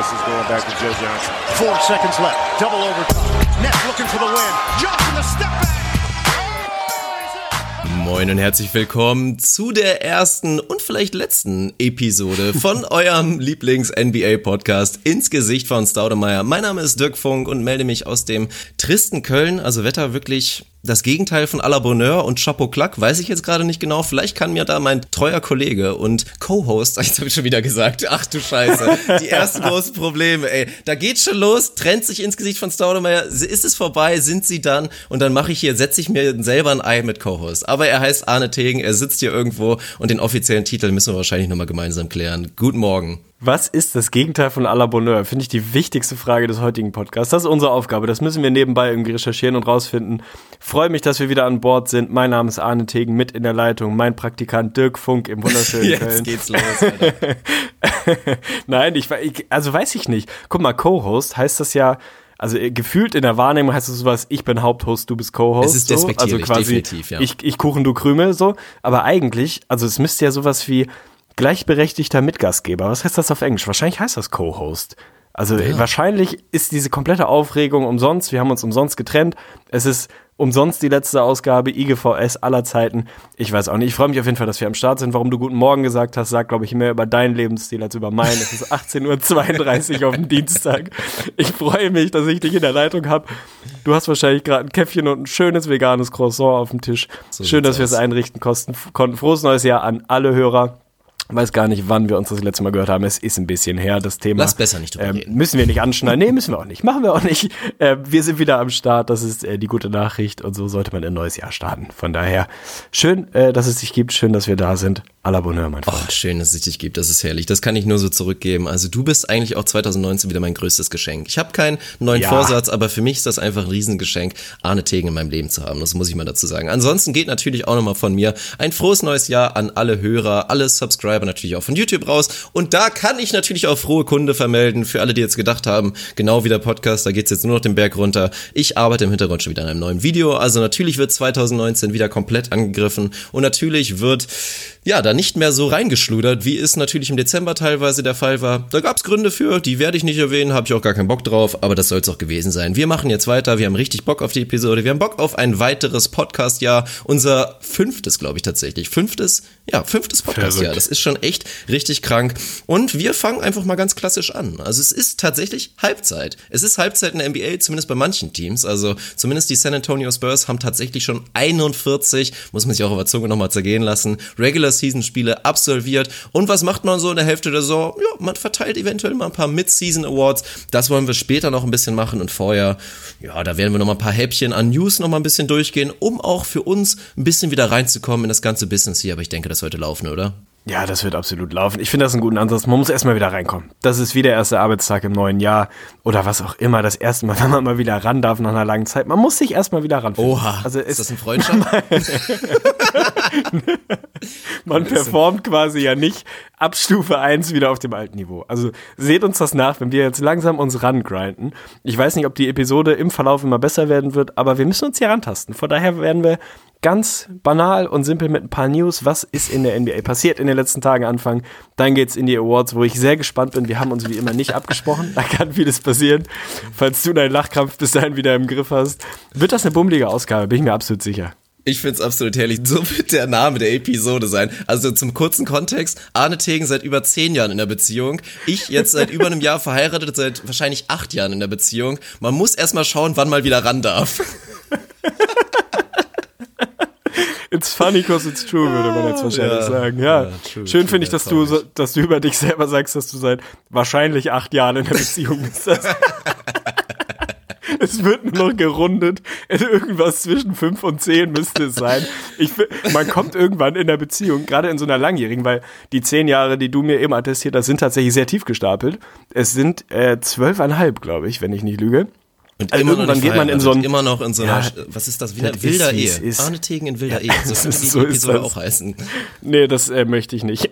this is going back to Joe Johnson. Four seconds left. Double overtime. Nets looking for the win. Johnson the step back. Moin und herzlich willkommen zu der ersten und vielleicht letzten Episode von eurem Lieblings-NBA-Podcast ins Gesicht von Staudemeyer. Mein Name ist Dirk Funk und melde mich aus dem tristen Köln, also Wetter wirklich das Gegenteil von à la Bonheur und Chapeau Clack, weiß ich jetzt gerade nicht genau. Vielleicht kann mir da mein treuer Kollege und Co-Host, jetzt habe ich schon wieder gesagt, ach du Scheiße, die ersten großen Probleme, ey. Da geht's schon los, trennt sich ins Gesicht von Staudemeyer, ist es vorbei, sind sie dann und dann mache ich hier, setze ich mir selber ein Ei mit Co-Host. Aber er heißt Arne Tegen, er sitzt hier irgendwo und den offiziellen Titel müssen wir wahrscheinlich nochmal gemeinsam klären. Guten Morgen. Was ist das Gegenteil von à la Bonheur? Finde ich die wichtigste Frage des heutigen Podcasts. Das ist unsere Aufgabe. Das müssen wir nebenbei irgendwie recherchieren und rausfinden. Freue mich, dass wir wieder an Bord sind. Mein Name ist Arne Tegen, mit in der Leitung. Mein Praktikant Dirk Funk im wunderschönen Jetzt Köln. Jetzt geht's los, Alter. Nein, ich, also weiß ich nicht. Guck mal, Co-Host heißt das ja, also gefühlt in der Wahrnehmung heißt es sowas, ich bin Haupthost, du bist Co-Host. Es ist despektierlich, so. also quasi definitiv, ja. Ich, ich Kuchen, du Krümel, so. Aber eigentlich, also es müsste ja sowas wie gleichberechtigter Mitgastgeber. Was heißt das auf Englisch? Wahrscheinlich heißt das Co-Host. Also ja. wahrscheinlich ist diese komplette Aufregung umsonst. Wir haben uns umsonst getrennt. Es ist umsonst die letzte Ausgabe IGVS aller Zeiten. Ich weiß auch nicht. Ich freue mich auf jeden Fall, dass wir am Start sind. Warum du Guten Morgen gesagt hast, sagt, glaube ich, mehr über deinen Lebensstil als über meinen. Es ist 18.32 Uhr auf dem Dienstag. Ich freue mich, dass ich dich in der Leitung habe. Du hast wahrscheinlich gerade ein Käffchen und ein schönes veganes Croissant auf dem Tisch. So Schön, dass wir es einrichten kosten, konnten. Frohes neues Jahr an alle Hörer weiß gar nicht, wann wir uns das letzte Mal gehört haben. Es ist ein bisschen her, das Thema. Lass besser nicht drüber ähm, reden. Müssen wir nicht anschneiden. Nee, müssen wir auch nicht. Machen wir auch nicht. Äh, wir sind wieder am Start. Das ist äh, die gute Nachricht. Und so sollte man ein neues Jahr starten. Von daher, schön, äh, dass es dich gibt. Schön, dass wir da sind. À la Bonheur, mein Freund. Oh, schön, dass es dich gibt. Das ist herrlich. Das kann ich nur so zurückgeben. Also du bist eigentlich auch 2019 wieder mein größtes Geschenk. Ich habe keinen neuen ja. Vorsatz, aber für mich ist das einfach ein Riesengeschenk, Arne Tegen in meinem Leben zu haben. Das muss ich mal dazu sagen. Ansonsten geht natürlich auch nochmal von mir ein frohes neues Jahr an alle Hörer, alle Subscriber, natürlich auch von YouTube raus. Und da kann ich natürlich auch frohe Kunde vermelden für alle, die jetzt gedacht haben, genau wie der Podcast, da geht's jetzt nur noch den Berg runter. Ich arbeite im Hintergrund schon wieder an einem neuen Video. Also natürlich wird 2019 wieder komplett angegriffen und natürlich wird ja, da nicht mehr so reingeschludert, wie es natürlich im Dezember teilweise der Fall war. Da gab's Gründe für, die werde ich nicht erwähnen, habe ich auch gar keinen Bock drauf, aber das soll's auch gewesen sein. Wir machen jetzt weiter, wir haben richtig Bock auf die Episode, wir haben Bock auf ein weiteres Podcast-Jahr, unser fünftes, glaube ich tatsächlich, fünftes, ja, fünftes Podcast-Jahr, das ist schon echt richtig krank und wir fangen einfach mal ganz klassisch an. Also es ist tatsächlich Halbzeit. Es ist Halbzeit in der NBA, zumindest bei manchen Teams, also zumindest die San Antonio Spurs haben tatsächlich schon 41, muss man sich auch der Zunge nochmal zergehen lassen, Regular Regular-Season-Spiele absolviert. Und was macht man so in der Hälfte der Saison? Ja, man verteilt eventuell mal ein paar Mid-Season-Awards. Das wollen wir später noch ein bisschen machen und vorher, ja, da werden wir noch mal ein paar Häppchen an News noch mal ein bisschen durchgehen, um auch für uns ein bisschen wieder reinzukommen in das ganze Business hier. Aber ich denke, das sollte laufen, oder? Ja, das wird absolut laufen. Ich finde das einen guten Ansatz. Man muss erstmal wieder reinkommen. Das ist wie der erste Arbeitstag im neuen Jahr oder was auch immer. Das erste Mal, wenn man mal wieder ran darf nach einer langen Zeit. Man muss sich erstmal wieder ran. Oha. Also ist, ist das ein Freundschaft? man performt quasi ja nicht ab Stufe 1 wieder auf dem alten Niveau. Also seht uns das nach, wenn wir jetzt langsam uns rangrinden. Ich weiß nicht, ob die Episode im Verlauf immer besser werden wird, aber wir müssen uns hier rantasten. Von daher werden wir ganz banal und simpel mit ein paar News. Was ist in der NBA passiert in den letzten Tagen anfangen? Dann geht's in die Awards, wo ich sehr gespannt bin. Wir haben uns wie immer nicht abgesprochen. Da kann vieles passieren. Falls du deinen Lachkrampf bis dahin wieder im Griff hast, wird das eine bummelige Ausgabe, bin ich mir absolut sicher. Ich find's absolut herrlich. So wird der Name der Episode sein. Also zum kurzen Kontext, Arne Tegen seit über zehn Jahren in der Beziehung. Ich jetzt seit über einem Jahr verheiratet, seit wahrscheinlich acht Jahren in der Beziehung. Man muss erstmal schauen, wann mal wieder ran darf. It's funny because it's true, würde man jetzt wahrscheinlich ja, sagen. Ja, ja true, schön finde ich, dass du, dass du über dich selber sagst, dass du seit wahrscheinlich acht Jahren in der Beziehung bist. es wird nur noch gerundet. Irgendwas zwischen fünf und zehn müsste es sein. Ich, man kommt irgendwann in der Beziehung, gerade in so einer langjährigen, weil die zehn Jahre, die du mir eben attestiert hast, sind tatsächlich sehr tief gestapelt. Es sind äh, zwölfeinhalb, glaube ich, wenn ich nicht lüge. Und also irgendwann geht man in so ein, immer noch in so einer, ja, was ist das, wieder, wilder Ehe. Ist, Arne Tegen in wilder Ehe. So die so Episode auch heißen. Nee, das äh, möchte ich nicht.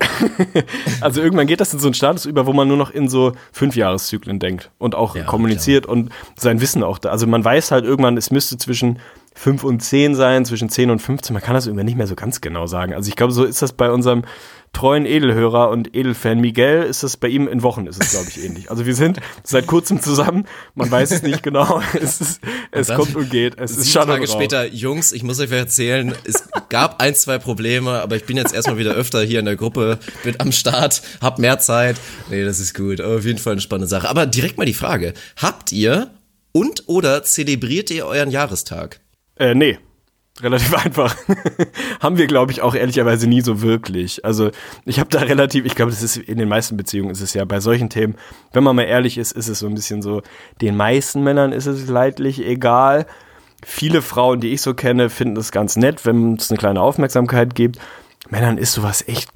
also irgendwann geht das in so einen Status über, wo man nur noch in so Fünfjahreszyklen denkt und auch ja, kommuniziert klar. und sein Wissen auch da. Also man weiß halt irgendwann, es müsste zwischen 5 und 10 sein, zwischen 10 und 15. Man kann das irgendwie nicht mehr so ganz genau sagen. Also ich glaube, so ist das bei unserem treuen Edelhörer und Edelfan Miguel ist das bei ihm in Wochen ist es glaube ich ähnlich. Also wir sind seit kurzem zusammen, man weiß es nicht genau. Es, ist, es kommt und geht. Es ist Sieben Tage später, Jungs, ich muss euch erzählen, es gab ein, zwei Probleme, aber ich bin jetzt erstmal wieder öfter hier in der Gruppe, bin am Start, hab mehr Zeit. Nee, das ist gut. Auf jeden Fall eine spannende Sache. Aber direkt mal die Frage, habt ihr und oder zelebriert ihr euren Jahrestag? Äh, nee. Relativ einfach. Haben wir, glaube ich, auch ehrlicherweise nie so wirklich. Also ich habe da relativ, ich glaube, das ist in den meisten Beziehungen ist es ja bei solchen Themen, wenn man mal ehrlich ist, ist es so ein bisschen so, den meisten Männern ist es leidlich egal. Viele Frauen, die ich so kenne, finden es ganz nett, wenn es eine kleine Aufmerksamkeit gibt. Männern ist sowas echt,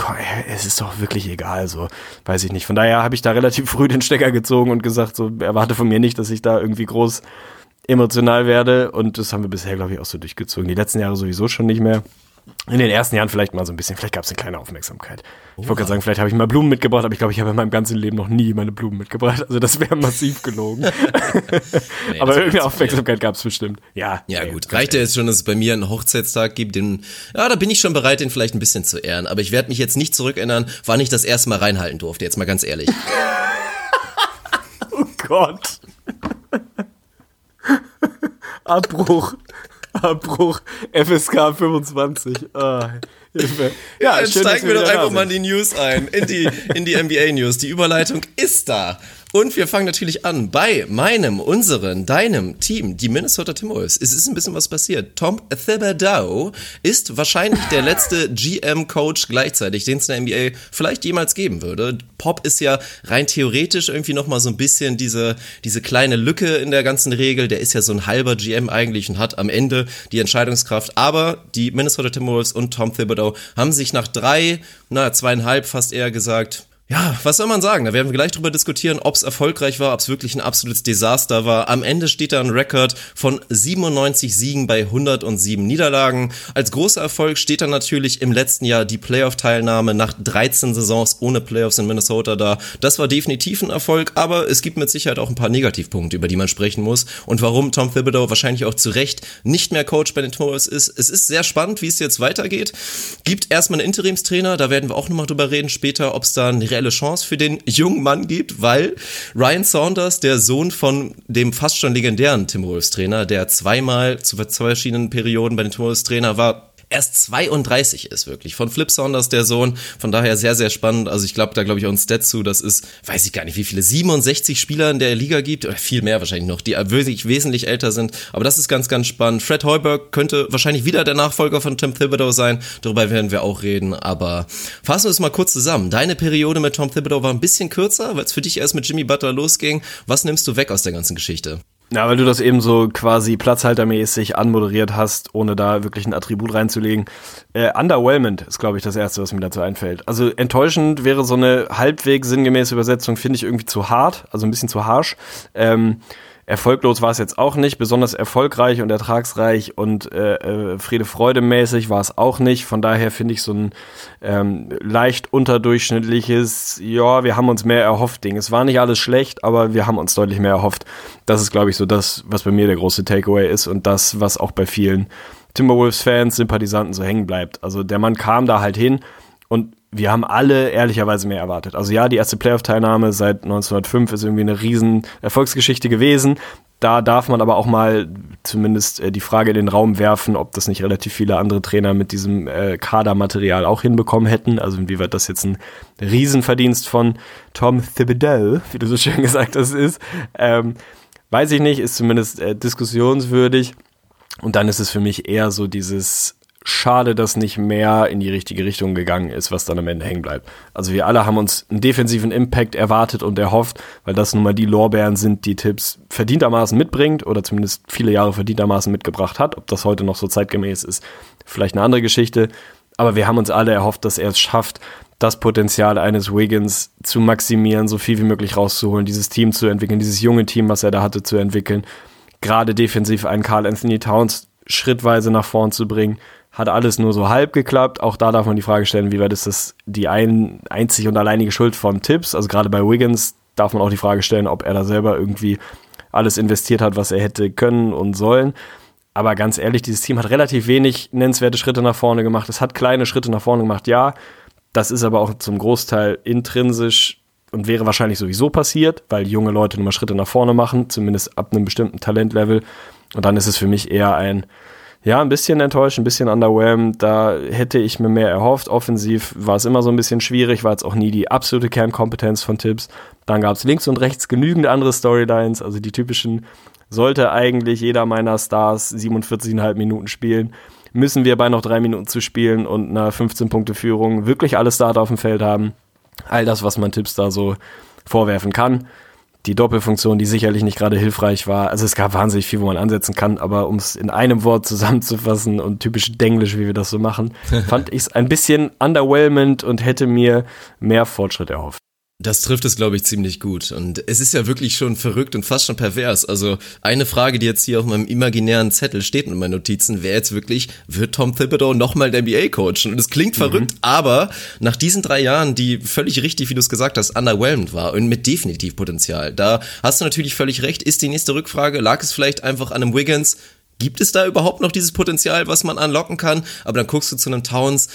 es ist doch wirklich egal, so, weiß ich nicht. Von daher habe ich da relativ früh den Stecker gezogen und gesagt, so, erwarte von mir nicht, dass ich da irgendwie groß emotional werde und das haben wir bisher, glaube ich, auch so durchgezogen. Die letzten Jahre sowieso schon nicht mehr. In den ersten Jahren vielleicht mal so ein bisschen, vielleicht gab es eine kleine Aufmerksamkeit. Ich wollte gerade sagen, vielleicht habe ich mal Blumen mitgebracht, aber ich glaube, ich habe in meinem ganzen Leben noch nie meine Blumen mitgebracht. Also das wäre massiv gelogen. nee, aber irgendeine Aufmerksamkeit gab es bestimmt. Ja. Ja, ey, gut. Reicht ja jetzt schon, dass es bei mir einen Hochzeitstag gibt, den, ja, da bin ich schon bereit, den vielleicht ein bisschen zu ehren. Aber ich werde mich jetzt nicht zurückerinnern, wann ich das erste Mal reinhalten durfte. Jetzt mal ganz ehrlich. oh Gott. Abbruch. Abbruch. FSK 25. Ah, Hilfe. Ja, ja schön, steigen wir doch einfach mal in die News ein. In die, in die NBA News. Die Überleitung ist da. Und wir fangen natürlich an bei meinem, unseren, deinem Team, die Minnesota Timberwolves. Es ist ein bisschen was passiert. Tom Thibodeau ist wahrscheinlich der letzte GM-Coach gleichzeitig, den es in der NBA vielleicht jemals geben würde. Pop ist ja rein theoretisch irgendwie nochmal so ein bisschen diese, diese kleine Lücke in der ganzen Regel. Der ist ja so ein halber GM eigentlich und hat am Ende die Entscheidungskraft. Aber die Minnesota Timberwolves und Tom Thibodeau haben sich nach drei, na, zweieinhalb fast eher gesagt, ja, was soll man sagen? Da werden wir gleich drüber diskutieren, ob es erfolgreich war, ob es wirklich ein absolutes Desaster war. Am Ende steht da ein Rekord von 97 Siegen bei 107 Niederlagen. Als großer Erfolg steht da natürlich im letzten Jahr die Playoff-Teilnahme nach 13 Saisons ohne Playoffs in Minnesota da. Das war definitiv ein Erfolg, aber es gibt mit Sicherheit auch ein paar Negativpunkte, über die man sprechen muss und warum Tom Thibodeau wahrscheinlich auch zu Recht nicht mehr Coach bei den Timberwolves ist. Es ist sehr spannend, wie es jetzt weitergeht. Gibt erstmal einen Interimstrainer, da werden wir auch nochmal drüber reden später, ob es da eine reelle Chance für den jungen Mann gibt, weil Ryan Saunders, der Sohn von dem fast schon legendären Timberwolves Trainer, der zweimal zu zwei verschiedenen Perioden bei den Timberwolves Trainer war, erst 32 ist, wirklich. Von Flip Saunders, der Sohn. Von daher sehr, sehr spannend. Also ich glaube, da glaube ich auch ein Stat zu. Das ist, weiß ich gar nicht, wie viele, 67 Spieler in der Liga gibt. Oder viel mehr wahrscheinlich noch, die wirklich wesentlich älter sind. Aber das ist ganz, ganz spannend. Fred Heuberg könnte wahrscheinlich wieder der Nachfolger von Tim Thibodeau sein. Darüber werden wir auch reden. Aber fassen wir es mal kurz zusammen. Deine Periode mit Tom Thibodeau war ein bisschen kürzer, weil es für dich erst mit Jimmy Butler losging. Was nimmst du weg aus der ganzen Geschichte? Ja, weil du das eben so quasi platzhaltermäßig anmoderiert hast, ohne da wirklich ein Attribut reinzulegen. Äh, underwhelmend ist, glaube ich, das Erste, was mir dazu einfällt. Also enttäuschend wäre so eine halbwegs sinngemäße Übersetzung, finde ich irgendwie zu hart, also ein bisschen zu harsch. Ähm, Erfolglos war es jetzt auch nicht, besonders erfolgreich und ertragsreich und äh, äh, Friede Freude mäßig war es auch nicht. Von daher finde ich so ein ähm, leicht unterdurchschnittliches, ja, wir haben uns mehr erhofft Ding. Es war nicht alles schlecht, aber wir haben uns deutlich mehr erhofft. Das ist, glaube ich, so das, was bei mir der große Takeaway ist und das, was auch bei vielen Timberwolves-Fans, Sympathisanten so hängen bleibt. Also der Mann kam da halt hin und wir haben alle ehrlicherweise mehr erwartet. Also ja, die erste Playoff-Teilnahme seit 1905 ist irgendwie eine riesen Erfolgsgeschichte gewesen. Da darf man aber auch mal zumindest äh, die Frage in den Raum werfen, ob das nicht relativ viele andere Trainer mit diesem äh, Kadermaterial auch hinbekommen hätten. Also inwieweit das jetzt ein Riesenverdienst von Tom Thibodeau, wie du so schön gesagt hast, ist. Ähm, weiß ich nicht, ist zumindest äh, diskussionswürdig. Und dann ist es für mich eher so dieses schade, dass nicht mehr in die richtige Richtung gegangen ist, was dann am Ende hängen bleibt. Also wir alle haben uns einen defensiven Impact erwartet und erhofft, weil das nun mal die Lorbeeren sind, die Tipps verdientermaßen mitbringt oder zumindest viele Jahre verdientermaßen mitgebracht hat. Ob das heute noch so zeitgemäß ist, vielleicht eine andere Geschichte. Aber wir haben uns alle erhofft, dass er es schafft, das Potenzial eines Wiggins zu maximieren, so viel wie möglich rauszuholen, dieses Team zu entwickeln, dieses junge Team, was er da hatte, zu entwickeln. Gerade defensiv einen Carl Anthony Towns schrittweise nach vorn zu bringen hat alles nur so halb geklappt. Auch da darf man die Frage stellen, wie weit ist das die ein, einzig und alleinige Schuld von Tipps? Also gerade bei Wiggins darf man auch die Frage stellen, ob er da selber irgendwie alles investiert hat, was er hätte können und sollen. Aber ganz ehrlich, dieses Team hat relativ wenig nennenswerte Schritte nach vorne gemacht. Es hat kleine Schritte nach vorne gemacht, ja. Das ist aber auch zum Großteil intrinsisch und wäre wahrscheinlich sowieso passiert, weil junge Leute nur mal Schritte nach vorne machen, zumindest ab einem bestimmten Talentlevel. Und dann ist es für mich eher ein, ja, ein bisschen enttäuscht, ein bisschen underwhelmed. Da hätte ich mir mehr erhofft. Offensiv war es immer so ein bisschen schwierig, war es auch nie die absolute Kernkompetenz von Tipps. Dann gab es links und rechts genügend andere Storylines, also die typischen sollte eigentlich jeder meiner Stars 47,5 Minuten spielen. Müssen wir bei noch drei Minuten zu spielen und einer 15-Punkte-Führung wirklich alle Starter auf dem Feld haben. All das, was man Tipps da so vorwerfen kann. Die Doppelfunktion, die sicherlich nicht gerade hilfreich war. Also es gab wahnsinnig viel, wo man ansetzen kann, aber um es in einem Wort zusammenzufassen und typisch Denglisch, wie wir das so machen, fand ich es ein bisschen underwhelmend und hätte mir mehr Fortschritt erhofft. Das trifft es, glaube ich, ziemlich gut. Und es ist ja wirklich schon verrückt und fast schon pervers. Also eine Frage, die jetzt hier auf meinem imaginären Zettel steht in meinen Notizen, wäre jetzt wirklich, wird Tom Thibodeau nochmal der NBA coachen? Und es klingt mhm. verrückt, aber nach diesen drei Jahren, die völlig richtig, wie du es gesagt hast, underwhelmed war und mit definitiv Potenzial, da hast du natürlich völlig recht. Ist die nächste Rückfrage, lag es vielleicht einfach an einem Wiggins? Gibt es da überhaupt noch dieses Potenzial, was man anlocken kann? Aber dann guckst du zu einem Towns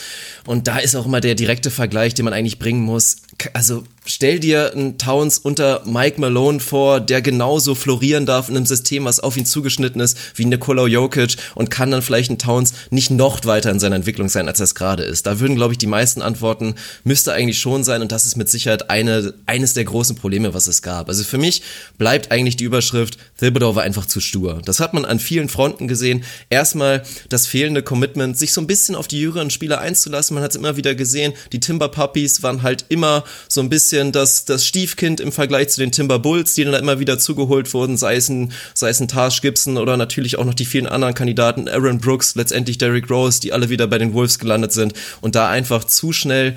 und da ist auch immer der direkte Vergleich, den man eigentlich bringen muss. Also stell dir einen Towns unter Mike Malone vor, der genauso florieren darf in einem System, was auf ihn zugeschnitten ist, wie Nikola Jokic und kann dann vielleicht ein Towns nicht noch weiter in seiner Entwicklung sein, als er es gerade ist. Da würden, glaube ich, die meisten antworten, müsste eigentlich schon sein und das ist mit Sicherheit eine, eines der großen Probleme, was es gab. Also für mich bleibt eigentlich die Überschrift, Thibodeau war einfach zu stur. Das hat man an vielen Fronten gesehen. Erstmal das fehlende Commitment, sich so ein bisschen auf die jüngeren Spieler einzulassen. Man hat es immer wieder gesehen, die Timber Puppies waren halt immer so ein bisschen das, das Stiefkind im Vergleich zu den Timber Bulls, die dann immer wieder zugeholt wurden, sei es ein, sei es ein Taj Gibson oder natürlich auch noch die vielen anderen Kandidaten, Aaron Brooks, letztendlich Derrick Rose, die alle wieder bei den Wolves gelandet sind und da einfach zu schnell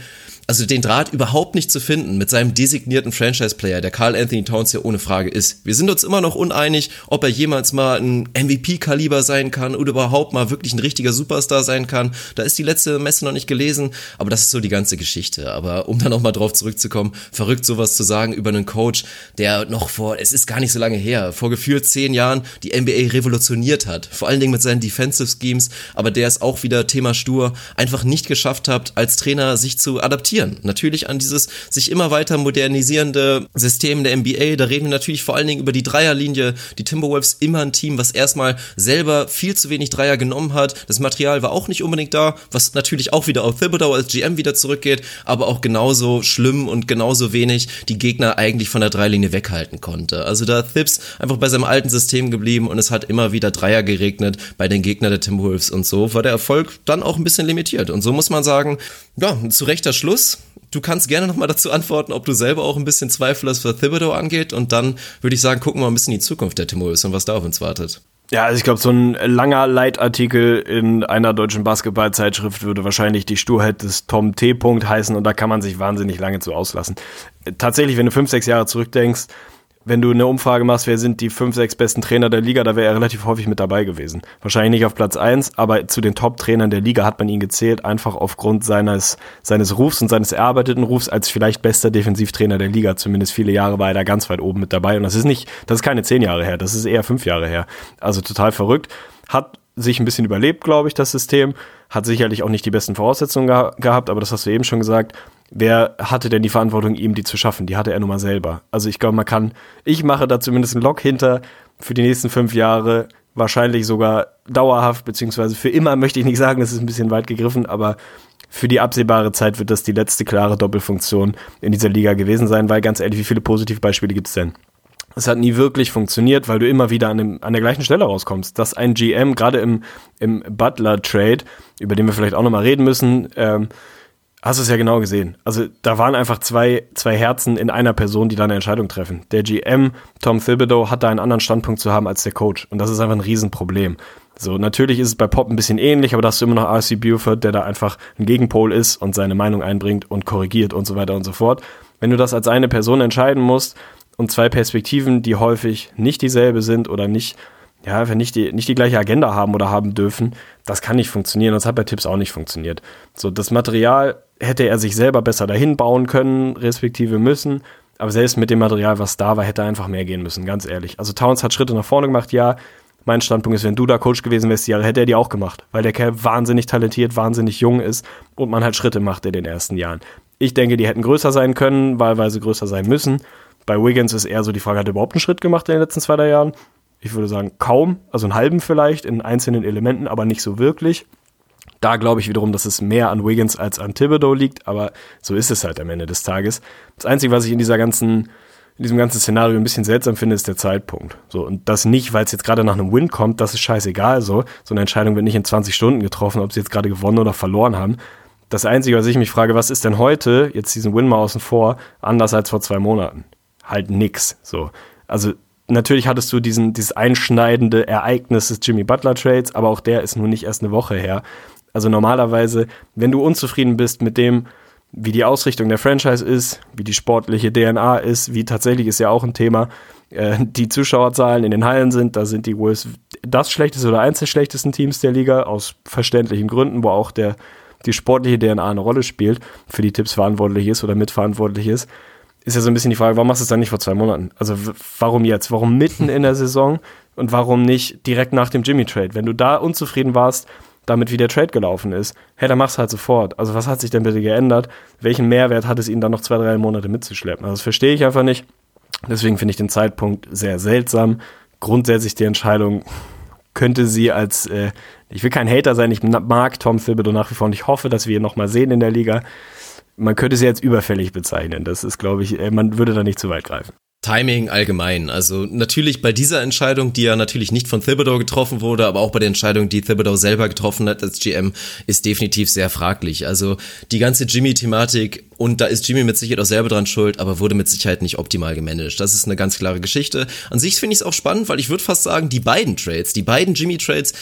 also den Draht überhaupt nicht zu finden mit seinem designierten Franchise-Player, der Carl Anthony Towns ja ohne Frage ist. Wir sind uns immer noch uneinig, ob er jemals mal ein MVP-Kaliber sein kann oder überhaupt mal wirklich ein richtiger Superstar sein kann. Da ist die letzte Messe noch nicht gelesen, aber das ist so die ganze Geschichte. Aber um dann auch mal drauf zurückzukommen, verrückt sowas zu sagen über einen Coach, der noch vor, es ist gar nicht so lange her, vor gefühlt zehn Jahren die NBA revolutioniert hat. Vor allen Dingen mit seinen Defensive Schemes, aber der es auch wieder Thema Stur einfach nicht geschafft hat, als Trainer sich zu adaptieren adaptieren. Natürlich an dieses sich immer weiter modernisierende System der NBA. Da reden wir natürlich vor allen Dingen über die Dreierlinie. Die Timberwolves immer ein Team, was erstmal selber viel zu wenig Dreier genommen hat. Das Material war auch nicht unbedingt da, was natürlich auch wieder auf Thibodeau als GM wieder zurückgeht, aber auch genauso schlimm und genauso wenig die Gegner eigentlich von der Dreilinie weghalten konnte. Also da Thibs einfach bei seinem alten System geblieben und es hat immer wieder Dreier geregnet bei den Gegnern der Timberwolves und so war der Erfolg dann auch ein bisschen limitiert. Und so muss man sagen, ja, zu rechter Schluss du kannst gerne nochmal dazu antworten, ob du selber auch ein bisschen Zweifel hast, was Thibodeau angeht. Und dann würde ich sagen, gucken wir mal ein bisschen in die Zukunft der Timberwolves und was da auf uns wartet. Ja, also ich glaube, so ein langer Leitartikel in einer deutschen Basketballzeitschrift würde wahrscheinlich die Sturheit des Tom T. Punkt heißen und da kann man sich wahnsinnig lange zu auslassen. Tatsächlich, wenn du fünf, sechs Jahre zurückdenkst, wenn du eine Umfrage machst, wer sind die fünf, sechs besten Trainer der Liga, da wäre er relativ häufig mit dabei gewesen. Wahrscheinlich nicht auf Platz eins, aber zu den Top-Trainern der Liga hat man ihn gezählt, einfach aufgrund seines, seines Rufs und seines erarbeiteten Rufs als vielleicht bester Defensivtrainer der Liga. Zumindest viele Jahre war er da ganz weit oben mit dabei. Und das ist nicht, das ist keine zehn Jahre her, das ist eher fünf Jahre her. Also total verrückt. Hat sich ein bisschen überlebt, glaube ich, das System. Hat sicherlich auch nicht die besten Voraussetzungen geha gehabt, aber das hast du eben schon gesagt wer hatte denn die Verantwortung, ihm die zu schaffen? Die hatte er nun mal selber. Also ich glaube, man kann, ich mache da zumindest einen Log hinter für die nächsten fünf Jahre, wahrscheinlich sogar dauerhaft, beziehungsweise für immer möchte ich nicht sagen, das ist ein bisschen weit gegriffen, aber für die absehbare Zeit wird das die letzte klare Doppelfunktion in dieser Liga gewesen sein, weil ganz ehrlich, wie viele Positivbeispiele gibt es denn? Es hat nie wirklich funktioniert, weil du immer wieder an, dem, an der gleichen Stelle rauskommst. Dass ein GM, gerade im, im Butler-Trade, über den wir vielleicht auch nochmal reden müssen, ähm, Hast du es ja genau gesehen. Also da waren einfach zwei, zwei Herzen in einer Person, die da eine Entscheidung treffen. Der GM, Tom Thibodeau, hat da einen anderen Standpunkt zu haben als der Coach. Und das ist einfach ein Riesenproblem. So, natürlich ist es bei Pop ein bisschen ähnlich, aber da hast du immer noch RC Buford, der da einfach ein Gegenpol ist und seine Meinung einbringt und korrigiert und so weiter und so fort. Wenn du das als eine Person entscheiden musst und zwei Perspektiven, die häufig nicht dieselbe sind oder nicht ja, wenn nicht die, nicht die gleiche Agenda haben oder haben dürfen, das kann nicht funktionieren. Das hat bei Tipps auch nicht funktioniert. So, das Material hätte er sich selber besser dahin bauen können, respektive müssen. Aber selbst mit dem Material, was da war, hätte er einfach mehr gehen müssen, ganz ehrlich. Also Towns hat Schritte nach vorne gemacht, ja, Mein Standpunkt ist, wenn du da Coach gewesen wärst, ja, hätte er die auch gemacht, weil der Kerl wahnsinnig talentiert, wahnsinnig jung ist und man halt Schritte macht in den ersten Jahren. Ich denke, die hätten größer sein können, wahlweise größer sein müssen. Bei Wiggins ist eher so die Frage, hat er überhaupt einen Schritt gemacht in den letzten zwei, drei Jahren? Ich würde sagen, kaum, also einen halben vielleicht in einzelnen Elementen, aber nicht so wirklich. Da glaube ich wiederum, dass es mehr an Wiggins als an Thibodeau liegt, aber so ist es halt am Ende des Tages. Das Einzige, was ich in dieser ganzen, in diesem ganzen Szenario ein bisschen seltsam finde, ist der Zeitpunkt. So, und das nicht, weil es jetzt gerade nach einem Win kommt, das ist scheißegal so. So eine Entscheidung wird nicht in 20 Stunden getroffen, ob sie jetzt gerade gewonnen oder verloren haben. Das Einzige, was ich mich frage, was ist denn heute, jetzt diesen Win mal außen vor, anders als vor zwei Monaten? Halt nix. So. Also natürlich hattest du diesen, dieses einschneidende Ereignis des Jimmy Butler Trades, aber auch der ist nun nicht erst eine Woche her. Also normalerweise, wenn du unzufrieden bist mit dem, wie die Ausrichtung der Franchise ist, wie die sportliche DNA ist, wie tatsächlich ist ja auch ein Thema, äh, die Zuschauerzahlen in den Hallen sind, da sind die Wolves das schlechteste oder eins der schlechtesten Teams der Liga, aus verständlichen Gründen, wo auch der, die sportliche DNA eine Rolle spielt, für die Tipps verantwortlich ist oder mitverantwortlich ist, ist ja so ein bisschen die Frage, warum machst du es dann nicht vor zwei Monaten? Also warum jetzt? Warum mitten in der Saison und warum nicht direkt nach dem Jimmy-Trade? Wenn du da unzufrieden warst, damit, wie der Trade gelaufen ist. Hey, dann mach's halt sofort. Also was hat sich denn bitte geändert? Welchen Mehrwert hat es ihnen dann noch zwei, drei Monate mitzuschleppen? Also das verstehe ich einfach nicht. Deswegen finde ich den Zeitpunkt sehr seltsam. Grundsätzlich die Entscheidung könnte sie als, äh, ich will kein Hater sein, ich mag Tom Thibodeau nach wie vor und ich hoffe, dass wir ihn nochmal sehen in der Liga. Man könnte sie jetzt überfällig bezeichnen. Das ist, glaube ich, äh, man würde da nicht zu weit greifen. Timing allgemein. Also natürlich bei dieser Entscheidung, die ja natürlich nicht von Thibodeau getroffen wurde, aber auch bei der Entscheidung, die Thibodeau selber getroffen hat als GM, ist definitiv sehr fraglich. Also die ganze Jimmy-Thematik und da ist Jimmy mit Sicherheit auch selber dran schuld, aber wurde mit Sicherheit nicht optimal gemanagt. Das ist eine ganz klare Geschichte. An sich finde ich es auch spannend, weil ich würde fast sagen, die beiden Trades, die beiden Jimmy-Trades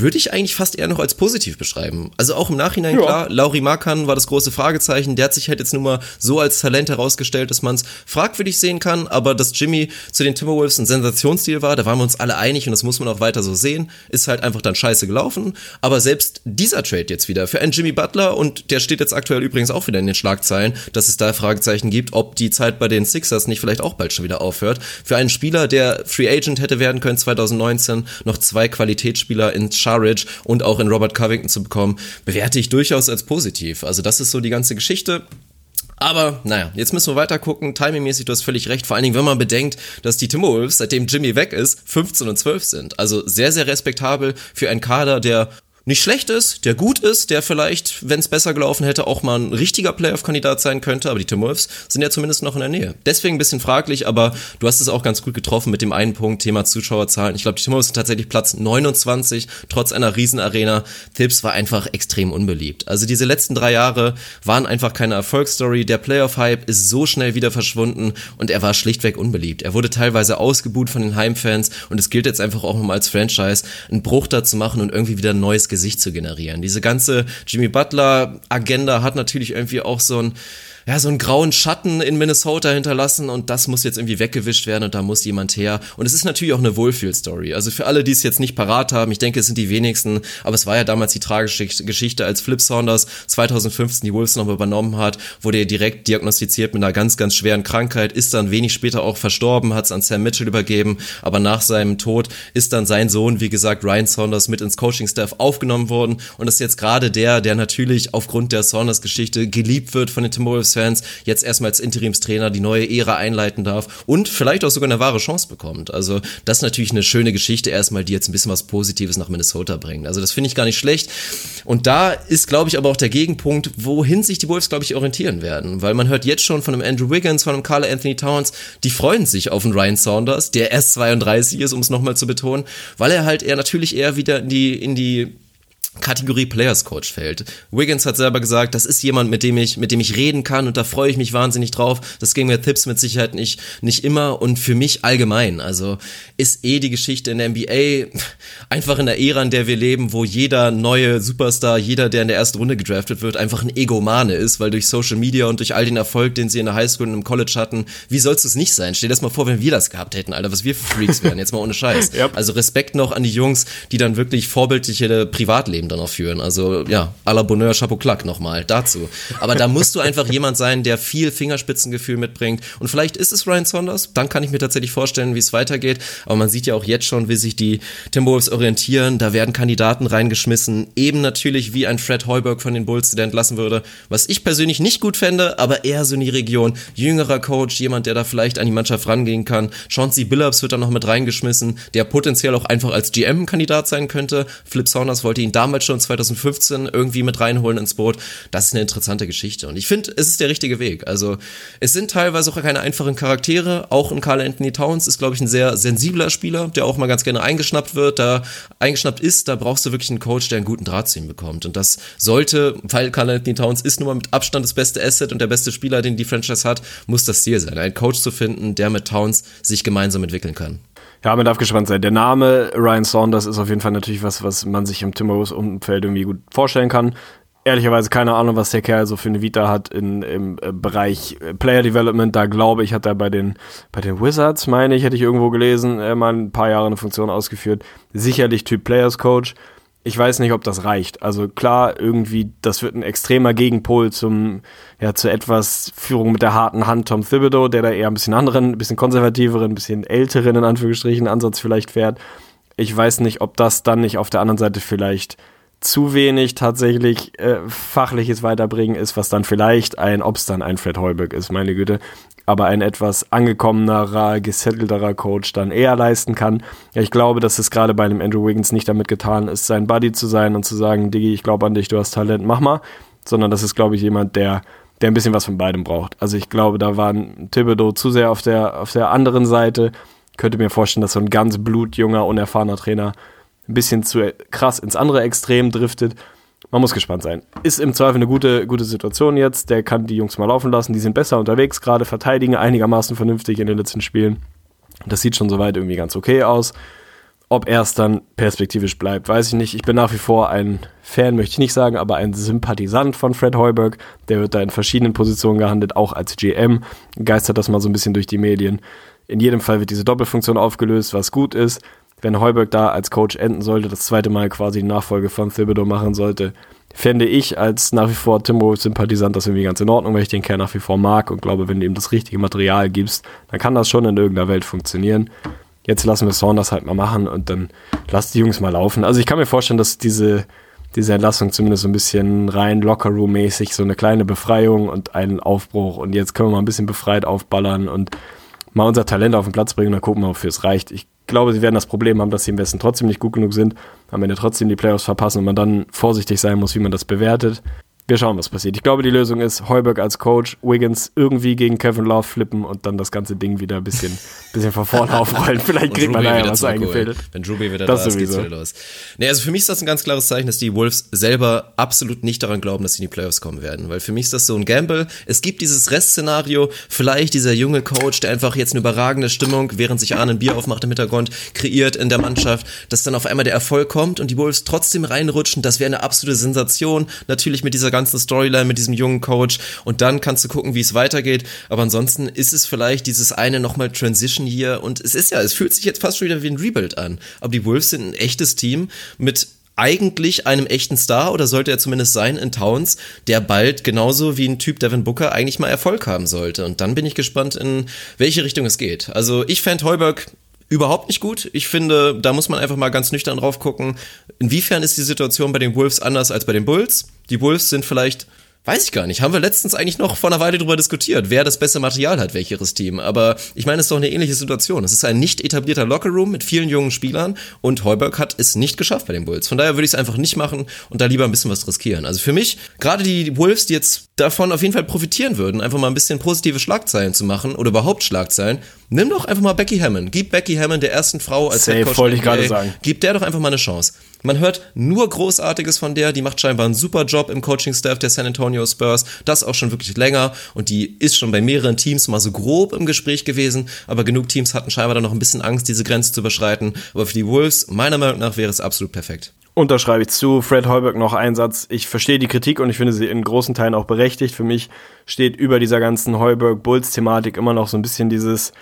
würde ich eigentlich fast eher noch als positiv beschreiben. Also auch im Nachhinein ja. klar, Lauri Markan war das große Fragezeichen, der hat sich halt jetzt nun mal so als Talent herausgestellt, dass man es fragwürdig sehen kann, aber dass Jimmy zu den Timberwolves ein Sensationsstil war, da waren wir uns alle einig und das muss man auch weiter so sehen, ist halt einfach dann scheiße gelaufen, aber selbst dieser Trade jetzt wieder für einen Jimmy Butler und der steht jetzt aktuell übrigens auch wieder in den Schlagzeilen, dass es da Fragezeichen gibt, ob die Zeit bei den Sixers nicht vielleicht auch bald schon wieder aufhört. Für einen Spieler, der Free Agent hätte werden können 2019, noch zwei Qualitätsspieler in Sharridge und auch in Robert Covington zu bekommen, bewerte ich durchaus als positiv. Also das ist so die ganze Geschichte. Aber naja, jetzt müssen wir weiter gucken. Timingmäßig, du hast völlig recht. Vor allen Dingen, wenn man bedenkt, dass die Timberwolves, seitdem Jimmy weg ist, 15 und 12 sind. Also sehr, sehr respektabel für einen Kader, der nicht schlecht ist, der gut ist, der vielleicht, wenn es besser gelaufen hätte, auch mal ein richtiger Playoff-Kandidat sein könnte, aber die Timberwolves sind ja zumindest noch in der Nähe. Deswegen ein bisschen fraglich, aber du hast es auch ganz gut getroffen mit dem einen Punkt, Thema Zuschauerzahlen. Ich glaube, die Timberwolves sind tatsächlich Platz 29, trotz einer Riesenarena. Tips war einfach extrem unbeliebt. Also diese letzten drei Jahre waren einfach keine Erfolgsstory. Der Playoff-Hype ist so schnell wieder verschwunden und er war schlichtweg unbeliebt. Er wurde teilweise ausgebuht von den Heimfans und es gilt jetzt einfach auch mal als Franchise, einen Bruch da zu machen und irgendwie wieder ein neues Gesicht zu generieren. Diese ganze Jimmy Butler Agenda hat natürlich irgendwie auch so ein ja, so einen grauen Schatten in Minnesota hinterlassen und das muss jetzt irgendwie weggewischt werden und da muss jemand her. Und es ist natürlich auch eine Wohlfühl-Story. Also für alle, die es jetzt nicht parat haben, ich denke, es sind die wenigsten, aber es war ja damals die tragische Geschichte, als Flip Saunders 2015 die Wolves nochmal übernommen hat, wurde er direkt diagnostiziert mit einer ganz, ganz schweren Krankheit, ist dann wenig später auch verstorben, hat es an Sam Mitchell übergeben, aber nach seinem Tod ist dann sein Sohn, wie gesagt, Ryan Saunders mit ins Coaching-Staff aufgenommen worden und ist jetzt gerade der, der natürlich aufgrund der Saunders-Geschichte geliebt wird von den Timberwolves Fans jetzt erstmal als Interimstrainer die neue Ära einleiten darf und vielleicht auch sogar eine wahre Chance bekommt. Also das ist natürlich eine schöne Geschichte erstmal, die jetzt ein bisschen was Positives nach Minnesota bringt. Also das finde ich gar nicht schlecht. Und da ist, glaube ich, aber auch der Gegenpunkt, wohin sich die Wolves, glaube ich, orientieren werden. Weil man hört jetzt schon von einem Andrew Wiggins, von einem Carl Anthony Towns, die freuen sich auf einen Ryan Saunders, der erst 32 ist, um es nochmal zu betonen, weil er halt eher natürlich eher wieder in die, in die Kategorie Players Coach fällt. Wiggins hat selber gesagt, das ist jemand, mit dem ich, mit dem ich reden kann und da freue ich mich wahnsinnig drauf. Das ging mir Tipps mit Sicherheit nicht, nicht immer und für mich allgemein. Also ist eh die Geschichte in der NBA einfach in der Ära, in der wir leben, wo jeder neue Superstar, jeder, der in der ersten Runde gedraftet wird, einfach ein Egomane ist, weil durch Social Media und durch all den Erfolg, den sie in der Highschool und im College hatten, wie sollst du es nicht sein? Stell dir das mal vor, wenn wir das gehabt hätten, Alter, was wir für Freaks wären, jetzt mal ohne Scheiß. yep. Also Respekt noch an die Jungs, die dann wirklich vorbildliche Privatleben Leben dann auch führen. Also ja, à la Bonheur, Chapeau Clack nochmal dazu. Aber da musst du einfach jemand sein, der viel Fingerspitzengefühl mitbringt. Und vielleicht ist es Ryan Saunders, dann kann ich mir tatsächlich vorstellen, wie es weitergeht. Aber man sieht ja auch jetzt schon, wie sich die Timberwolves orientieren. Da werden Kandidaten reingeschmissen. Eben natürlich wie ein Fred Heuberg von den Bulls, der entlassen würde. Was ich persönlich nicht gut fände, aber eher so in die Region. Jüngerer Coach, jemand, der da vielleicht an die Mannschaft rangehen kann. Chauncey Billups wird da noch mit reingeschmissen, der potenziell auch einfach als GM-Kandidat sein könnte. Flip Saunders wollte ihn damals schon 2015 irgendwie mit reinholen ins Boot. Das ist eine interessante Geschichte. Und ich finde, es ist der richtige Weg. Also, es sind teilweise auch keine einfachen Charaktere. Auch ein Carl Anthony Towns ist, glaube ich, ein sehr sensibler Spieler, der auch mal ganz gerne eingeschnappt wird. Da eingeschnappt ist, da brauchst du wirklich einen Coach, der einen guten Draht zu ihm bekommt. Und das sollte, weil Carl Anthony Towns ist nun mal mit Abstand das beste Asset und der beste Spieler, den die Franchise hat, muss das Ziel sein. Einen Coach zu finden, der mit Towns sich gemeinsam entwickeln kann. Ja, man darf gespannt sein. Der Name Ryan Saunders ist auf jeden Fall natürlich was, was man sich im Timberwolves-Umfeld irgendwie gut vorstellen kann. Ehrlicherweise keine Ahnung, was der Kerl so für eine Vita hat in, im äh, Bereich äh, Player Development. Da glaube ich, hat er bei den, bei den Wizards, meine ich, hätte ich irgendwo gelesen, äh, mal ein paar Jahre eine Funktion ausgeführt. Sicherlich Typ Players Coach ich weiß nicht, ob das reicht. Also klar, irgendwie, das wird ein extremer Gegenpol zum, ja, zu etwas Führung mit der harten Hand Tom Thibodeau, der da eher ein bisschen anderen, ein bisschen konservativeren, ein bisschen älteren, in Anführungsstrichen, Ansatz vielleicht fährt. Ich weiß nicht, ob das dann nicht auf der anderen Seite vielleicht zu wenig tatsächlich äh, fachliches Weiterbringen ist, was dann vielleicht ein, ob es dann ein Fred Heuberg ist, meine Güte, aber ein etwas angekommenerer, gesettelterer Coach dann eher leisten kann. Ja, ich glaube, dass es gerade bei einem Andrew Wiggins nicht damit getan ist, sein Buddy zu sein und zu sagen, Diggi, ich glaube an dich, du hast Talent, mach mal, sondern das ist, glaube ich, jemand, der der ein bisschen was von beidem braucht. Also ich glaube, da war Thibodeau zu sehr auf der, auf der anderen Seite. Könnte mir vorstellen, dass so ein ganz blutjunger, unerfahrener Trainer ein bisschen zu krass ins andere Extrem driftet man muss gespannt sein. Ist im Zweifel eine gute, gute Situation jetzt. Der kann die Jungs mal laufen lassen. Die sind besser unterwegs, gerade verteidigen einigermaßen vernünftig in den letzten Spielen. Das sieht schon soweit irgendwie ganz okay aus. Ob er es dann perspektivisch bleibt, weiß ich nicht. Ich bin nach wie vor ein Fan, möchte ich nicht sagen, aber ein Sympathisant von Fred Heuberg. Der wird da in verschiedenen Positionen gehandelt, auch als GM. Geistert das mal so ein bisschen durch die Medien. In jedem Fall wird diese Doppelfunktion aufgelöst, was gut ist wenn Heuberg da als Coach enden sollte, das zweite Mal quasi die Nachfolge von Thibodeau machen sollte, fände ich als nach wie vor Timberwolves-Sympathisant das irgendwie ganz in Ordnung, weil ich den Kerl nach wie vor mag und glaube, wenn du ihm das richtige Material gibst, dann kann das schon in irgendeiner Welt funktionieren. Jetzt lassen wir Saunders halt mal machen und dann lass die Jungs mal laufen. Also ich kann mir vorstellen, dass diese, diese Entlassung zumindest so ein bisschen rein Lockerroom-mäßig so eine kleine Befreiung und einen Aufbruch und jetzt können wir mal ein bisschen befreit aufballern und mal unser Talent auf den Platz bringen und dann gucken wir, wofür es reicht. Ich glaube, sie werden das Problem haben, dass sie im Westen trotzdem nicht gut genug sind, am Ende trotzdem die Playoffs verpassen und man dann vorsichtig sein muss, wie man das bewertet wir schauen, was passiert. Ich glaube, die Lösung ist Heuberg als Coach, Wiggins irgendwie gegen Kevin Love flippen und dann das ganze Ding wieder ein bisschen, bisschen von vorne aufrollen. Vielleicht kriegt man da ja was eingefädelt. Wenn Ruby wieder das da ist, geht's wieder los. Nee, also für mich ist das ein ganz klares Zeichen, dass die Wolves selber absolut nicht daran glauben, dass sie in die Playoffs kommen werden. Weil für mich ist das so ein Gamble. Es gibt dieses Restszenario, vielleicht dieser junge Coach, der einfach jetzt eine überragende Stimmung, während sich Arne ein Bier aufmacht im Hintergrund, kreiert in der Mannschaft, dass dann auf einmal der Erfolg kommt und die Wolves trotzdem reinrutschen. Das wäre eine absolute Sensation. Natürlich mit dieser ganzen Storyline mit diesem jungen Coach und dann kannst du gucken, wie es weitergeht. Aber ansonsten ist es vielleicht dieses eine nochmal Transition hier und es ist ja, es fühlt sich jetzt fast schon wieder wie ein Rebuild an. Aber die Wolves sind ein echtes Team mit eigentlich einem echten Star oder sollte er zumindest sein in Towns, der bald genauso wie ein Typ Devin Booker eigentlich mal Erfolg haben sollte. Und dann bin ich gespannt, in welche Richtung es geht. Also ich fand Heuberg überhaupt nicht gut. Ich finde, da muss man einfach mal ganz nüchtern drauf gucken. Inwiefern ist die Situation bei den Wolves anders als bei den Bulls? Die Wolves sind vielleicht Weiß ich gar nicht. Haben wir letztens eigentlich noch vor einer Weile drüber diskutiert, wer das beste Material hat, welches Team. Aber ich meine, es ist doch eine ähnliche Situation. Es ist ein nicht etablierter Lockerroom mit vielen jungen Spielern und Heuberg hat es nicht geschafft bei den Bulls. Von daher würde ich es einfach nicht machen und da lieber ein bisschen was riskieren. Also für mich, gerade die Wolves, die jetzt davon auf jeden Fall profitieren würden, einfach mal ein bisschen positive Schlagzeilen zu machen oder überhaupt Schlagzeilen, nimm doch einfach mal Becky Hammond. Gib Becky Hammond der ersten Frau als Safe, Headcoach wollte ich gerade sagen. Gib der doch einfach mal eine Chance. Man hört nur Großartiges von der, die macht scheinbar einen super Job im Coaching-Staff der San Antonio Spurs, das auch schon wirklich länger und die ist schon bei mehreren Teams mal so grob im Gespräch gewesen, aber genug Teams hatten scheinbar dann noch ein bisschen Angst, diese Grenze zu überschreiten, aber für die Wolves, meiner Meinung nach, wäre es absolut perfekt. Unterschreibe ich zu. Fred Heuberg noch ein Satz. Ich verstehe die Kritik und ich finde sie in großen Teilen auch berechtigt. Für mich steht über dieser ganzen Heuberg-Bulls-Thematik immer noch so ein bisschen dieses,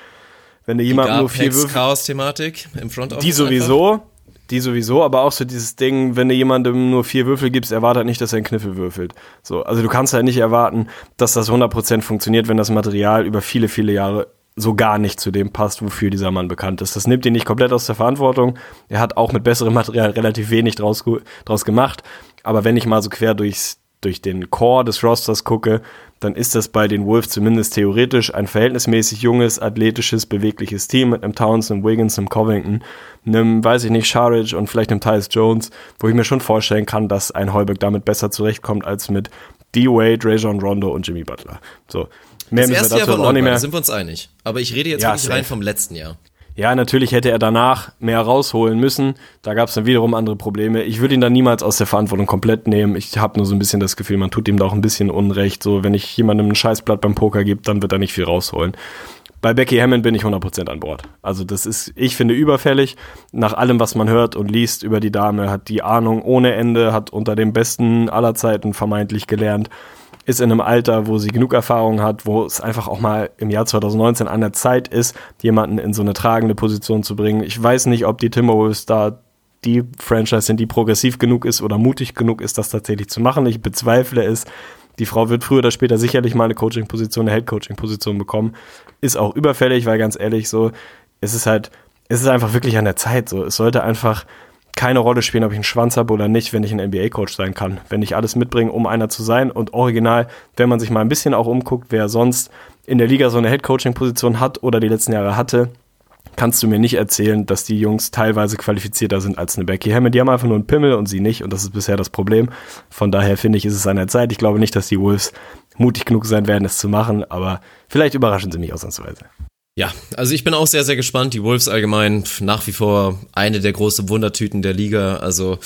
wenn du jemand nur vier Chaos-Thematik im Front Die sowieso. Einfach Die sowieso, aber auch so dieses Ding, wenn du jemandem nur vier Würfel gibst, erwartet nicht, dass er einen Kniffel würfelt. So, also du kannst halt nicht erwarten, dass das 100% funktioniert, wenn das Material über viele, viele Jahre so gar nicht zu dem passt, wofür dieser Mann bekannt ist. Das nimmt ihn nicht komplett aus der Verantwortung. Er hat auch mit besserem Material relativ wenig draus, draus gemacht. Aber wenn ich mal so quer durchs, durch den Core des Rosters gucke, dann ist das bei den Wolves zumindest theoretisch ein verhältnismäßig junges, athletisches, bewegliches Team mit einem Towns, einem Wiggins, einem Covington, einem, weiß ich nicht, Sharridge und vielleicht einem Tyus Jones, wo ich mir schon vorstellen kann, dass ein Heuberg damit besser zurechtkommt als mit D-Wade, Rajon Rondo und Jimmy Butler. So. Mehr das erste Jahr war auch nicht mehr. Da sind wir uns einig. Aber ich rede jetzt ja, wirklich rein vom letzten Jahr. Ja, natürlich hätte er danach mehr rausholen müssen. Da gab es dann wiederum andere Probleme. Ich würde ihn dann niemals aus der Verantwortung komplett nehmen. Ich habe nur so ein bisschen das Gefühl, man tut ihm da auch ein bisschen Unrecht. So, wenn ich jemandem ein Scheißblatt beim Poker gebe, dann wird er nicht viel rausholen. Bei Becky Hammond bin ich 100% an Bord. Also das ist, ich finde, überfällig. Nach allem, was man hört und liest über die Dame, hat die Ahnung ohne Ende, hat unter dem Besten aller Zeiten vermeintlich gelernt ist in einem Alter, wo sie genug Erfahrung hat, wo es einfach auch mal im Jahr 2019 an der Zeit ist, jemanden in so eine tragende Position zu bringen. Ich weiß nicht, ob die Timberwolves da die Franchise sind, die progressiv genug ist oder mutig genug ist, das tatsächlich zu machen. Ich bezweifle es. Die Frau wird früher oder später sicherlich mal eine Coaching-Position, eine Head-Coaching-Position bekommen. Ist auch überfällig, weil ganz ehrlich so, es ist halt, es ist einfach wirklich an der Zeit so. Es sollte einfach keine Rolle spielen, ob ich einen Schwanz habe oder nicht, wenn ich ein NBA-Coach sein kann. Wenn ich alles mitbringe, um einer zu sein und original, wenn man sich mal ein bisschen auch umguckt, wer sonst in der Liga so eine Head-Coaching-Position hat oder die letzten Jahre hatte, kannst du mir nicht erzählen, dass die Jungs teilweise qualifizierter sind als eine Becky Hammond. Die haben einfach nur einen Pimmel und sie nicht und das ist bisher das Problem. Von daher finde ich, ist es an der Zeit. Ich glaube nicht, dass die Wolves mutig genug sein werden, es zu machen, aber vielleicht überraschen sie mich ausnahmsweise. Ja, also ich bin auch sehr, sehr gespannt. Die Wolves allgemein nach wie vor eine der großen Wundertüten der Liga. Also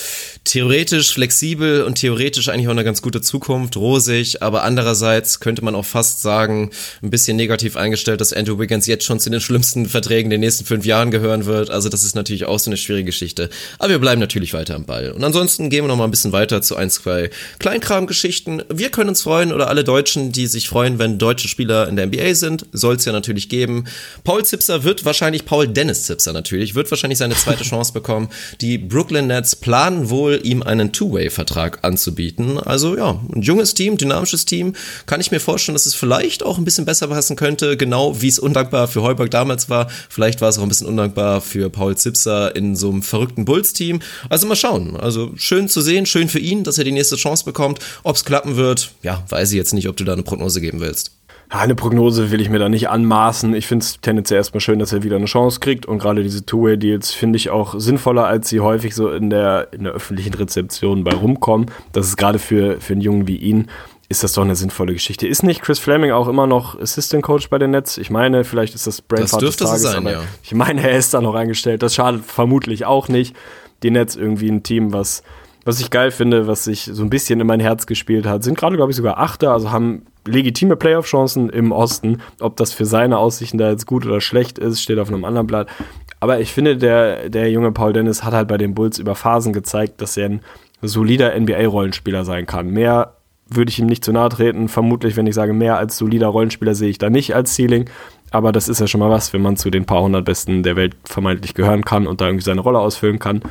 theoretisch flexibel und theoretisch eigentlich auch eine ganz gute Zukunft, rosig, aber andererseits könnte man auch fast sagen, ein bisschen negativ eingestellt, dass Andrew Wiggins jetzt schon zu den schlimmsten Verträgen der nächsten fünf Jahren gehören wird. Also das ist natürlich auch so eine schwierige Geschichte. Aber wir bleiben natürlich weiter am Ball. Und ansonsten gehen wir noch mal ein bisschen weiter zu ein, zwei Kleinkram-Geschichten. Wir können uns freuen oder alle Deutschen, die sich freuen, wenn deutsche Spieler in der NBA sind, soll es ja natürlich geben. Paul Zipser wird wahrscheinlich, Paul Dennis Zipser natürlich, wird wahrscheinlich seine zweite Chance bekommen. Die Brooklyn Nets planen wohl, ihm einen Two-Way-Vertrag anzubieten. Also ja, ein junges Team, dynamisches Team. Kann ich mir vorstellen, dass es vielleicht auch ein bisschen besser passen könnte, genau wie es undankbar für Heuberg damals war. Vielleicht war es auch ein bisschen undankbar für Paul Zipser in so einem verrückten Bulls-Team. Also mal schauen. Also schön zu sehen, schön für ihn, dass er die nächste Chance bekommt. Ob es klappen wird, ja, weiß ich jetzt nicht, ob du da eine Prognose geben willst. Eine Prognose will ich mir da nicht anmaßen. Ich finde es tendenziell erstmal schön, dass er wieder eine Chance kriegt. Und gerade diese Two-Way-Deals finde ich auch sinnvoller, als sie häufig so in der, in der öffentlichen Rezeption bei rumkommen. Das ist gerade für, für einen Jungen wie ihn, ist das doch eine sinnvolle Geschichte. Ist nicht Chris Fleming auch immer noch Assistant Coach bei den Nets? Ich meine, vielleicht ist das Brainfart das des Tages, sein, ja. ich meine, er ist da noch eingestellt. Das schadet vermutlich auch nicht. Die Nets irgendwie ein Team, was was ich geil finde, was sich so ein bisschen in mein Herz gespielt hat, sind gerade, glaube ich, sogar Achter, also haben legitime Playoff-Chancen im Osten. Ob das für seine Aussichten da jetzt gut oder schlecht ist, steht auf einem anderen Blatt. Aber ich finde, der, der junge Paul Dennis hat halt bei den Bulls über Phasen gezeigt, dass er ein solider NBA-Rollenspieler sein kann. Mehr würde ich ihm nicht zu nahe treten. Vermutlich, wenn ich sage, mehr als solider Rollenspieler sehe ich da nicht als Ceiling. Aber das ist ja schon mal was, wenn man zu den paar hundert Besten der Welt vermeintlich gehören kann und da irgendwie seine Rolle ausfüllen kann.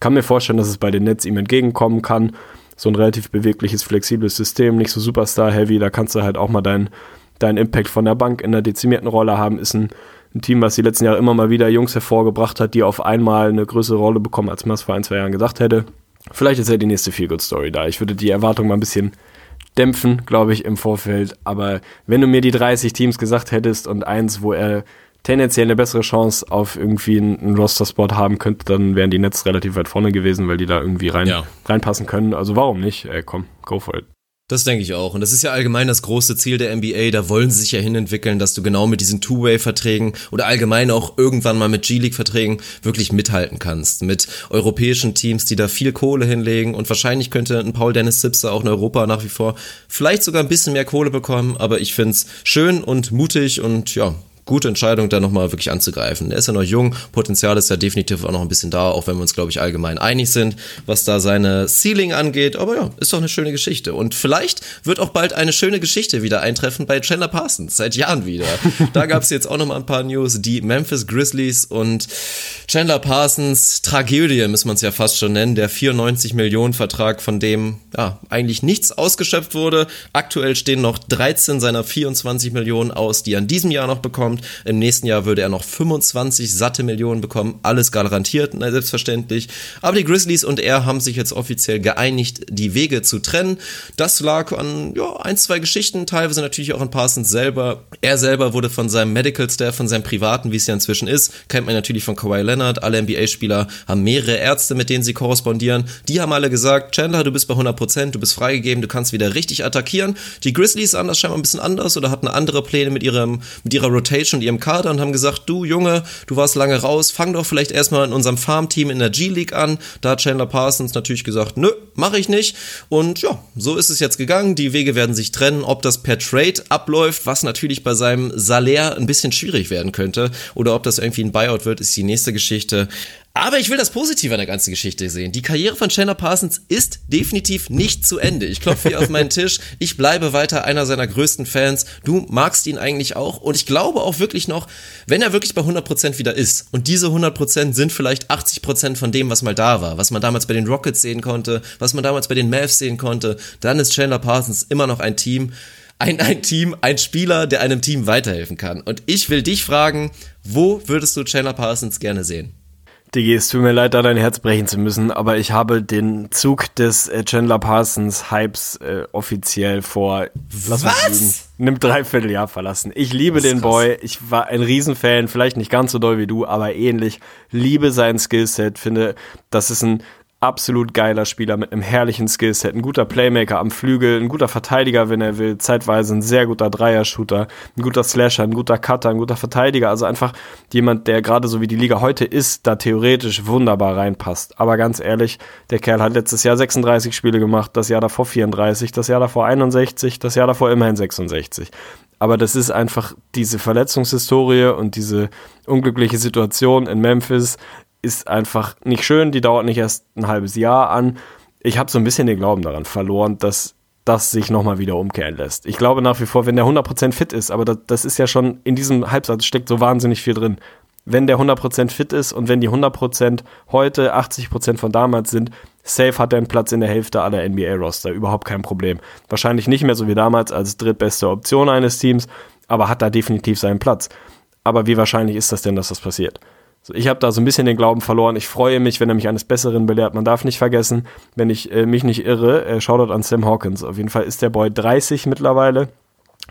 Kann mir vorstellen, dass es bei den Nets ihm entgegenkommen kann so ein relativ bewegliches, flexibles System, nicht so Superstar-heavy. Da kannst du halt auch mal deinen dein Impact von der Bank in einer dezimierten Rolle haben. Ist ein, ein Team, was die letzten Jahre immer mal wieder Jungs hervorgebracht hat, die auf einmal eine größere Rolle bekommen, als man es vor ein, zwei Jahren gedacht hätte. Vielleicht ist ja die nächste Feel-Good-Story da. Ich würde die Erwartung mal ein bisschen dämpfen, glaube ich, im Vorfeld. Aber wenn du mir die 30 Teams gesagt hättest und eins, wo er tendenziell eine bessere Chance auf irgendwie einen Roster-Spot haben könnte, dann wären die Nets relativ weit vorne gewesen, weil die da irgendwie rein, ja. reinpassen können. Also warum nicht? Ey, komm, go for it. Das denke ich auch. Und das ist ja allgemein das große Ziel der NBA. Da wollen sie sich ja hinentwickeln, dass du genau mit diesen Two-Way-Verträgen oder allgemein auch irgendwann mal mit G-League-Verträgen wirklich mithalten kannst. Mit europäischen Teams, die da viel Kohle hinlegen. Und wahrscheinlich könnte ein Paul Dennis Sipser auch in Europa nach wie vor vielleicht sogar ein bisschen mehr Kohle bekommen. Aber ich find's schön und mutig und ja, gute Entscheidung, da nochmal wirklich anzugreifen. Er ist ja noch jung, Potenzial ist ja definitiv auch noch ein bisschen da, auch wenn wir uns, glaube ich, allgemein einig sind, was da seine Ceiling angeht. Aber ja, ist doch eine schöne Geschichte. Und vielleicht wird auch bald eine schöne Geschichte wieder eintreffen bei Chandler Parsons, seit Jahren wieder. da gab es jetzt auch nochmal ein paar News. Die Memphis Grizzlies und Chandler Parsons Tragödie, muss man es ja fast schon nennen. Der 94 Millionen Vertrag, von dem ja eigentlich nichts ausgeschöpft wurde. Aktuell stehen noch 13 seiner 24 Millionen aus, die er in diesem Jahr noch bekommt. Im nächsten Jahr würde er noch 25 satte Millionen bekommen. Alles garantiert, na, selbstverständlich. Aber die Grizzlies und er haben sich jetzt offiziell geeinigt, die Wege zu trennen. Das lag an ja, ein, zwei Geschichten, teilweise natürlich auch an Parsons selber. Er selber wurde von seinem Medical Staff, von seinem privaten, wie es ja inzwischen ist, kennt man natürlich von Kawhi Leonard. Alle NBA-Spieler haben mehrere Ärzte, mit denen sie korrespondieren. Die haben alle gesagt, Chandler, du bist bei 100 Prozent, du bist freigegeben, du kannst wieder richtig attackieren. Die Grizzlies sahen das scheinbar ein bisschen anders oder hatten andere Pläne mit ihrem, mit ihrer Rotation und ihrem Kader und haben gesagt, du Junge, du warst lange raus, fang doch vielleicht erstmal in unserem Farmteam in der G-League an. Da hat Chandler Parsons natürlich gesagt, nö, mache ich nicht. Und ja, so ist es jetzt gegangen. Die Wege werden sich trennen. Ob das per Trade abläuft, was natürlich bei seinem Salär ein bisschen schwierig werden könnte, oder ob das irgendwie ein Buyout wird, ist die nächste Geschichte. Aber ich will das Positive an der ganzen Geschichte sehen. Die Karriere von Chandler Parsons ist definitiv nicht zu Ende. Ich klopfe hier auf meinen Tisch. Ich bleibe weiter einer seiner größten Fans. Du magst ihn eigentlich auch. Und ich glaube auch wirklich noch, wenn er wirklich bei 100% wieder ist. Und diese 100% sind vielleicht 80% von dem, was mal da war. Was man damals bei den Rockets sehen konnte. Was man damals bei den Mavs sehen konnte. Dann ist Chandler Parsons immer noch ein Team. Ein, ein Team, ein Spieler, der einem Team weiterhelfen kann. Und ich will dich fragen, wo würdest du Chandler Parsons gerne sehen? Digi, es tut mir leid, da dein Herz brechen zu müssen, aber ich habe den Zug des äh, Chandler Parsons Hypes äh, offiziell vor lass Was? einem Dreivierteljahr verlassen. Ich liebe den. Boy, ich war ein Riesenfan, vielleicht nicht ganz so doll wie du, aber ähnlich. Liebe sein Skillset, finde, das ist ein absolut geiler Spieler mit einem herrlichen Skillset, ein guter Playmaker am Flügel, ein guter Verteidiger, wenn er will, zeitweise ein sehr guter Dreier-Shooter, ein guter Slasher, ein guter Cutter, ein guter Verteidiger, also einfach jemand, der gerade so wie die Liga heute ist, da theoretisch wunderbar reinpasst. Aber ganz ehrlich, der Kerl hat letztes Jahr 36 Spiele gemacht, das Jahr davor 34, das Jahr davor 61, das Jahr davor immerhin 66. Aber das ist einfach diese Verletzungshistorie und diese unglückliche Situation in Memphis ist einfach nicht schön, die dauert nicht erst ein halbes Jahr an. Ich habe so ein bisschen den Glauben daran verloren, dass das sich nochmal wieder umkehren lässt. Ich glaube nach wie vor, wenn der 100% fit ist, aber das, das ist ja schon, in diesem Halbsatz steckt so wahnsinnig viel drin. Wenn der 100% fit ist und wenn die 100% heute 80% von damals sind, safe hat er einen Platz in der Hälfte aller NBA-Roster, überhaupt kein Problem. Wahrscheinlich nicht mehr so wie damals als drittbeste Option eines Teams, aber hat da definitiv seinen Platz. Aber wie wahrscheinlich ist das denn, dass das passiert? So, ich habe da so ein bisschen den Glauben verloren. Ich freue mich, wenn er mich eines Besseren belehrt. Man darf nicht vergessen, wenn ich äh, mich nicht irre, äh, Shoutout an Sam Hawkins. Auf jeden Fall ist der Boy 30 mittlerweile.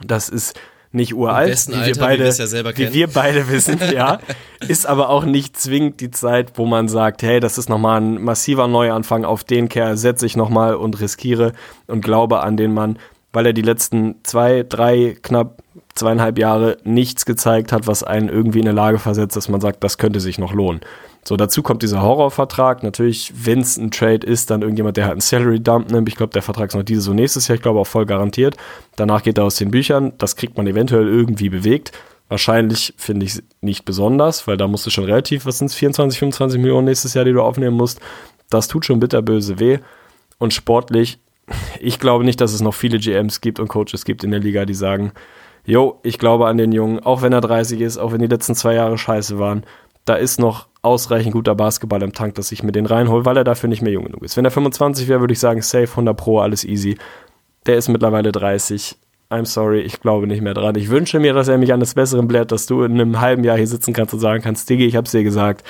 Das ist nicht uralt, wie, wir beide, ja wie wir beide wissen, ja. Ist aber auch nicht zwingend die Zeit, wo man sagt, hey, das ist nochmal ein massiver Neuanfang, auf den Kerl setze ich nochmal und riskiere und glaube an den Mann, weil er die letzten zwei, drei, knapp zweieinhalb Jahre nichts gezeigt hat, was einen irgendwie in eine Lage versetzt, dass man sagt, das könnte sich noch lohnen. So, dazu kommt dieser Horrorvertrag. Natürlich, wenn es ein Trade ist, dann irgendjemand, der halt einen Salary Dump nimmt. Ich glaube, der Vertrag ist noch dieses und nächstes Jahr, ich glaube auch voll garantiert. Danach geht er aus den Büchern. Das kriegt man eventuell irgendwie bewegt. Wahrscheinlich finde ich nicht besonders, weil da musst du schon relativ, was sind es, 24, 25 Millionen nächstes Jahr, die du aufnehmen musst. Das tut schon bitterböse weh. Und sportlich, ich glaube nicht, dass es noch viele GMs gibt und Coaches gibt in der Liga, die sagen, yo, ich glaube an den Jungen, auch wenn er 30 ist, auch wenn die letzten zwei Jahre scheiße waren, da ist noch ausreichend guter Basketball im Tank, dass ich mir den reinhole, weil er dafür nicht mehr jung genug ist. Wenn er 25 wäre, würde ich sagen, safe, 100 pro, alles easy. Der ist mittlerweile 30. I'm sorry, ich glaube nicht mehr dran. Ich wünsche mir, dass er mich eines Besseren bläht, dass du in einem halben Jahr hier sitzen kannst und sagen kannst, Diggi, ich hab's dir gesagt.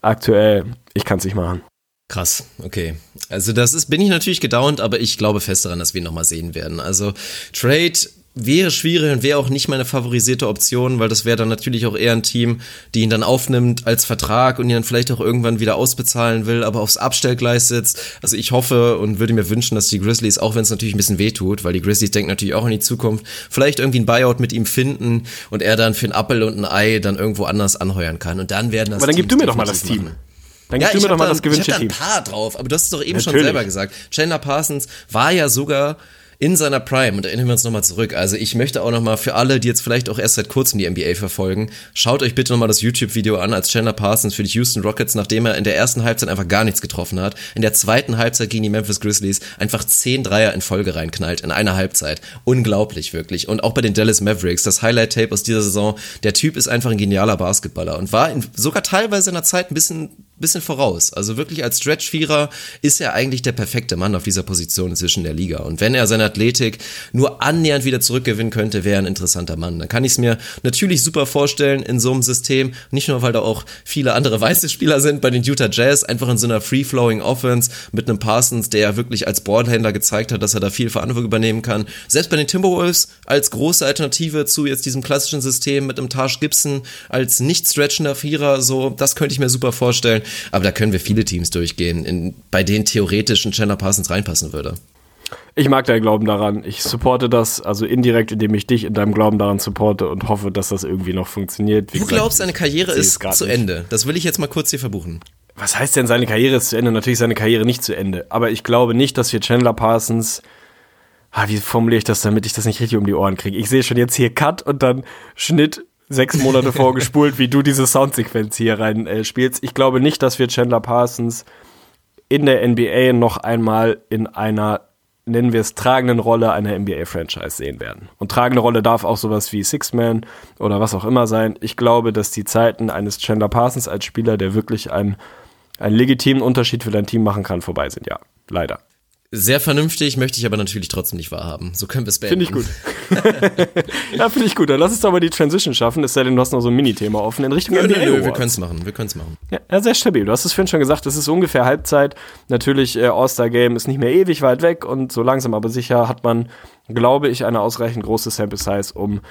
Aktuell, ich kann's nicht machen. Krass, okay. Also das ist, bin ich natürlich gedauert, aber ich glaube fest daran, dass wir ihn nochmal sehen werden. Also Trade wäre schwierig und wäre auch nicht meine favorisierte Option, weil das wäre dann natürlich auch eher ein Team, die ihn dann aufnimmt als Vertrag und ihn dann vielleicht auch irgendwann wieder ausbezahlen will, aber aufs Abstellgleis sitzt. Also ich hoffe und würde mir wünschen, dass die Grizzlies, auch wenn es natürlich ein bisschen wehtut, weil die Grizzlies denken natürlich auch in die Zukunft, vielleicht irgendwie ein Buyout mit ihm finden und er dann für ein Appel und ein Ei dann irgendwo anders anheuern kann und dann werden das Aber dann gib du mir doch mal das Team. Machen. Dann ja, gib mir doch mal das gewünschte Team. Ich hab da ein paar drauf, aber du hast es doch eben natürlich. schon selber gesagt. Chandler Parsons war ja sogar in seiner Prime, und erinnern wir uns nochmal zurück, also ich möchte auch nochmal für alle, die jetzt vielleicht auch erst seit kurzem die NBA verfolgen, schaut euch bitte nochmal das YouTube-Video an, als Chandler Parsons für die Houston Rockets, nachdem er in der ersten Halbzeit einfach gar nichts getroffen hat, in der zweiten Halbzeit gegen die Memphis Grizzlies einfach zehn Dreier in Folge reinknallt, in einer Halbzeit. Unglaublich, wirklich. Und auch bei den Dallas Mavericks, das Highlight-Tape aus dieser Saison, der Typ ist einfach ein genialer Basketballer und war in, sogar teilweise in der Zeit ein bisschen bisschen voraus. Also wirklich als Stretch-Vierer ist er eigentlich der perfekte Mann auf dieser Position zwischen der Liga. Und wenn er seine Athletik nur annähernd wieder zurückgewinnen könnte, wäre er ein interessanter Mann. Dann kann ich es mir natürlich super vorstellen in so einem System. Nicht nur, weil da auch viele andere weiße Spieler sind bei den Utah Jazz, einfach in so einer Free-Flowing Offense mit einem Parsons, der ja wirklich als Ballhändler gezeigt hat, dass er da viel Verantwortung übernehmen kann. Selbst bei den Timberwolves als große Alternative zu jetzt diesem klassischen System mit einem Taj Gibson als nicht stretchender Vierer, so, das könnte ich mir super vorstellen. Aber da können wir viele Teams durchgehen, in, bei denen theoretisch ein Chandler Parsons reinpassen würde. Ich mag deinen Glauben daran. Ich supporte das, also indirekt, indem ich dich in deinem Glauben daran supporte und hoffe, dass das irgendwie noch funktioniert. Wie du gesagt, glaubst, seine Karriere ist zu nicht. Ende. Das will ich jetzt mal kurz hier verbuchen. Was heißt denn, seine Karriere ist zu Ende? Natürlich ist seine Karriere nicht zu Ende. Aber ich glaube nicht, dass wir Chandler Parsons. Ah, wie formuliere ich das, damit ich das nicht richtig um die Ohren kriege? Ich sehe schon jetzt hier Cut und dann Schnitt sechs Monate vorgespult, wie du diese Soundsequenz hier rein äh, spielst. Ich glaube nicht, dass wir Chandler Parsons in der NBA noch einmal in einer, nennen wir es, tragenden Rolle einer NBA-Franchise sehen werden. Und tragende Rolle darf auch sowas wie Six-Man oder was auch immer sein. Ich glaube, dass die Zeiten eines Chandler Parsons als Spieler, der wirklich einen, einen legitimen Unterschied für dein Team machen kann, vorbei sind. Ja, leider. Sehr vernünftig, möchte ich aber natürlich trotzdem nicht wahrhaben. So können wir es beenden. Finde ich gut. ja, finde ich gut. Dann lass uns doch mal die Transition schaffen, es sei denn, du hast noch so ein Mini-Thema offen in Richtung nö, NBA nö, nö, wir können es machen, wir können es machen. Ja, sehr stabil. Du hast es vorhin schon gesagt, es ist ungefähr Halbzeit. Natürlich, äh, All-Star-Game ist nicht mehr ewig weit weg und so langsam aber sicher hat man, glaube ich, eine ausreichend große Sample-Size, um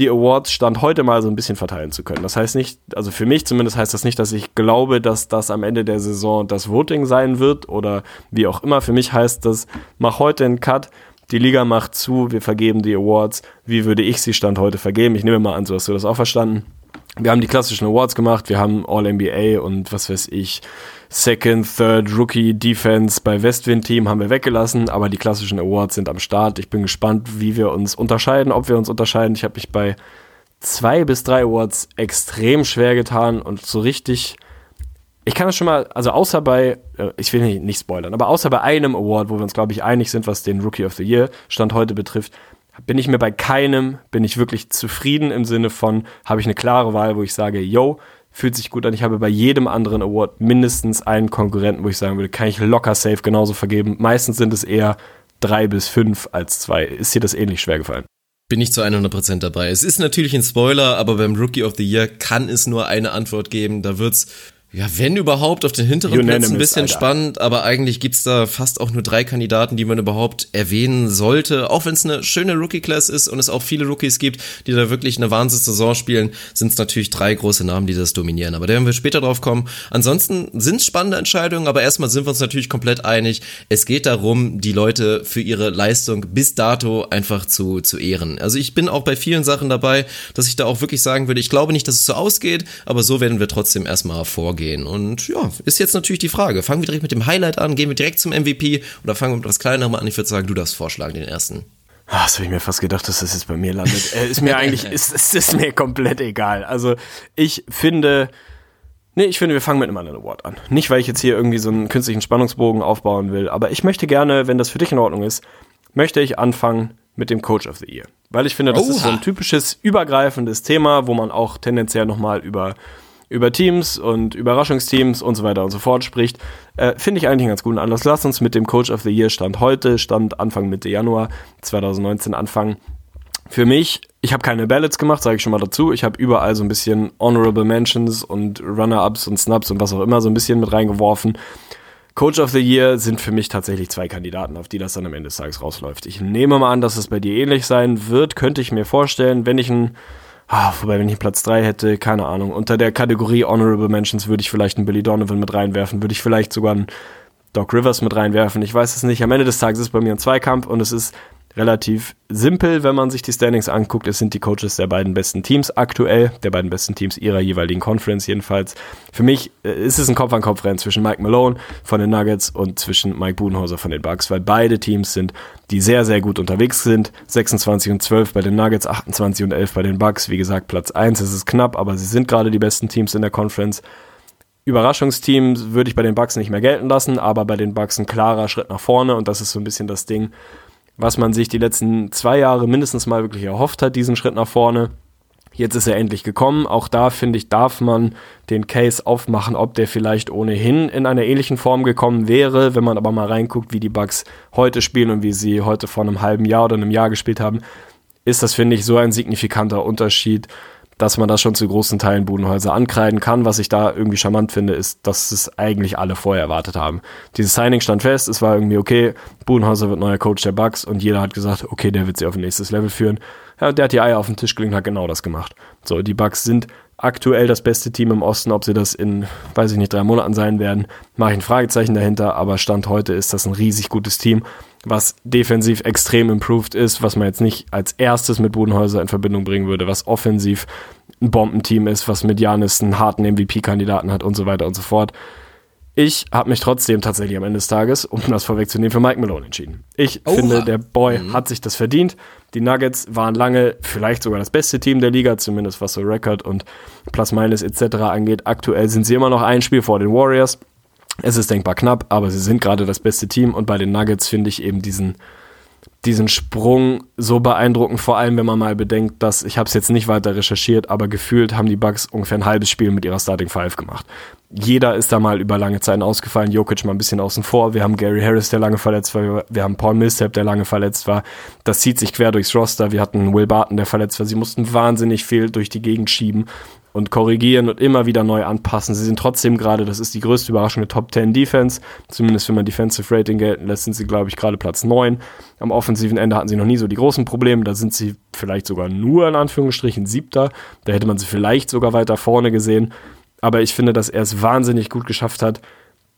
die Awards Stand heute mal so ein bisschen verteilen zu können. Das heißt nicht, also für mich zumindest heißt das nicht, dass ich glaube, dass das am Ende der Saison das Voting sein wird oder wie auch immer. Für mich heißt das, mach heute einen Cut, die Liga macht zu, wir vergeben die Awards. Wie würde ich sie Stand heute vergeben? Ich nehme mal an, so hast du das auch verstanden. Wir haben die klassischen Awards gemacht, wir haben All-NBA und was weiß ich, Second, Third, Rookie, Defense bei Westwind-Team haben wir weggelassen, aber die klassischen Awards sind am Start. Ich bin gespannt, wie wir uns unterscheiden, ob wir uns unterscheiden. Ich habe mich bei zwei bis drei Awards extrem schwer getan und so richtig. Ich kann das schon mal, also außer bei, äh, ich will nicht, nicht spoilern, aber außer bei einem Award, wo wir uns, glaube ich, einig sind, was den Rookie of the Year Stand heute betrifft, bin ich mir bei keinem, bin ich wirklich zufrieden im Sinne von, habe ich eine klare Wahl, wo ich sage, yo, fühlt sich gut an. Ich habe bei jedem anderen Award mindestens einen Konkurrenten, wo ich sagen würde, kann ich locker safe genauso vergeben. Meistens sind es eher drei bis fünf als zwei. Ist dir das ähnlich schwer gefallen? Bin ich zu 100% dabei. Es ist natürlich ein Spoiler, aber beim Rookie of the Year kann es nur eine Antwort geben. Da wird's ja, wenn überhaupt, auf den hinteren Unanimous, Plätzen ein bisschen Alter. spannend, aber eigentlich gibt's da fast auch nur drei Kandidaten, die man überhaupt erwähnen sollte. Auch wenn es eine schöne Rookie-Class ist und es auch viele Rookies gibt, die da wirklich eine Wahnsinns-Saison spielen, sind es natürlich drei große Namen, die das dominieren. Aber da werden wir später drauf kommen. Ansonsten sind spannende Entscheidungen, aber erstmal sind wir uns natürlich komplett einig. Es geht darum, die Leute für ihre Leistung bis dato einfach zu, zu ehren. Also ich bin auch bei vielen Sachen dabei, dass ich da auch wirklich sagen würde, ich glaube nicht, dass es so ausgeht, aber so werden wir trotzdem erstmal vorgehen vorgehen. Und ja, ist jetzt natürlich die Frage. Fangen wir direkt mit dem Highlight an, gehen wir direkt zum MVP oder fangen wir mit etwas kleinerem an? Ich würde sagen, du darfst vorschlagen, den ersten. Ach, das habe ich mir fast gedacht, dass das jetzt bei mir landet. äh, ist mir eigentlich, ist, ist, ist mir komplett egal. Also ich finde, Nee, ich finde, wir fangen mit einem anderen Award an. Nicht, weil ich jetzt hier irgendwie so einen künstlichen Spannungsbogen aufbauen will, aber ich möchte gerne, wenn das für dich in Ordnung ist, möchte ich anfangen mit dem Coach of the Year. Weil ich finde, das Oha. ist so ein typisches übergreifendes Thema, wo man auch tendenziell nochmal über über Teams und Überraschungsteams und so weiter und so fort spricht, äh, finde ich eigentlich einen ganz guten Anlass. Lass uns mit dem Coach of the Year Stand heute, Stand Anfang Mitte Januar 2019 anfangen. Für mich, ich habe keine Ballots gemacht, sage ich schon mal dazu. Ich habe überall so ein bisschen Honorable Mentions und Runner-Ups und Snaps und was auch immer so ein bisschen mit reingeworfen. Coach of the Year sind für mich tatsächlich zwei Kandidaten, auf die das dann am Ende des Tages rausläuft. Ich nehme mal an, dass es bei dir ähnlich sein wird, könnte ich mir vorstellen, wenn ich ein Ah, wobei, wenn ich Platz 3 hätte, keine Ahnung. Unter der Kategorie Honorable Mentions würde ich vielleicht einen Billy Donovan mit reinwerfen, würde ich vielleicht sogar einen Doc Rivers mit reinwerfen. Ich weiß es nicht. Am Ende des Tages ist bei mir ein Zweikampf und es ist relativ simpel, wenn man sich die Standings anguckt. Es sind die Coaches der beiden besten Teams aktuell, der beiden besten Teams ihrer jeweiligen Conference jedenfalls. Für mich äh, ist es ein Kopf-an-Kopf-Rennen zwischen Mike Malone von den Nuggets und zwischen Mike Budenhauser von den Bucks, weil beide Teams sind, die sehr, sehr gut unterwegs sind. 26 und 12 bei den Nuggets, 28 und 11 bei den Bucks. Wie gesagt, Platz 1 ist es knapp, aber sie sind gerade die besten Teams in der Conference. Überraschungsteam würde ich bei den Bucks nicht mehr gelten lassen, aber bei den Bucks ein klarer Schritt nach vorne und das ist so ein bisschen das Ding, was man sich die letzten zwei Jahre mindestens mal wirklich erhofft hat, diesen Schritt nach vorne. Jetzt ist er endlich gekommen. Auch da, finde ich, darf man den Case aufmachen, ob der vielleicht ohnehin in einer ähnlichen Form gekommen wäre. Wenn man aber mal reinguckt, wie die Bugs heute spielen und wie sie heute vor einem halben Jahr oder einem Jahr gespielt haben, ist das, finde ich, so ein signifikanter Unterschied, dass man das schon zu großen Teilen Budenhäuser ankreiden kann. Was ich da irgendwie charmant finde, ist, dass es eigentlich alle vorher erwartet haben. Dieses Signing stand fest, es war irgendwie okay, Budenhäuser wird neuer Coach der Bucks und jeder hat gesagt, okay, der wird sie auf ein nächstes Level führen. Ja, der hat die Eier auf den Tisch gelegt und hat genau das gemacht. So, die Bucks sind aktuell das beste Team im Osten. Ob sie das in, weiß ich nicht, drei Monaten sein werden, mache ich ein Fragezeichen dahinter. Aber Stand heute ist das ein riesig gutes Team was defensiv extrem improved ist, was man jetzt nicht als erstes mit Bodenhäuser in Verbindung bringen würde, was offensiv ein Bombenteam ist, was mit Janis einen harten MVP-Kandidaten hat und so weiter und so fort. Ich habe mich trotzdem tatsächlich am Ende des Tages, um das vorwegzunehmen, für Mike Malone entschieden. Ich Oha. finde, der Boy mhm. hat sich das verdient. Die Nuggets waren lange vielleicht sogar das beste Team der Liga, zumindest was so Record und Plus-Minus etc. angeht. Aktuell sind sie immer noch ein Spiel vor den Warriors. Es ist denkbar knapp, aber sie sind gerade das beste Team und bei den Nuggets finde ich eben diesen, diesen Sprung so beeindruckend, vor allem wenn man mal bedenkt, dass, ich habe es jetzt nicht weiter recherchiert, aber gefühlt haben die Bucks ungefähr ein halbes Spiel mit ihrer Starting Five gemacht. Jeder ist da mal über lange Zeit ausgefallen, Jokic mal ein bisschen außen vor, wir haben Gary Harris, der lange verletzt war, wir haben Paul Millsap, der lange verletzt war, das zieht sich quer durchs Roster, wir hatten Will Barton, der verletzt war, sie mussten wahnsinnig viel durch die Gegend schieben und korrigieren und immer wieder neu anpassen. Sie sind trotzdem gerade, das ist die größte Überraschung, Top 10 Defense. Zumindest wenn man Defensive Rating gelten lässt, sind sie, glaube ich, gerade Platz 9. Am offensiven Ende hatten sie noch nie so die großen Probleme. Da sind sie vielleicht sogar nur in Anführungsstrichen siebter. Da hätte man sie vielleicht sogar weiter vorne gesehen. Aber ich finde, dass er es wahnsinnig gut geschafft hat,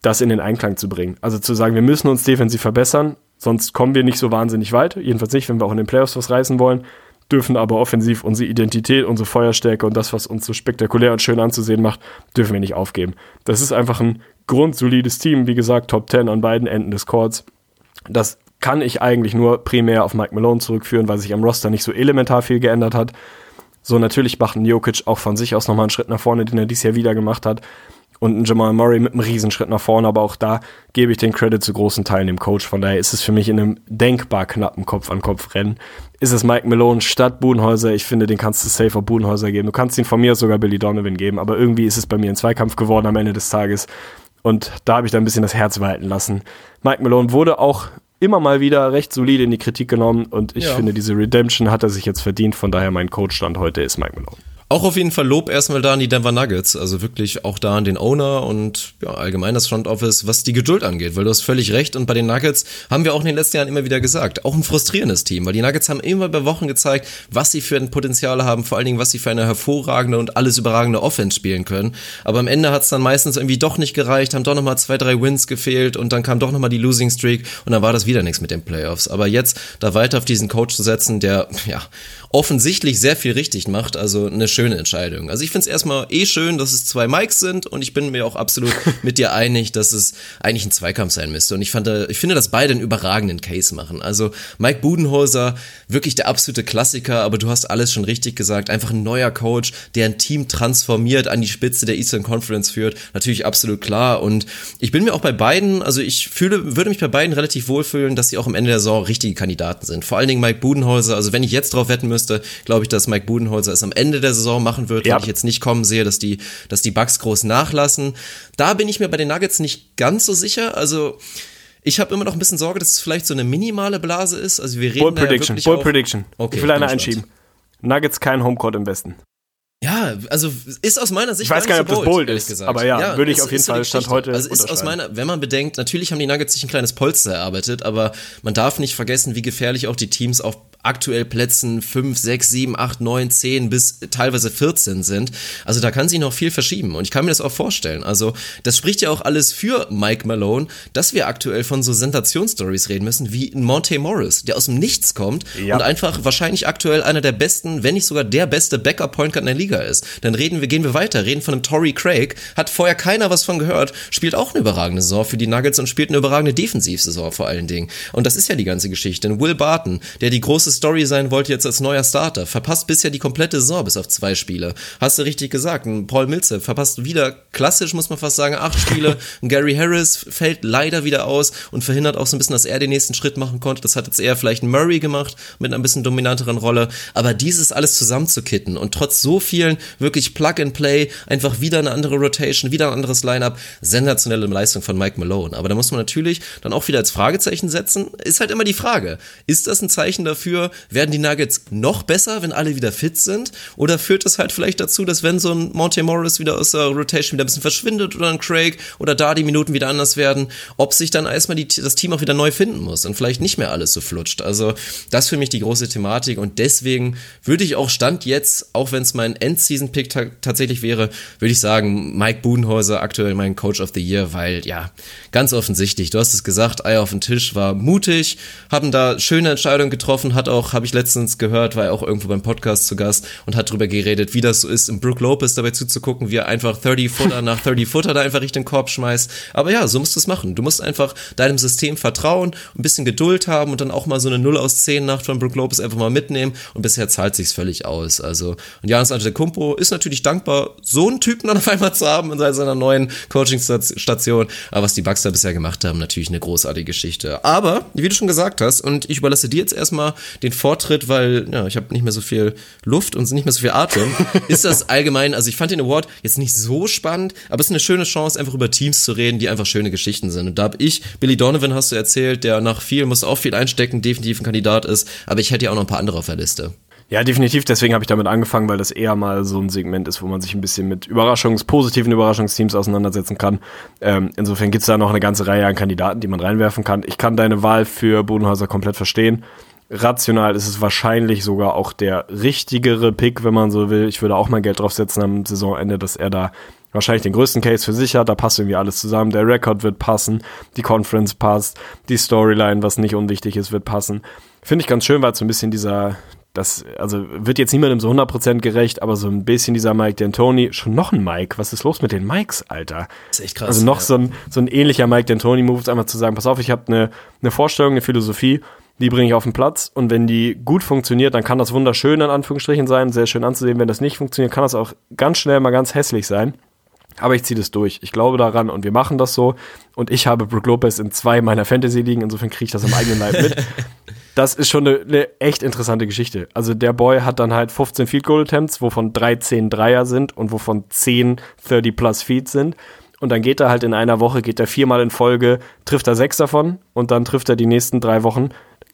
das in den Einklang zu bringen. Also zu sagen, wir müssen uns defensiv verbessern, sonst kommen wir nicht so wahnsinnig weit. Jedenfalls nicht, wenn wir auch in den Playoffs was reißen wollen dürfen aber offensiv unsere Identität, unsere Feuerstärke und das, was uns so spektakulär und schön anzusehen macht, dürfen wir nicht aufgeben. Das ist einfach ein grundsolides Team, wie gesagt, Top 10 an beiden Enden des Chords. Das kann ich eigentlich nur primär auf Mike Malone zurückführen, weil sich am Roster nicht so elementar viel geändert hat. So natürlich macht ein Jokic auch von sich aus nochmal einen Schritt nach vorne, den er dieses Jahr wieder gemacht hat und ein Jamal Murray mit einem Riesenschritt nach vorne, aber auch da gebe ich den Credit zu großen Teilen dem Coach. Von daher ist es für mich in einem denkbar knappen Kopf-an-Kopf-Rennen. Ist es Mike Malone statt Budenhäuser? Ich finde, den kannst du safer Budenhäuser geben. Du kannst ihn von mir sogar Billy Donovan geben, aber irgendwie ist es bei mir ein Zweikampf geworden am Ende des Tages. Und da habe ich da ein bisschen das Herz walten lassen. Mike Malone wurde auch immer mal wieder recht solide in die Kritik genommen und ich ja. finde, diese Redemption hat er sich jetzt verdient. Von daher mein Coach-Stand heute ist Mike Malone. Auch auf jeden Fall Lob erstmal da an die Denver Nuggets, also wirklich auch da an den Owner und ja, allgemein das Front Office, was die Geduld angeht, weil du hast völlig recht und bei den Nuggets haben wir auch in den letzten Jahren immer wieder gesagt, auch ein frustrierendes Team, weil die Nuggets haben immer bei Wochen gezeigt, was sie für ein Potenzial haben, vor allen Dingen, was sie für eine hervorragende und alles überragende Offense spielen können, aber am Ende hat es dann meistens irgendwie doch nicht gereicht, haben doch nochmal zwei, drei Wins gefehlt und dann kam doch nochmal die Losing Streak und dann war das wieder nichts mit den Playoffs, aber jetzt da weiter auf diesen Coach zu setzen, der, ja, offensichtlich sehr viel richtig macht. Also eine schöne Entscheidung. Also ich finde es erstmal eh schön, dass es zwei Mikes sind und ich bin mir auch absolut mit dir einig, dass es eigentlich ein Zweikampf sein müsste. Und ich fand, ich finde, dass beide einen überragenden Case machen. Also Mike Budenholzer, wirklich der absolute Klassiker, aber du hast alles schon richtig gesagt. Einfach ein neuer Coach, der ein Team transformiert, an die Spitze der Eastern Conference führt. Natürlich absolut klar. Und ich bin mir auch bei beiden, also ich fühle, würde mich bei beiden relativ wohlfühlen, dass sie auch am Ende der Saison richtige Kandidaten sind. Vor allen Dingen Mike Budenholzer. Also wenn ich jetzt drauf wetten müsste, müsste, glaube ich, dass Mike Budenholzer es am Ende der Saison machen wird, ja. weil ich jetzt nicht kommen sehe, dass die, dass die Bugs groß nachlassen. Da bin ich mir bei den Nuggets nicht ganz so sicher. Also ich habe immer noch ein bisschen Sorge, dass es vielleicht so eine minimale Blase ist. Also wir reden Bold Prediction, Bold Prediction. Okay, ich will eine einschieben. Nuggets kein Homecourt im Westen. Ja, also ist aus meiner Sicht ich weiß gar nicht, ob das bold ist, gesagt. aber ja, ja würde ich auf jeden Fall Stand heute Also ist aus meiner, wenn man bedenkt, natürlich haben die Nuggets sich ein kleines Polster erarbeitet, aber man darf nicht vergessen, wie gefährlich auch die Teams auf aktuell Plätzen 5, 6, 7, 8, 9, 10 bis teilweise 14 sind. Also da kann sich noch viel verschieben und ich kann mir das auch vorstellen. Also das spricht ja auch alles für Mike Malone, dass wir aktuell von so Sensationsstories reden müssen wie Monte Morris, der aus dem Nichts kommt ja. und einfach wahrscheinlich aktuell einer der besten, wenn nicht sogar der beste Backup Point Guard in der Liga ist. Dann reden wir, gehen wir weiter, reden von einem Tory Craig, hat vorher keiner was von gehört, spielt auch eine überragende Saison für die Nuggets und spielt eine überragende Defensivsaison vor allen Dingen. Und das ist ja die ganze Geschichte. Und Will Barton, der die große Story sein wollte jetzt als neuer Starter. Verpasst bisher die komplette Saison bis auf zwei Spiele. Hast du richtig gesagt. Ein Paul Millsap verpasst wieder klassisch, muss man fast sagen, acht Spiele. Ein Gary Harris fällt leider wieder aus und verhindert auch so ein bisschen, dass er den nächsten Schritt machen konnte. Das hat jetzt eher vielleicht Murray gemacht mit einer bisschen dominanteren Rolle. Aber dieses alles zusammenzukitten und trotz so vielen wirklich Plug and Play einfach wieder eine andere Rotation, wieder ein anderes Lineup, sensationelle Leistung von Mike Malone. Aber da muss man natürlich dann auch wieder als Fragezeichen setzen. Ist halt immer die Frage, ist das ein Zeichen dafür, werden die Nuggets noch besser, wenn alle wieder fit sind? Oder führt es halt vielleicht dazu, dass wenn so ein Monte Morris wieder aus der Rotation wieder ein bisschen verschwindet oder ein Craig oder da die Minuten wieder anders werden, ob sich dann erstmal die, das Team auch wieder neu finden muss und vielleicht nicht mehr alles so flutscht. Also das für mich die große Thematik und deswegen würde ich auch Stand jetzt, auch wenn es mein End-Season-Pick ta tatsächlich wäre, würde ich sagen, Mike Budenhäuser aktuell mein Coach of the Year, weil ja, ganz offensichtlich, du hast es gesagt, Eier auf den Tisch war mutig, haben da schöne Entscheidungen getroffen, hat auch, habe ich letztens gehört, war er auch irgendwo beim Podcast zu Gast und hat drüber geredet, wie das so ist, im Brook Lopez dabei zuzugucken, wie er einfach 30 Footer nach 30 Footer da einfach Richtung Korb schmeißt. Aber ja, so musst du es machen. Du musst einfach deinem System vertrauen, ein bisschen Geduld haben und dann auch mal so eine 0 aus 10 Nacht von Brook Lopez einfach mal mitnehmen und bisher zahlt sich's völlig aus. Also, und Janis Antetokounmpo ist natürlich dankbar, so einen Typen dann auf einmal zu haben in seiner neuen Coaching-Station. Aber was die Bucks da bisher gemacht haben, natürlich eine großartige Geschichte. Aber, wie du schon gesagt hast, und ich überlasse dir jetzt erstmal den Vortritt, weil ja, ich habe nicht mehr so viel Luft und nicht mehr so viel Atem. ist das allgemein, also ich fand den Award jetzt nicht so spannend, aber es ist eine schöne Chance, einfach über Teams zu reden, die einfach schöne Geschichten sind. Und da habe ich, Billy Donovan hast du erzählt, der nach viel, muss auch viel einstecken, definitiv ein Kandidat ist, aber ich hätte ja auch noch ein paar andere auf der Liste. Ja, definitiv. Deswegen habe ich damit angefangen, weil das eher mal so ein Segment ist, wo man sich ein bisschen mit Überraschungs-, positiven Überraschungsteams auseinandersetzen kann. Ähm, insofern gibt's da noch eine ganze Reihe an Kandidaten, die man reinwerfen kann. Ich kann deine Wahl für Bodenhäuser komplett verstehen. Rational ist es wahrscheinlich sogar auch der richtigere Pick, wenn man so will. Ich würde auch mal Geld draufsetzen am Saisonende, dass er da wahrscheinlich den größten Case für sich hat. Da passt irgendwie alles zusammen. Der Rekord wird passen, die Conference passt, die Storyline, was nicht unwichtig ist, wird passen. Finde ich ganz schön, weil es so ein bisschen dieser, das, also wird jetzt niemandem so 100% gerecht, aber so ein bisschen dieser Mike D'Antoni, schon noch ein Mike, was ist los mit den Mikes, Alter? Das ist echt krass. Also noch ja. so, ein, so ein ähnlicher Mike D'Antoni-Move, einmal zu sagen, pass auf, ich habe eine, eine Vorstellung, eine Philosophie, die bringe ich auf den Platz und wenn die gut funktioniert, dann kann das wunderschön in Anführungsstrichen sein, sehr schön anzusehen. Wenn das nicht funktioniert, kann das auch ganz schnell mal ganz hässlich sein. Aber ich ziehe das durch. Ich glaube daran und wir machen das so. Und ich habe Brook Lopez in zwei meiner Fantasy-Ligen, insofern kriege ich das am eigenen Leib mit. Das ist schon eine, eine, echt interessante Geschichte. Also der Boy hat dann halt 15 Field Goal Attempts, wovon 13 Dreier sind und wovon 10 30 plus Feet sind. Und dann geht er halt in einer Woche, geht er viermal in Folge, trifft er sechs davon und dann trifft er die nächsten drei Wochen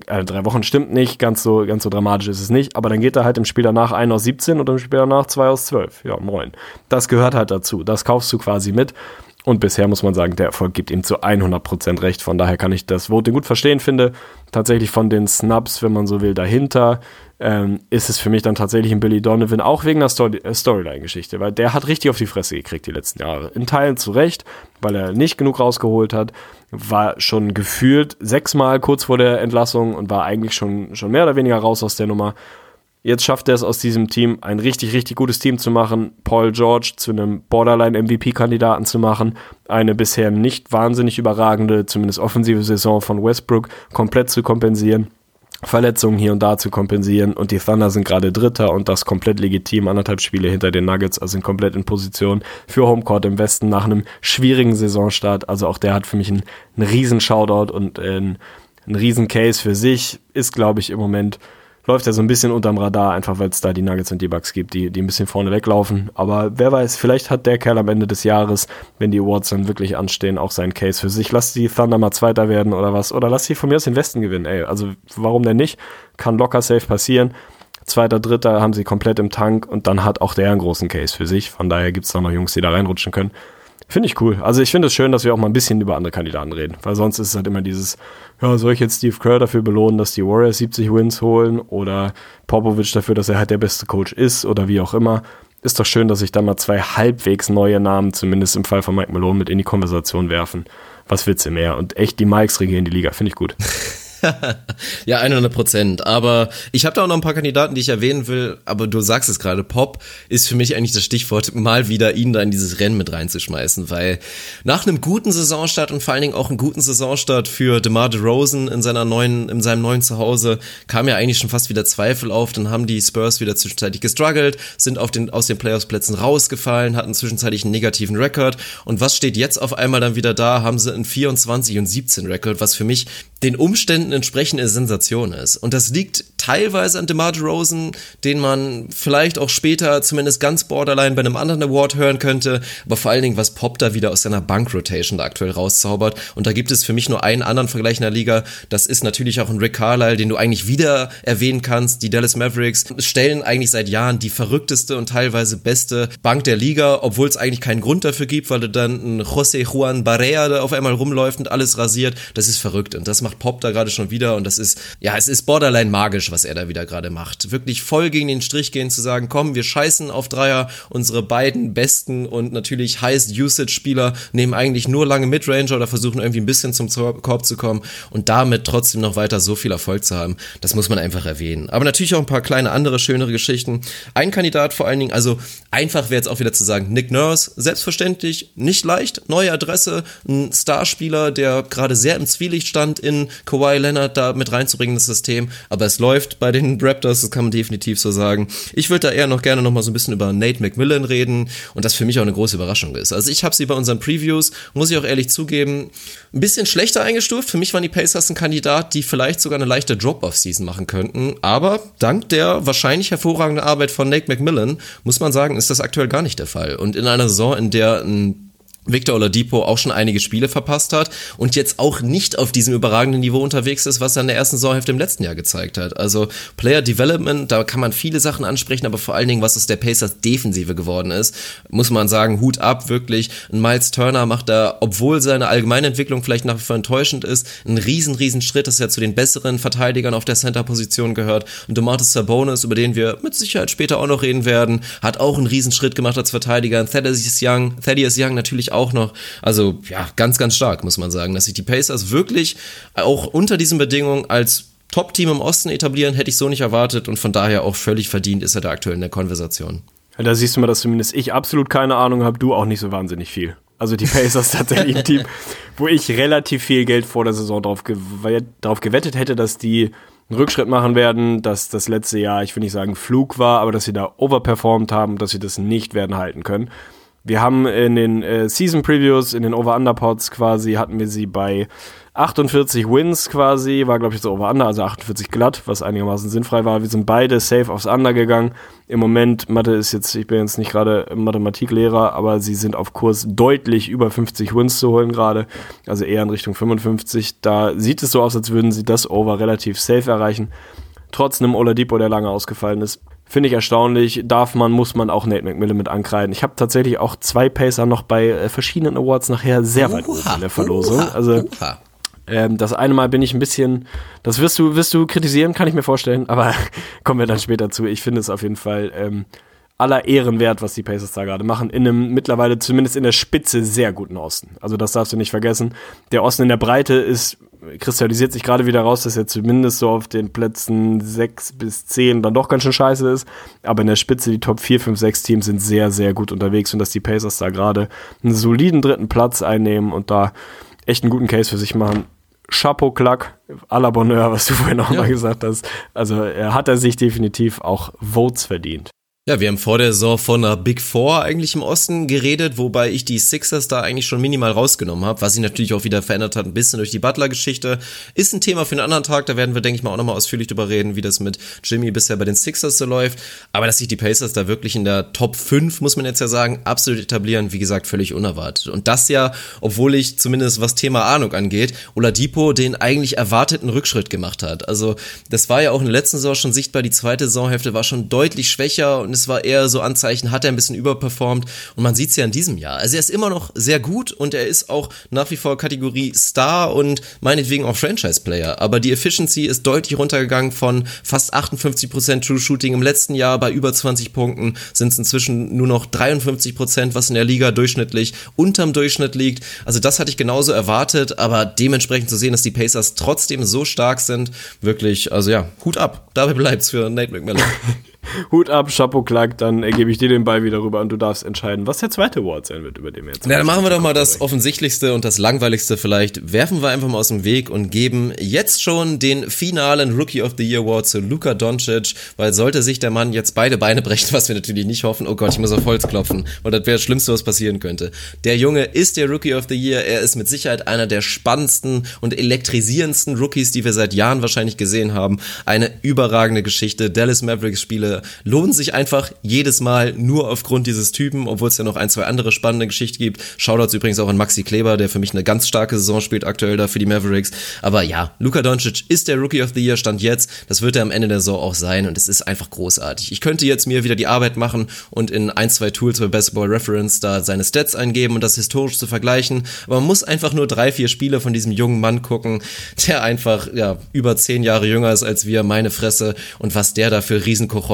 äh, drei Wochen stimmt nicht, ganz so, ganz so dramatisch ist es nicht, aber dann geht er halt im Spiel danach 1 aus 17 und im Spiel danach 2 aus 12. Ja, moin. Das gehört halt dazu. Das kaufst du quasi mit. Und bisher muss man sagen, der Erfolg gibt ihm zu 100% recht. Von daher kann ich das Voting gut verstehen, finde tatsächlich von den Snubs, wenn man so will, dahinter ähm, ist es für mich dann tatsächlich ein Billy Donovan, auch wegen der Story äh, Storyline-Geschichte, weil der hat richtig auf die Fresse gekriegt die letzten Jahre. In Teilen zu Recht, weil er nicht genug rausgeholt hat, war schon gefühlt sechsmal kurz vor der Entlassung und war eigentlich schon, schon mehr oder weniger raus aus der Nummer. Jetzt schafft er es aus diesem Team ein richtig, richtig gutes Team zu machen, Paul George zu einem Borderline-MVP-Kandidaten zu machen, eine bisher nicht wahnsinnig überragende, zumindest offensive Saison von Westbrook komplett zu kompensieren. Verletzungen hier und da zu kompensieren. Und die Thunder sind gerade Dritter und das komplett legitim, anderthalb Spiele hinter den Nuggets, also sind komplett in Position für Homecourt im Westen nach einem schwierigen Saisonstart. Also auch der hat für mich einen, einen riesen Shoutout und einen, einen riesen Case für sich, ist glaube ich im Moment läuft er so ein bisschen unterm Radar, einfach weil es da die Nuggets und die Bucks gibt, die, die ein bisschen vorne weglaufen. Aber wer weiß, vielleicht hat der Kerl am Ende des Jahres, wenn die Awards dann wirklich anstehen, auch seinen Case für sich. Lass die Thunder mal Zweiter werden oder was. Oder lass sie von mir aus den Westen gewinnen, ey. Also warum denn nicht? Kann locker safe passieren. Zweiter, dritter haben sie komplett im Tank und dann hat auch der einen großen Case für sich. Von daher gibt es da noch Jungs, die da reinrutschen können. Finde ich cool. Also ich finde es schön, dass wir auch mal ein bisschen über andere Kandidaten reden, weil sonst ist es halt immer dieses, ja, soll ich jetzt Steve Kerr dafür belohnen, dass die Warriors 70 Wins holen oder Popovich dafür, dass er halt der beste Coach ist oder wie auch immer. Ist doch schön, dass sich da mal zwei halbwegs neue Namen, zumindest im Fall von Mike Malone, mit in die Konversation werfen. Was willst du mehr? Und echt, die Mikes regieren die Liga, finde ich gut. ja, 100 Prozent. Aber ich habe da auch noch ein paar Kandidaten, die ich erwähnen will. Aber du sagst es gerade, Pop ist für mich eigentlich das Stichwort, mal wieder ihn da in dieses Rennen mit reinzuschmeißen. Weil nach einem guten Saisonstart und vor allen Dingen auch einem guten Saisonstart für DeMar DeRozan in seiner neuen, in seinem neuen Zuhause kam ja eigentlich schon fast wieder Zweifel auf. Dann haben die Spurs wieder zwischenzeitlich gestruggelt, sind auf den, aus den Playoffs-Plätzen rausgefallen, hatten zwischenzeitlich einen negativen Rekord. Und was steht jetzt auf einmal dann wieder da? Haben sie einen 24 und 17 Rekord, was für mich den Umständen entsprechende Sensation ist. Und das liegt teilweise an DeMar DeRozan, den man vielleicht auch später zumindest ganz borderline bei einem anderen Award hören könnte, aber vor allen Dingen, was Pop da wieder aus seiner Bank-Rotation da aktuell rauszaubert. Und da gibt es für mich nur einen anderen Vergleich in der Liga. Das ist natürlich auch ein Rick Carlisle, den du eigentlich wieder erwähnen kannst. Die Dallas Mavericks stellen eigentlich seit Jahren die verrückteste und teilweise beste Bank der Liga, obwohl es eigentlich keinen Grund dafür gibt, weil du dann ein José Juan Barrea da auf einmal rumläuft und alles rasiert. Das ist verrückt und das macht Pop da gerade schon wieder und das ist, ja, es ist borderline magisch, was er da wieder gerade macht. Wirklich voll gegen den Strich gehen, zu sagen, komm, wir scheißen auf Dreier, unsere beiden besten und natürlich Highest-Usage-Spieler nehmen eigentlich nur lange Midranger oder versuchen irgendwie ein bisschen zum Korb zu kommen und damit trotzdem noch weiter so viel Erfolg zu haben. Das muss man einfach erwähnen. Aber natürlich auch ein paar kleine andere, schönere Geschichten. Ein Kandidat vor allen Dingen, also einfach wäre jetzt auch wieder zu sagen, Nick Nurse, selbstverständlich, nicht leicht, neue Adresse, ein Starspieler, der gerade sehr im Zwielicht stand in Kawhi Leonard da mit reinzubringen, das System. Aber es läuft bei den Raptors, das kann man definitiv so sagen. Ich würde da eher noch gerne noch mal so ein bisschen über Nate McMillan reden und das für mich auch eine große Überraschung ist. Also ich habe sie bei unseren Previews, muss ich auch ehrlich zugeben, ein bisschen schlechter eingestuft. Für mich waren die Pacers ein Kandidat, die vielleicht sogar eine leichte Drop-Off-Season machen könnten. Aber dank der wahrscheinlich hervorragenden Arbeit von Nate McMillan, muss man sagen, ist das aktuell gar nicht der Fall. Und in einer Saison, in der ein Victor Oladipo auch schon einige Spiele verpasst hat und jetzt auch nicht auf diesem überragenden Niveau unterwegs ist, was er in der ersten Saisonhälfte im letzten Jahr gezeigt hat. Also Player Development, da kann man viele Sachen ansprechen, aber vor allen Dingen, was aus der Pacers Defensive geworden ist, muss man sagen, Hut ab, wirklich. Ein Miles Turner macht da, obwohl seine allgemeine Entwicklung vielleicht nach wie vor enttäuschend ist, einen riesen, riesen Schritt, dass er zu den besseren Verteidigern auf der Center-Position gehört. Und Domatis Sabonis, über den wir mit Sicherheit später auch noch reden werden, hat auch einen riesen Schritt gemacht als Verteidiger. Thaddeus Young, Thaddeus Young natürlich auch auch noch. Also ja, ganz, ganz stark, muss man sagen. Dass sich die Pacers wirklich auch unter diesen Bedingungen als Top-Team im Osten etablieren, hätte ich so nicht erwartet und von daher auch völlig verdient ist er da aktuell in der Konversation. Da siehst du mal, dass zumindest ich absolut keine Ahnung habe, du auch nicht so wahnsinnig viel. Also die Pacers tatsächlich ein Team, wo ich relativ viel Geld vor der Saison drauf, gew drauf gewettet hätte, dass die einen Rückschritt machen werden, dass das letzte Jahr, ich will nicht sagen Flug war, aber dass sie da overperformed haben, dass sie das nicht werden halten können. Wir haben in den äh, Season Previews, in den Over-Under-Pods quasi, hatten wir sie bei 48 Wins quasi, war glaube ich so Over-Under, also 48 glatt, was einigermaßen sinnfrei war. Wir sind beide safe aufs Under gegangen. Im Moment, Mathe ist jetzt, ich bin jetzt nicht gerade Mathematiklehrer, aber sie sind auf Kurs deutlich über 50 Wins zu holen gerade, also eher in Richtung 55. Da sieht es so aus, als würden sie das Over relativ safe erreichen. Trotz einem Oladipo, der lange ausgefallen ist. Finde ich erstaunlich. Darf man, muss man auch Nate McMillan mit ankreiden. Ich habe tatsächlich auch zwei Pacer noch bei äh, verschiedenen Awards nachher sehr weit oben in der Verlosung. Oha, also ähm, das eine Mal bin ich ein bisschen, das wirst du, wirst du kritisieren, kann ich mir vorstellen, aber kommen wir dann später zu. Ich finde es auf jeden Fall ähm, aller Ehren wert, was die Pacers da gerade machen, in einem mittlerweile zumindest in der Spitze sehr guten Osten. Also das darfst du nicht vergessen. Der Osten in der Breite ist kristallisiert sich gerade wieder raus, dass er zumindest so auf den Plätzen 6 bis 10 dann doch ganz schön scheiße ist. Aber in der Spitze, die Top 4, 5, 6 Teams sind sehr, sehr gut unterwegs und dass die Pacers da gerade einen soliden dritten Platz einnehmen und da echt einen guten Case für sich machen. Chapeau Klack, à la Bonheur, was du vorhin auch ja. mal gesagt hast. Also er hat er sich definitiv auch Votes verdient. Ja, wir haben vor der Saison von einer Big Four eigentlich im Osten geredet, wobei ich die Sixers da eigentlich schon minimal rausgenommen habe, was sich natürlich auch wieder verändert hat, ein bisschen durch die Butler-Geschichte. Ist ein Thema für einen anderen Tag, da werden wir, denke ich mal, auch nochmal ausführlich drüber reden, wie das mit Jimmy bisher bei den Sixers so läuft. Aber dass sich die Pacers da wirklich in der Top 5, muss man jetzt ja sagen, absolut etablieren, wie gesagt, völlig unerwartet. Und das ja, obwohl ich zumindest was Thema Ahnung angeht, Oladipo den eigentlich erwarteten Rückschritt gemacht hat. Also das war ja auch in der letzten Saison schon sichtbar, die zweite Saisonhälfte war schon deutlich schwächer und es war eher so Anzeichen, hat er ein bisschen überperformt und man sieht es ja in diesem Jahr. Also er ist immer noch sehr gut und er ist auch nach wie vor Kategorie Star und meinetwegen auch Franchise-Player, aber die Efficiency ist deutlich runtergegangen von fast 58% True Shooting im letzten Jahr bei über 20 Punkten sind es inzwischen nur noch 53%, was in der Liga durchschnittlich unterm Durchschnitt liegt. Also das hatte ich genauso erwartet, aber dementsprechend zu sehen, dass die Pacers trotzdem so stark sind, wirklich, also ja, Hut ab. Dabei bleibt's für Nate McMillan. Hut ab, Chapeau Clark, dann gebe ich dir den Ball wieder rüber und du darfst entscheiden, was der zweite Award sein wird, über den wir jetzt. Ja, dann machen wir doch mal das offensichtlichste und das langweiligste vielleicht. Werfen wir einfach mal aus dem Weg und geben jetzt schon den finalen Rookie of the Year Award zu Luka Doncic, weil sollte sich der Mann jetzt beide Beine brechen, was wir natürlich nicht hoffen, oh Gott, ich muss auf Holz klopfen, weil das wäre das Schlimmste, was passieren könnte. Der Junge ist der Rookie of the Year, er ist mit Sicherheit einer der spannendsten und elektrisierendsten Rookies, die wir seit Jahren wahrscheinlich gesehen haben. Eine überragende Geschichte. Dallas Mavericks Spiele lohnen sich einfach jedes Mal nur aufgrund dieses Typen, obwohl es ja noch ein, zwei andere spannende Geschichten gibt. Shoutouts übrigens auch an Maxi Kleber, der für mich eine ganz starke Saison spielt aktuell da für die Mavericks. Aber ja, Luka Doncic ist der Rookie of the Year, stand jetzt. Das wird er am Ende der Saison auch sein und es ist einfach großartig. Ich könnte jetzt mir wieder die Arbeit machen und in ein, zwei Tools bei Basketball Reference da seine Stats eingeben und das historisch zu vergleichen. Aber man muss einfach nur drei, vier Spiele von diesem jungen Mann gucken, der einfach, ja, über zehn Jahre jünger ist als wir, meine Fresse, und was der da für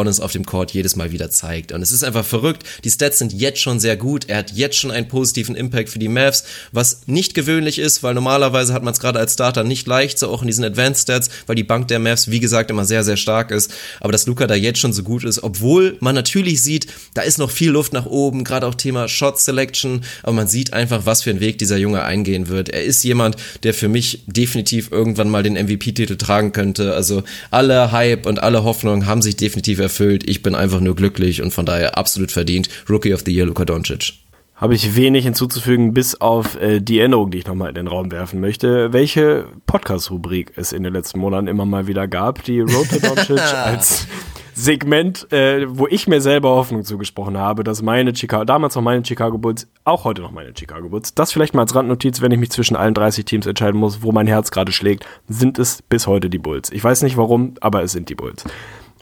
Riesenkochonis auf dem Court jedes Mal wieder zeigt. Und es ist einfach verrückt. Die Stats sind jetzt schon sehr gut. Er hat jetzt schon einen positiven Impact für die Mavs, was nicht gewöhnlich ist, weil normalerweise hat man es gerade als Starter nicht leicht, so auch in diesen Advanced Stats, weil die Bank der Mavs, wie gesagt, immer sehr, sehr stark ist. Aber dass Luca da jetzt schon so gut ist, obwohl man natürlich sieht, da ist noch viel Luft nach oben, gerade auch Thema Shot Selection, aber man sieht einfach, was für einen Weg dieser Junge eingehen wird. Er ist jemand, der für mich definitiv irgendwann mal den MVP-Titel tragen könnte. Also alle Hype und alle Hoffnungen haben sich definitiv erfüllt. Ich bin einfach nur glücklich und von daher absolut verdient. Rookie of the Year, Luka Doncic. Habe ich wenig hinzuzufügen, bis auf äh, die Änderung, die ich nochmal in den Raum werfen möchte. Welche Podcast-Rubrik es in den letzten Monaten immer mal wieder gab, die Road to Doncic als Segment, äh, wo ich mir selber Hoffnung zugesprochen habe, dass meine Chicago, damals noch meine Chicago Bulls, auch heute noch meine Chicago Bulls, das vielleicht mal als Randnotiz, wenn ich mich zwischen allen 30 Teams entscheiden muss, wo mein Herz gerade schlägt, sind es bis heute die Bulls. Ich weiß nicht warum, aber es sind die Bulls.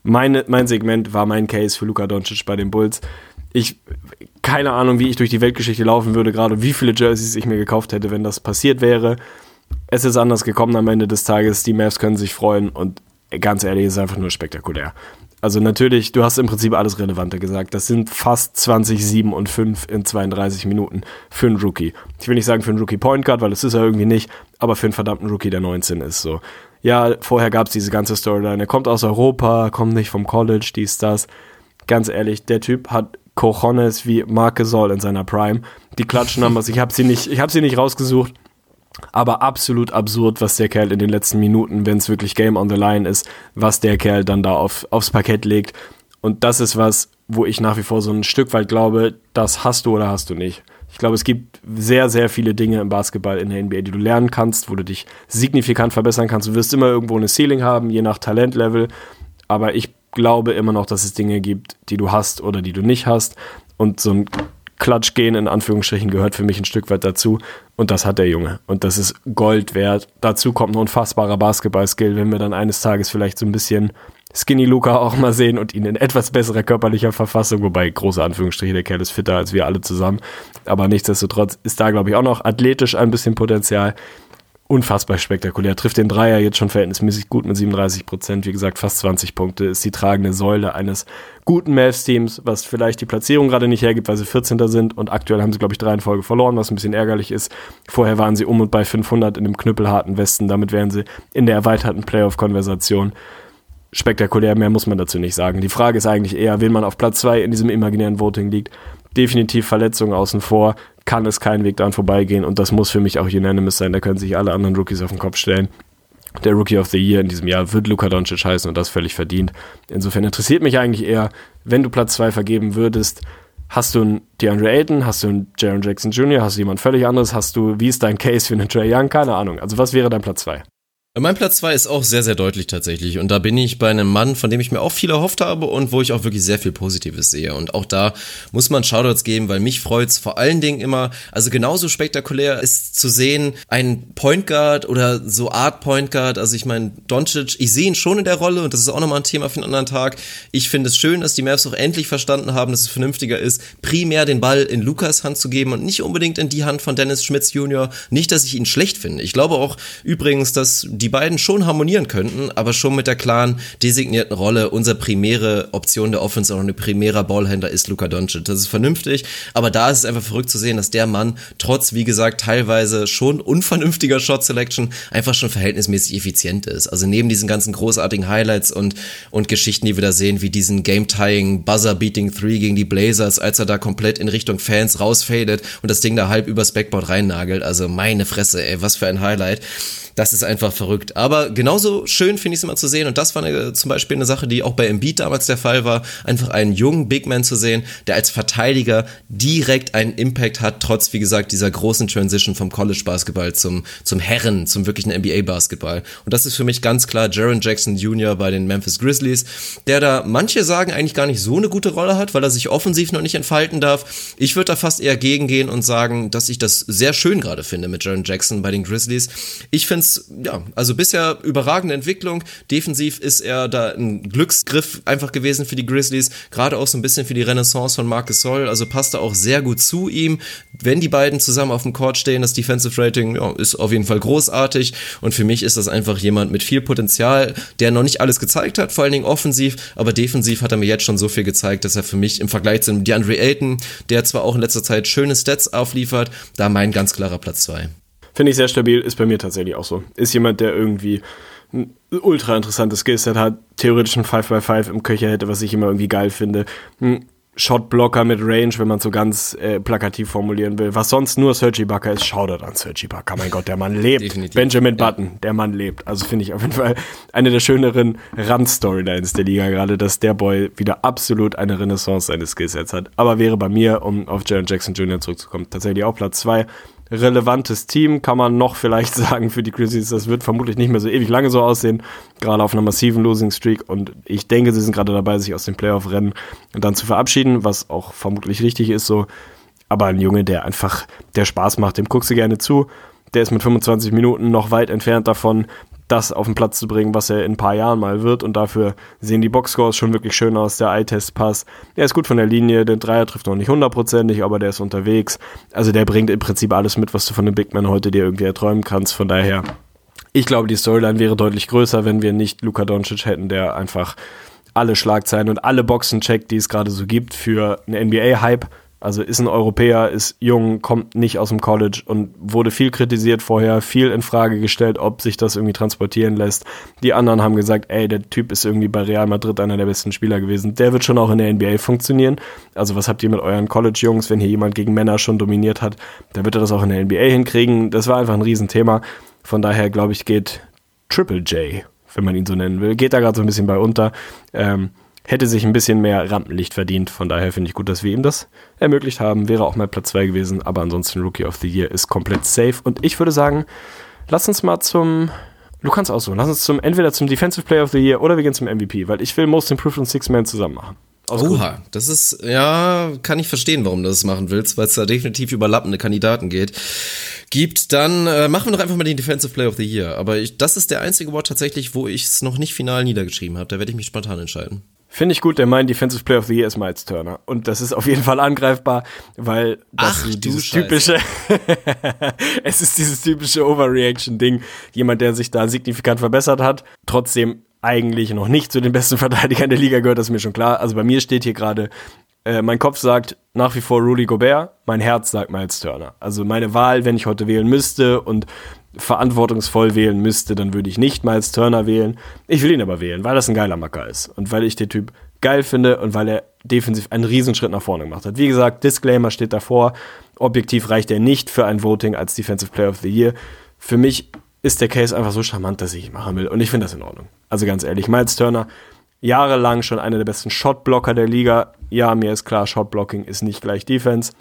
Meine, mein Segment war mein Case für Luka Doncic bei den Bulls. Ich, keine Ahnung, wie ich durch die Weltgeschichte laufen würde, gerade wie viele Jerseys ich mir gekauft hätte, wenn das passiert wäre. Es ist anders gekommen am Ende des Tages. Die Mavs können sich freuen und ganz ehrlich, es ist einfach nur spektakulär. Also natürlich, du hast im Prinzip alles Relevante gesagt. Das sind fast 20, 7 und 5 in 32 Minuten für einen Rookie. Ich will nicht sagen für einen Rookie Point Guard, weil das ist er irgendwie nicht, aber für einen verdammten Rookie, der 19 ist. So, ja, vorher gab es diese ganze Storyline. Er kommt aus Europa, kommt nicht vom College, dies, das. Ganz ehrlich, der Typ hat Cojones wie Marc Gasol in seiner Prime. Die Klatschnumbers, ich habe sie nicht, ich habe sie nicht rausgesucht, aber absolut absurd, was der Kerl in den letzten Minuten, wenn es wirklich Game on the Line ist, was der Kerl dann da auf, aufs Parkett legt. Und das ist was, wo ich nach wie vor so ein Stück weit glaube, das hast du oder hast du nicht. Ich glaube, es gibt sehr, sehr viele Dinge im Basketball in der NBA, die du lernen kannst, wo du dich signifikant verbessern kannst. Du wirst immer irgendwo eine Ceiling haben, je nach Talentlevel. Aber ich glaube immer noch, dass es Dinge gibt, die du hast oder die du nicht hast. Und so ein Klatschgehen in Anführungsstrichen gehört für mich ein Stück weit dazu. Und das hat der Junge. Und das ist Gold wert. Dazu kommt ein unfassbarer Basketball-Skill, wenn wir dann eines Tages vielleicht so ein bisschen Skinny Luca auch mal sehen und ihn in etwas besserer körperlicher Verfassung, wobei große Anführungsstriche, der Kerl ist fitter als wir alle zusammen. Aber nichtsdestotrotz ist da, glaube ich, auch noch athletisch ein bisschen Potenzial. Unfassbar spektakulär. Trifft den Dreier jetzt schon verhältnismäßig gut mit 37 Prozent. Wie gesagt, fast 20 Punkte. Ist die tragende Säule eines guten Mavs-Teams, was vielleicht die Platzierung gerade nicht hergibt, weil sie 14. sind. Und aktuell haben sie, glaube ich, drei in Folge verloren, was ein bisschen ärgerlich ist. Vorher waren sie um und bei 500 in dem knüppelharten Westen. Damit wären sie in der erweiterten Playoff-Konversation spektakulär, mehr muss man dazu nicht sagen. Die Frage ist eigentlich eher, wen man auf Platz 2 in diesem imaginären Voting liegt. Definitiv Verletzungen außen vor, kann es keinen Weg daran vorbeigehen und das muss für mich auch unanimous sein. Da können sich alle anderen Rookies auf den Kopf stellen. Der Rookie of the Year in diesem Jahr wird Luka Doncic heißen und das völlig verdient. Insofern interessiert mich eigentlich eher, wenn du Platz 2 vergeben würdest, hast du einen DeAndre Ayton, hast du einen Jaron Jackson Jr., hast du jemand völlig anderes, hast du, wie ist dein Case für einen Trey Young? Keine Ahnung. Also was wäre dein Platz 2? Mein Platz zwei ist auch sehr, sehr deutlich tatsächlich. Und da bin ich bei einem Mann, von dem ich mir auch viel erhofft habe und wo ich auch wirklich sehr viel Positives sehe. Und auch da muss man Shoutouts geben, weil mich freut's vor allen Dingen immer, also genauso spektakulär ist zu sehen, ein Point Guard oder so Art Point Guard. Also ich meine, Doncic, ich sehe ihn schon in der Rolle und das ist auch nochmal ein Thema für einen anderen Tag. Ich finde es schön, dass die Mavs auch endlich verstanden haben, dass es vernünftiger ist, primär den Ball in Lukas Hand zu geben und nicht unbedingt in die Hand von Dennis Schmitz Jr. Nicht, dass ich ihn schlecht finde. Ich glaube auch übrigens, dass die beiden schon harmonieren könnten, aber schon mit der klaren designierten Rolle. Unsere primäre Option der Offense, auch eine primärer Ballhändler ist Luka Doncic. Das ist vernünftig, aber da ist es einfach verrückt zu sehen, dass der Mann trotz, wie gesagt, teilweise schon unvernünftiger Shot Selection einfach schon verhältnismäßig effizient ist. Also neben diesen ganzen großartigen Highlights und, und Geschichten, die wir da sehen, wie diesen Game-Tying, Buzzer-Beating Three gegen die Blazers, als er da komplett in Richtung Fans rausfadet und das Ding da halb übers Backboard reinnagelt. Also meine Fresse, ey, was für ein Highlight. Das ist einfach verrückt. Aber genauso schön finde ich es immer zu sehen. Und das war eine, zum Beispiel eine Sache, die auch bei Embiid damals der Fall war. Einfach einen jungen Big Man zu sehen, der als Verteidiger direkt einen Impact hat, trotz, wie gesagt, dieser großen Transition vom College-Basketball zum, zum Herren, zum wirklichen NBA-Basketball. Und das ist für mich ganz klar Jaron Jackson Jr. bei den Memphis Grizzlies, der da manche sagen eigentlich gar nicht so eine gute Rolle hat, weil er sich offensiv noch nicht entfalten darf. Ich würde da fast eher gegengehen und sagen, dass ich das sehr schön gerade finde mit Jaron Jackson bei den Grizzlies. Ich finde es, ja, also bisher überragende Entwicklung. Defensiv ist er da ein Glücksgriff einfach gewesen für die Grizzlies, gerade auch so ein bisschen für die Renaissance von Marcus Soll, also passt er auch sehr gut zu ihm. Wenn die beiden zusammen auf dem Court stehen, das Defensive Rating ja, ist auf jeden Fall großartig und für mich ist das einfach jemand mit viel Potenzial, der noch nicht alles gezeigt hat, vor allen Dingen offensiv, aber defensiv hat er mir jetzt schon so viel gezeigt, dass er für mich im Vergleich zu DeAndre Ayton, der zwar auch in letzter Zeit schöne Stats aufliefert, da mein ganz klarer Platz 2. Finde ich sehr stabil, ist bei mir tatsächlich auch so. Ist jemand, der irgendwie ein ultra interessantes Skillset hat, theoretisch ein 5x5 im Köcher hätte, was ich immer irgendwie geil finde. Ein Shotblocker mit Range, wenn man so ganz äh, plakativ formulieren will. Was sonst nur Sergi Bucker ist, Shoutout an Sergi Bucker. Mein Gott, der Mann lebt. Definitiv. Benjamin Button, ja. der Mann lebt. Also finde ich auf jeden Fall eine der schöneren Rand-Storylines der Liga gerade, dass der Boy wieder absolut eine Renaissance seines Skillsets hat. Aber wäre bei mir, um auf Jaron Jackson Jr. zurückzukommen, tatsächlich auch Platz zwei relevantes Team, kann man noch vielleicht sagen für die Grizzlies. Das wird vermutlich nicht mehr so ewig lange so aussehen, gerade auf einer massiven Losing Streak. Und ich denke, sie sind gerade dabei, sich aus dem Playoff-Rennen dann zu verabschieden, was auch vermutlich richtig ist so. Aber ein Junge, der einfach, der Spaß macht, dem guckst du gerne zu. Der ist mit 25 Minuten noch weit entfernt davon, das auf den Platz zu bringen, was er in ein paar Jahren mal wird. Und dafür sehen die Boxscores schon wirklich schön aus. Der Eye-Test passt. Er ist gut von der Linie. Der Dreier trifft noch nicht hundertprozentig, aber der ist unterwegs. Also der bringt im Prinzip alles mit, was du von dem Big Man heute dir irgendwie erträumen kannst. Von daher, ich glaube, die Storyline wäre deutlich größer, wenn wir nicht Luka Doncic hätten, der einfach alle Schlagzeilen und alle Boxen checkt, die es gerade so gibt für einen NBA-Hype also ist ein Europäer, ist jung, kommt nicht aus dem College und wurde viel kritisiert vorher, viel in Frage gestellt, ob sich das irgendwie transportieren lässt. Die anderen haben gesagt, ey, der Typ ist irgendwie bei Real Madrid einer der besten Spieler gewesen. Der wird schon auch in der NBA funktionieren. Also was habt ihr mit euren College-Jungs, wenn hier jemand gegen Männer schon dominiert hat, der wird er das auch in der NBA hinkriegen. Das war einfach ein Riesenthema. Von daher glaube ich, geht Triple J, wenn man ihn so nennen will, geht da gerade so ein bisschen bei unter. Ähm, hätte sich ein bisschen mehr Rampenlicht verdient. Von daher finde ich gut, dass wir ihm das ermöglicht haben. Wäre auch mal Platz 2 gewesen, aber ansonsten Rookie of the Year ist komplett safe. Und ich würde sagen, lass uns mal zum. Du kannst auch so. Lass uns zum entweder zum Defensive Player of the Year oder wir gehen zum MVP, weil ich will Most Improved und Six Man zusammen machen. Aus Oha, das ist, ja, kann ich verstehen, warum du das machen willst, weil es da definitiv überlappende Kandidaten geht. Gibt, dann äh, machen wir doch einfach mal den Defensive Player of the Year. Aber ich, das ist der einzige Wort tatsächlich, wo ich es noch nicht final niedergeschrieben habe. Da werde ich mich spontan entscheiden. Finde ich gut, der mein Defensive Player of the Year ist Miles Turner. Und das ist auf jeden Fall angreifbar, weil das Ach, ist dieses typische, es ist dieses typische Overreaction-Ding. Jemand, der sich da signifikant verbessert hat, trotzdem eigentlich noch nicht zu den besten Verteidigern der Liga gehört, das ist mir schon klar. Also bei mir steht hier gerade, äh, mein Kopf sagt nach wie vor Rudy Gobert, mein Herz sagt Miles Turner. Also meine Wahl, wenn ich heute wählen müsste und verantwortungsvoll wählen müsste, dann würde ich nicht Miles Turner wählen. Ich will ihn aber wählen, weil das ein geiler Macker ist und weil ich den Typ geil finde und weil er defensiv einen Riesenschritt nach vorne gemacht hat. Wie gesagt, Disclaimer steht davor. Objektiv reicht er nicht für ein Voting als Defensive Player of the Year. Für mich ist der Case einfach so charmant, dass ich ihn machen will und ich finde das in Ordnung. Also ganz ehrlich, Miles Turner, jahrelang schon einer der besten Shotblocker der Liga. Ja, mir ist klar, Shotblocking ist nicht gleich Defense.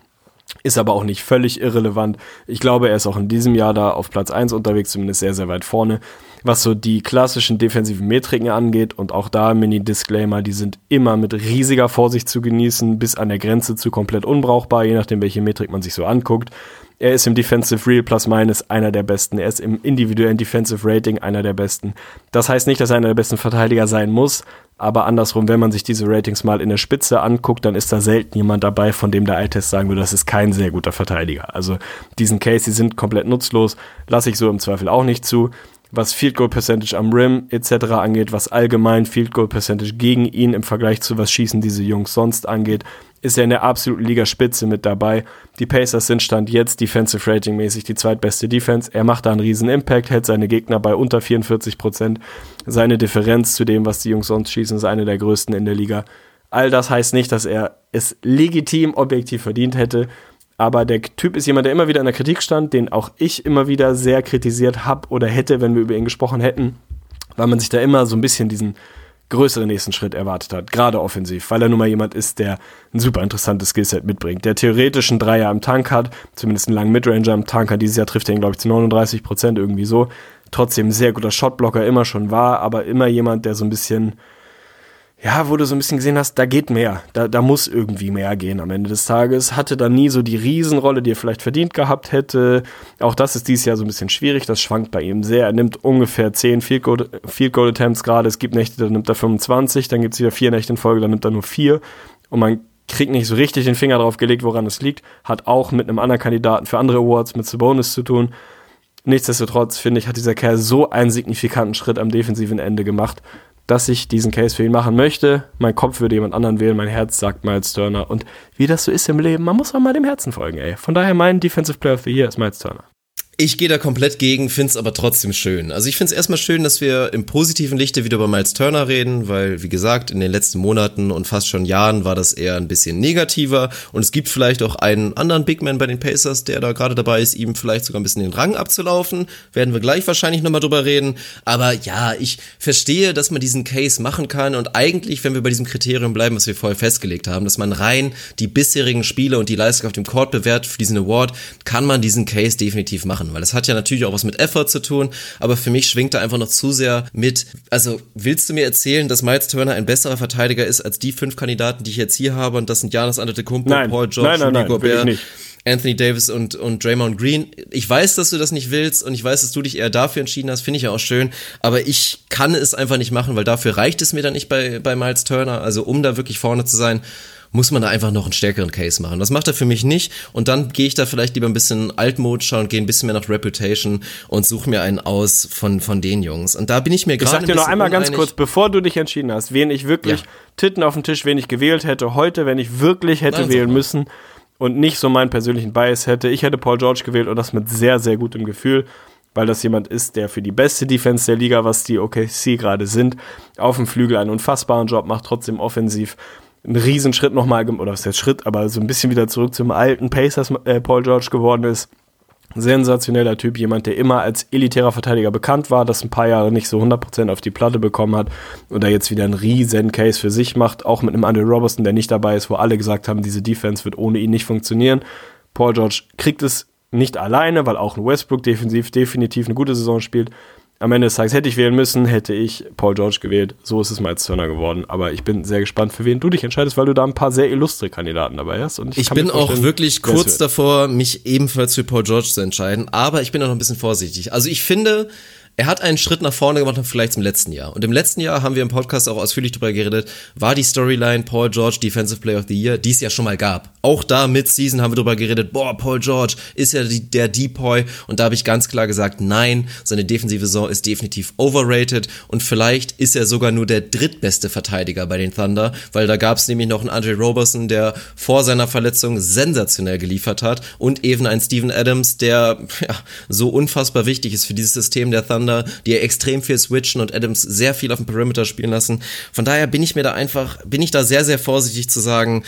Ist aber auch nicht völlig irrelevant. Ich glaube, er ist auch in diesem Jahr da auf Platz 1 unterwegs, zumindest sehr, sehr weit vorne. Was so die klassischen defensiven Metriken angeht und auch da Mini-Disclaimer, die sind immer mit riesiger Vorsicht zu genießen, bis an der Grenze zu komplett unbrauchbar, je nachdem, welche Metrik man sich so anguckt. Er ist im Defensive Real Plus Minus einer der besten. Er ist im individuellen Defensive Rating einer der besten. Das heißt nicht, dass er einer der besten Verteidiger sein muss, aber andersrum, wenn man sich diese Ratings mal in der Spitze anguckt, dann ist da selten jemand dabei, von dem der Eye-Test sagen würde, das ist kein sehr guter Verteidiger. Also diesen Case, die sind komplett nutzlos, lasse ich so im Zweifel auch nicht zu was Field Goal Percentage am Rim etc. angeht, was allgemein Field Goal Percentage gegen ihn im Vergleich zu was schießen diese Jungs sonst angeht, ist er in der absoluten Ligaspitze mit dabei. Die Pacers sind Stand jetzt Defensive Rating mäßig die zweitbeste Defense. Er macht da einen riesen Impact, hält seine Gegner bei unter 44 Prozent. Seine Differenz zu dem, was die Jungs sonst schießen, ist eine der größten in der Liga. All das heißt nicht, dass er es legitim objektiv verdient hätte. Aber der Typ ist jemand, der immer wieder in der Kritik stand, den auch ich immer wieder sehr kritisiert habe oder hätte, wenn wir über ihn gesprochen hätten, weil man sich da immer so ein bisschen diesen größeren nächsten Schritt erwartet hat, gerade offensiv, weil er nun mal jemand ist, der ein super interessantes Skillset mitbringt, der theoretisch einen Dreier im Tank hat, zumindest einen langen Midranger im Tank hat, dieses Jahr trifft er ihn, glaube ich, zu 39 Prozent irgendwie so, trotzdem sehr guter Shotblocker immer schon war, aber immer jemand, der so ein bisschen ja, wo du so ein bisschen gesehen hast, da geht mehr. Da, da muss irgendwie mehr gehen am Ende des Tages. Hatte dann nie so die Riesenrolle, die er vielleicht verdient gehabt hätte. Auch das ist dieses Jahr so ein bisschen schwierig. Das schwankt bei ihm sehr. Er nimmt ungefähr 10 Field Goal, Attempts gerade. Es gibt Nächte, da nimmt er 25. Dann gibt es wieder vier Nächte in Folge, da nimmt er nur vier. Und man kriegt nicht so richtig den Finger drauf gelegt, woran es liegt. Hat auch mit einem anderen Kandidaten für andere Awards mit Sabonis zu tun. Nichtsdestotrotz, finde ich, hat dieser Kerl so einen signifikanten Schritt am defensiven Ende gemacht, dass ich diesen Case für ihn machen möchte. Mein Kopf würde jemand anderen wählen, mein Herz sagt Miles Turner. Und wie das so ist im Leben, man muss auch mal dem Herzen folgen, ey. Von daher mein Defensive Player of the Year ist Miles Turner. Ich gehe da komplett gegen, find's aber trotzdem schön. Also ich find's erstmal schön, dass wir im positiven Lichte wieder über Miles Turner reden, weil, wie gesagt, in den letzten Monaten und fast schon Jahren war das eher ein bisschen negativer. Und es gibt vielleicht auch einen anderen Big Man bei den Pacers, der da gerade dabei ist, ihm vielleicht sogar ein bisschen den Rang abzulaufen. Werden wir gleich wahrscheinlich nochmal drüber reden. Aber ja, ich verstehe, dass man diesen Case machen kann. Und eigentlich, wenn wir bei diesem Kriterium bleiben, was wir vorher festgelegt haben, dass man rein die bisherigen Spiele und die Leistung auf dem Court bewährt für diesen Award, kann man diesen Case definitiv machen weil das hat ja natürlich auch was mit Effort zu tun, aber für mich schwingt da einfach noch zu sehr mit, also willst du mir erzählen, dass Miles Turner ein besserer Verteidiger ist als die fünf Kandidaten, die ich jetzt hier habe und das sind Janis Antetokounmpo, nein, Paul George, nein, nein, Gobert. Anthony Davis und, und Draymond Green. Ich weiß, dass du das nicht willst und ich weiß, dass du dich eher dafür entschieden hast, finde ich ja auch schön, aber ich kann es einfach nicht machen, weil dafür reicht es mir dann nicht bei, bei Miles Turner, also um da wirklich vorne zu sein muss man da einfach noch einen stärkeren Case machen. Das macht er für mich nicht und dann gehe ich da vielleicht lieber ein bisschen Altmode schauen, gehe ein bisschen mehr nach Reputation und suche mir einen aus von, von den Jungs. Und da bin ich mir gerade. Ich sag dir noch einmal ganz kurz, bevor du dich entschieden hast, wen ich wirklich, ja. Titten auf den Tisch, wen ich gewählt hätte heute, wenn ich wirklich hätte Nein, wählen müssen und nicht so meinen persönlichen Bias hätte. Ich hätte Paul George gewählt und das mit sehr, sehr gutem Gefühl weil das jemand ist, der für die beste Defense der Liga, was die OKC gerade sind, auf dem Flügel einen unfassbaren Job macht, trotzdem offensiv einen Riesenschritt nochmal, oder was ist der Schritt, aber so ein bisschen wieder zurück zum alten Pacers äh, Paul George geworden ist. Sensationeller Typ, jemand, der immer als elitärer Verteidiger bekannt war, das ein paar Jahre nicht so 100% auf die Platte bekommen hat und da jetzt wieder einen riesen Case für sich macht, auch mit einem Andre Robertson, der nicht dabei ist, wo alle gesagt haben, diese Defense wird ohne ihn nicht funktionieren. Paul George kriegt es nicht alleine, weil auch ein Westbrook defensiv definitiv eine gute Saison spielt, am Ende des Tages hätte ich wählen müssen, hätte ich Paul George gewählt. So ist es Miles Turner geworden. Aber ich bin sehr gespannt, für wen du dich entscheidest, weil du da ein paar sehr illustre Kandidaten dabei hast. Und ich, ich bin auch wirklich kurz davor, mich ebenfalls für Paul George zu entscheiden. Aber ich bin auch noch ein bisschen vorsichtig. Also ich finde, er hat einen Schritt nach vorne gemacht, vielleicht zum letzten Jahr. Und im letzten Jahr haben wir im Podcast auch ausführlich darüber geredet, war die Storyline Paul George Defensive Player of the Year, die es ja schon mal gab. Auch da mit Season haben wir darüber geredet, boah, Paul George ist ja die, der Depoy. Und da habe ich ganz klar gesagt, nein, seine defensive Saison ist definitiv overrated. Und vielleicht ist er sogar nur der drittbeste Verteidiger bei den Thunder, weil da gab es nämlich noch einen Andre Roberson, der vor seiner Verletzung sensationell geliefert hat. Und eben einen Steven Adams, der ja, so unfassbar wichtig ist für dieses System der Thunder Thunder, die extrem viel switchen und Adams sehr viel auf dem Perimeter spielen lassen. Von daher bin ich mir da einfach, bin ich da sehr, sehr vorsichtig zu sagen,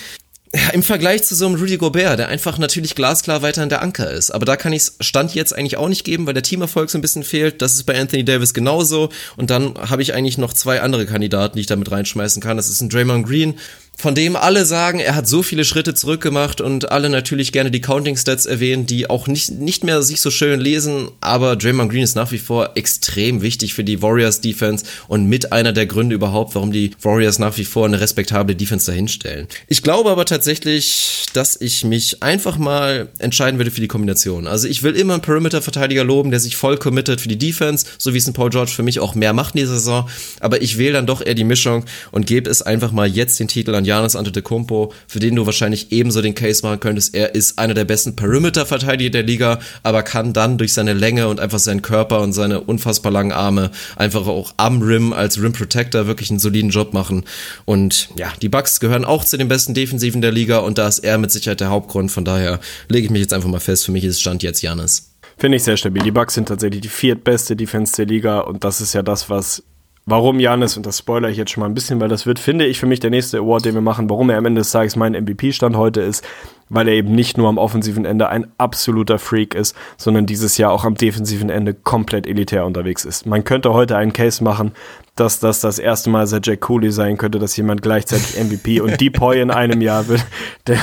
im Vergleich zu so einem Rudy Gobert, der einfach natürlich glasklar weiterhin der Anker ist. Aber da kann ich Stand jetzt eigentlich auch nicht geben, weil der Teamerfolg so ein bisschen fehlt. Das ist bei Anthony Davis genauso. Und dann habe ich eigentlich noch zwei andere Kandidaten, die ich damit reinschmeißen kann. Das ist ein Draymond Green, von dem alle sagen, er hat so viele Schritte zurückgemacht und alle natürlich gerne die Counting Stats erwähnen, die auch nicht, nicht mehr sich so schön lesen, aber Draymond Green ist nach wie vor extrem wichtig für die Warriors Defense und mit einer der Gründe überhaupt, warum die Warriors nach wie vor eine respektable Defense dahinstellen. Ich glaube aber tatsächlich, dass ich mich einfach mal entscheiden würde für die Kombination. Also ich will immer einen Perimeter-Verteidiger loben, der sich voll committet für die Defense, so wie es ein Paul George für mich auch mehr macht in dieser Saison, aber ich wähle dann doch eher die Mischung und gebe es einfach mal jetzt den Titel an Janis Antetokounmpo, für den du wahrscheinlich ebenso den Case machen könntest. Er ist einer der besten Perimeter-Verteidiger der Liga, aber kann dann durch seine Länge und einfach seinen Körper und seine unfassbar langen Arme einfach auch am Rim als Rim Protector wirklich einen soliden Job machen. Und ja, die Bucks gehören auch zu den besten Defensiven der Liga und da ist er mit Sicherheit der Hauptgrund. Von daher lege ich mich jetzt einfach mal fest. Für mich ist Stand jetzt Janis. Finde ich sehr stabil. Die Bucks sind tatsächlich die viertbeste Defense der Liga und das ist ja das, was Warum Janis, und das spoiler ich jetzt schon mal ein bisschen, weil das wird, finde ich, für mich der nächste Award, den wir machen, warum er am Ende des Tages mein MVP-Stand heute ist, weil er eben nicht nur am offensiven Ende ein absoluter Freak ist, sondern dieses Jahr auch am defensiven Ende komplett elitär unterwegs ist. Man könnte heute einen Case machen, dass das das erste Mal seit Jack Cooley sein könnte, dass jemand gleichzeitig MVP und Depoy in einem Jahr wird.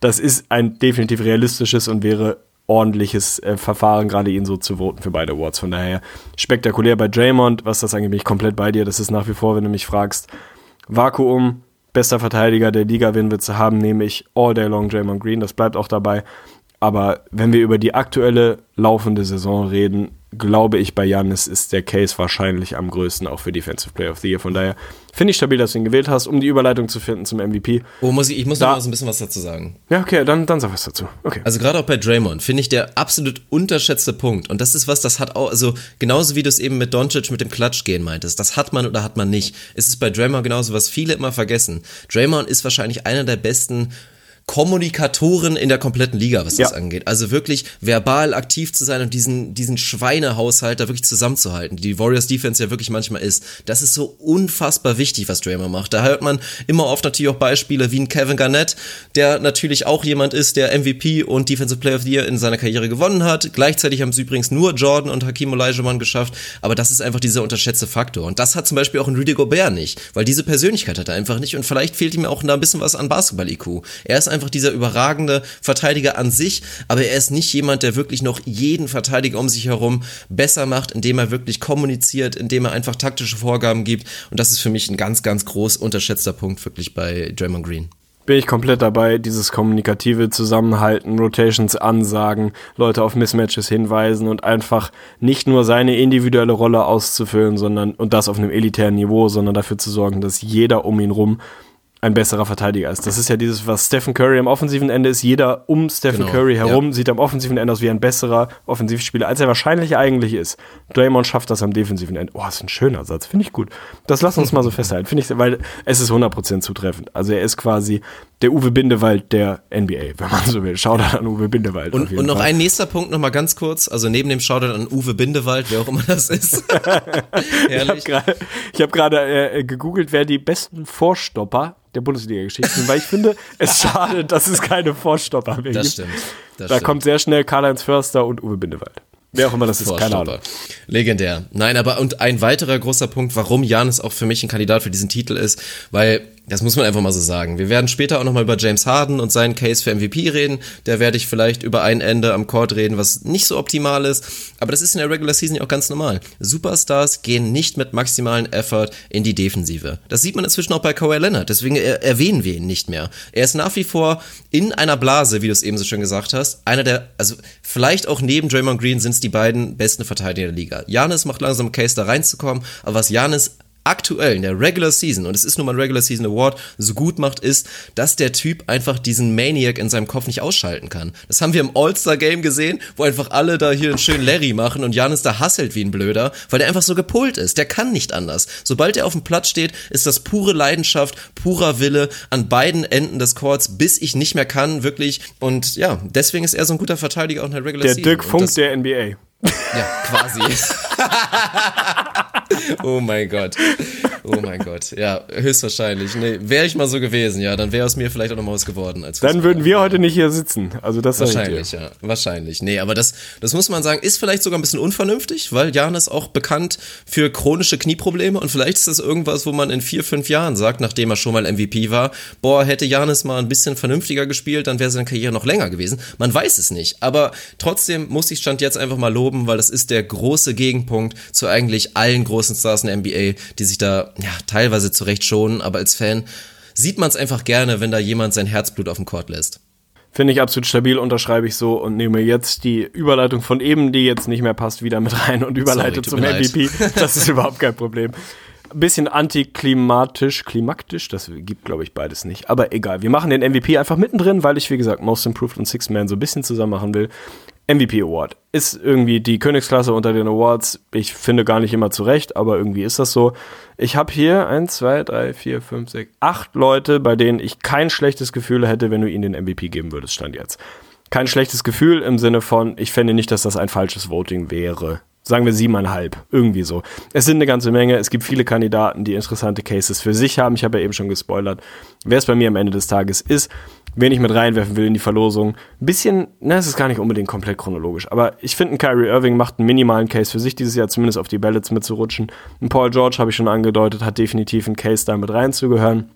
Das ist ein definitiv realistisches und wäre ordentliches äh, Verfahren, gerade ihn so zu voten für beide Awards. Von daher spektakulär bei Draymond, was das angeht, bin ich komplett bei dir. Das ist nach wie vor, wenn du mich fragst, Vakuum, bester Verteidiger der Liga, wen wir zu haben, nehme ich all day long Draymond Green. Das bleibt auch dabei. Aber wenn wir über die aktuelle laufende Saison reden, glaube ich, bei Janis ist der Case wahrscheinlich am größten, auch für Defensive Player of the Year. Von daher finde ich stabil, dass du ihn gewählt hast, um die Überleitung zu finden zum MVP. Oh, muss ich, ich muss da, noch mal so ein bisschen was dazu sagen. Ja, okay, dann, dann sag was dazu. Okay. Also gerade auch bei Draymond finde ich der absolut unterschätzte Punkt. Und das ist was, das hat auch, also genauso wie du es eben mit Doncic mit dem Klatsch gehen meintest, das hat man oder hat man nicht. Es ist bei Draymond genauso, was viele immer vergessen. Draymond ist wahrscheinlich einer der besten Kommunikatoren in der kompletten Liga, was ja. das angeht. Also wirklich verbal aktiv zu sein und diesen, diesen Schweinehaushalt da wirklich zusammenzuhalten, die Warriors Defense ja wirklich manchmal ist. Das ist so unfassbar wichtig, was Draymond macht. Da hört man immer oft natürlich auch Beispiele wie ein Kevin Garnett, der natürlich auch jemand ist, der MVP und Defensive Player of the Year in seiner Karriere gewonnen hat. Gleichzeitig haben es übrigens nur Jordan und Hakim Olajuwon geschafft, aber das ist einfach dieser unterschätzte Faktor. Und das hat zum Beispiel auch ein Rudy Gobert nicht, weil diese Persönlichkeit hat er einfach nicht und vielleicht fehlt ihm auch da ein bisschen was an Basketball-IQ. Er ist einfach dieser überragende Verteidiger an sich, aber er ist nicht jemand, der wirklich noch jeden Verteidiger um sich herum besser macht, indem er wirklich kommuniziert, indem er einfach taktische Vorgaben gibt. Und das ist für mich ein ganz, ganz groß unterschätzter Punkt wirklich bei Draymond Green bin ich komplett dabei, dieses kommunikative Zusammenhalten, Rotations ansagen, Leute auf Mismatches hinweisen und einfach nicht nur seine individuelle Rolle auszufüllen, sondern und das auf einem elitären Niveau, sondern dafür zu sorgen, dass jeder um ihn rum ein besserer Verteidiger ist. Das ist ja dieses, was Stephen Curry am offensiven Ende ist. Jeder um Stephen genau, Curry herum ja. sieht am offensiven Ende aus wie ein besserer Offensivspieler, als er wahrscheinlich eigentlich ist. Draymond schafft das am defensiven Ende. Oh, das ist ein schöner Satz. Finde ich gut. Das lass uns mal so festhalten. Finde ich, weil es ist 100% zutreffend. Also er ist quasi der Uwe Bindewald der NBA, wenn man so will. Shoutout an Uwe Bindewald. Und, und noch Fall. ein nächster Punkt noch mal ganz kurz. Also neben dem Shoutout an Uwe Bindewald, wer auch immer das ist. Ich habe gerade hab äh, gegoogelt, wer die besten Vorstopper der Bundesliga-Geschichte sind, weil ich finde, es schade, dass es keine Vorstopper mehr das gibt. Stimmt, das da stimmt. kommt sehr schnell Karl-Heinz Förster und Uwe Bindewald. Wer auch immer das ist, keine Ahnung. Legendär. Nein, aber und ein weiterer großer Punkt, warum Janis auch für mich ein Kandidat für diesen Titel ist, weil das muss man einfach mal so sagen. Wir werden später auch nochmal über James Harden und seinen Case für MVP reden. Da werde ich vielleicht über ein Ende am Court reden, was nicht so optimal ist. Aber das ist in der Regular Season ja auch ganz normal. Superstars gehen nicht mit maximalen Effort in die Defensive. Das sieht man inzwischen auch bei Kawhi Leonard. Deswegen erwähnen wir ihn nicht mehr. Er ist nach wie vor in einer Blase, wie du es eben so schön gesagt hast. Einer der, also vielleicht auch neben Draymond Green sind es die beiden besten Verteidiger der Liga. Janis macht langsam Case da reinzukommen. Aber was Janis aktuell in der Regular Season, und es ist nun mal ein Regular Season Award, so gut macht, ist, dass der Typ einfach diesen Maniac in seinem Kopf nicht ausschalten kann. Das haben wir im All-Star-Game gesehen, wo einfach alle da hier einen schönen Larry machen und Janis da hasselt wie ein Blöder, weil der einfach so gepolt ist. Der kann nicht anders. Sobald er auf dem Platz steht, ist das pure Leidenschaft, purer Wille an beiden Enden des Courts, bis ich nicht mehr kann, wirklich. Und ja, deswegen ist er so ein guter Verteidiger auch in der Regular der Season. Der Dirk Funk der NBA. Ja, quasi. oh mein Gott. Oh mein Gott. Ja, höchstwahrscheinlich. Nee, wäre ich mal so gewesen, ja, dann wäre aus mir vielleicht auch noch mal was geworden. Als dann würden wir heute nicht hier sitzen. Also das Wahrscheinlich, ja. Wahrscheinlich. Nee, aber das, das muss man sagen, ist vielleicht sogar ein bisschen unvernünftig, weil Jan ist auch bekannt für chronische Knieprobleme und vielleicht ist das irgendwas, wo man in vier, fünf Jahren sagt, nachdem er schon mal MVP war, boah, hätte Janis mal ein bisschen vernünftiger gespielt, dann wäre seine Karriere noch länger gewesen. Man weiß es nicht. Aber trotzdem muss ich Stand jetzt einfach mal loben, weil das ist der große Gegenpunkt zu eigentlich allen großen Stars in der NBA, die sich da ja, teilweise zurecht schonen, aber als Fan sieht man es einfach gerne, wenn da jemand sein Herzblut auf dem Court lässt. Finde ich absolut stabil, unterschreibe ich so und nehme jetzt die Überleitung von eben, die jetzt nicht mehr passt, wieder mit rein und überleite Sorry, zum MVP. Das ist überhaupt kein Problem bisschen antiklimatisch, klimaktisch, das gibt, glaube ich, beides nicht. Aber egal, wir machen den MVP einfach mittendrin, weil ich, wie gesagt, Most Improved und Six Man so ein bisschen zusammen machen will. MVP Award ist irgendwie die Königsklasse unter den Awards. Ich finde gar nicht immer zurecht, aber irgendwie ist das so. Ich habe hier eins, zwei, drei, vier, fünf, sechs, acht Leute, bei denen ich kein schlechtes Gefühl hätte, wenn du ihnen den MVP geben würdest, stand jetzt. Kein schlechtes Gefühl im Sinne von, ich fände nicht, dass das ein falsches Voting wäre sagen wir siebeneinhalb, irgendwie so. Es sind eine ganze Menge, es gibt viele Kandidaten, die interessante Cases für sich haben. Ich habe ja eben schon gespoilert, wer es bei mir am Ende des Tages ist, wen ich mit reinwerfen will in die Verlosung. Ein bisschen, na, es ist gar nicht unbedingt komplett chronologisch, aber ich finde, Kyrie Irving macht einen minimalen Case für sich dieses Jahr, zumindest auf die Ballots mitzurutschen. Ein Paul George, habe ich schon angedeutet, hat definitiv einen Case da mit reinzugehören.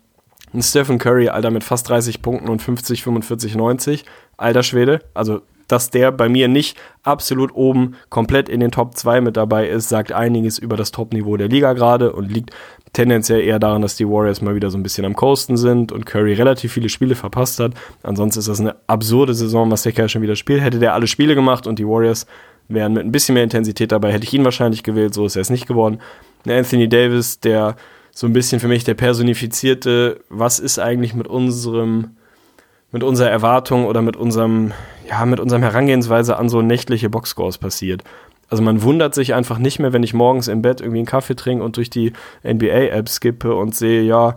Ein Stephen Curry, Alter, mit fast 30 Punkten und 50, 45, 90. Alter Schwede. Also dass der bei mir nicht absolut oben komplett in den Top 2 mit dabei ist, sagt einiges über das Top-Niveau der Liga gerade und liegt tendenziell eher daran, dass die Warriors mal wieder so ein bisschen am Coasten sind und Curry relativ viele Spiele verpasst hat. Ansonsten ist das eine absurde Saison, was der Kerl schon wieder spielt. Hätte der alle Spiele gemacht und die Warriors wären mit ein bisschen mehr Intensität dabei, hätte ich ihn wahrscheinlich gewählt, so ist er es nicht geworden. Anthony Davis, der so ein bisschen für mich der personifizierte, was ist eigentlich mit unserem mit unserer Erwartung oder mit unserem, ja, mit unserem Herangehensweise an so nächtliche Boxscores passiert. Also man wundert sich einfach nicht mehr, wenn ich morgens im Bett irgendwie einen Kaffee trinke und durch die NBA-App skippe und sehe, ja,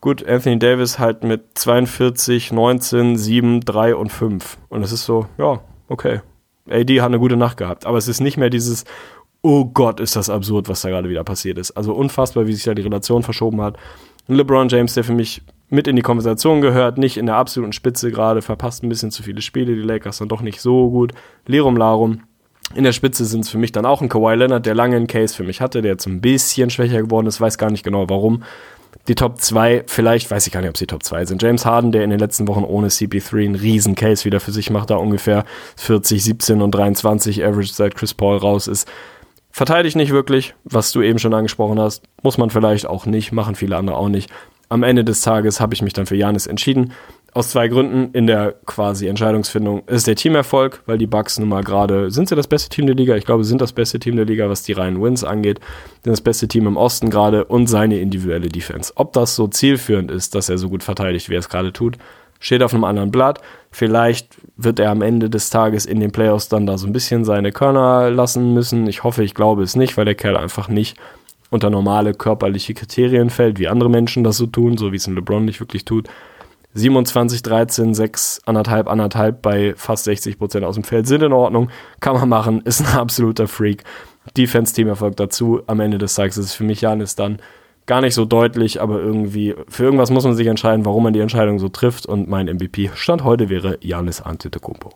gut, Anthony Davis halt mit 42, 19, 7, 3 und 5. Und es ist so, ja, okay. AD hat eine gute Nacht gehabt. Aber es ist nicht mehr dieses, oh Gott, ist das absurd, was da gerade wieder passiert ist. Also unfassbar, wie sich da die Relation verschoben hat. LeBron James, der für mich mit in die Konversation gehört, nicht in der absoluten Spitze gerade, verpasst ein bisschen zu viele Spiele, die Lakers sind doch nicht so gut. Lerum Larum. In der Spitze sind es für mich dann auch ein Kawhi Leonard, der lange einen Case für mich hatte, der jetzt ein bisschen schwächer geworden ist, weiß gar nicht genau warum. Die Top 2, vielleicht, weiß ich gar nicht, ob sie Top 2 sind. James Harden, der in den letzten Wochen ohne CP3 einen riesen Case wieder für sich macht, da ungefähr 40, 17 und 23 Average seit Chris Paul raus ist. Verteidigt nicht wirklich, was du eben schon angesprochen hast. Muss man vielleicht auch nicht, machen viele andere auch nicht am Ende des Tages habe ich mich dann für Janis entschieden. Aus zwei Gründen in der quasi Entscheidungsfindung ist der Teamerfolg, weil die Bucks nun mal gerade, sind sie das beste Team der Liga? Ich glaube, sind das beste Team der Liga, was die reinen Wins angeht. Sind das beste Team im Osten gerade und seine individuelle Defense. Ob das so zielführend ist, dass er so gut verteidigt, wie er es gerade tut, steht auf einem anderen Blatt. Vielleicht wird er am Ende des Tages in den Playoffs dann da so ein bisschen seine Körner lassen müssen. Ich hoffe, ich glaube es nicht, weil der Kerl einfach nicht unter normale körperliche Kriterien fällt, wie andere Menschen das so tun, so wie es ein LeBron nicht wirklich tut. 27, 13, 6, anderthalb, anderthalb bei fast 60 Prozent aus dem Feld sind in Ordnung, kann man machen, ist ein absoluter Freak. Defense-Team erfolgt dazu. Am Ende des Tages ist es für mich Janis dann gar nicht so deutlich, aber irgendwie, für irgendwas muss man sich entscheiden, warum man die Entscheidung so trifft und mein MVP Stand heute wäre Janis Antetokounmpo.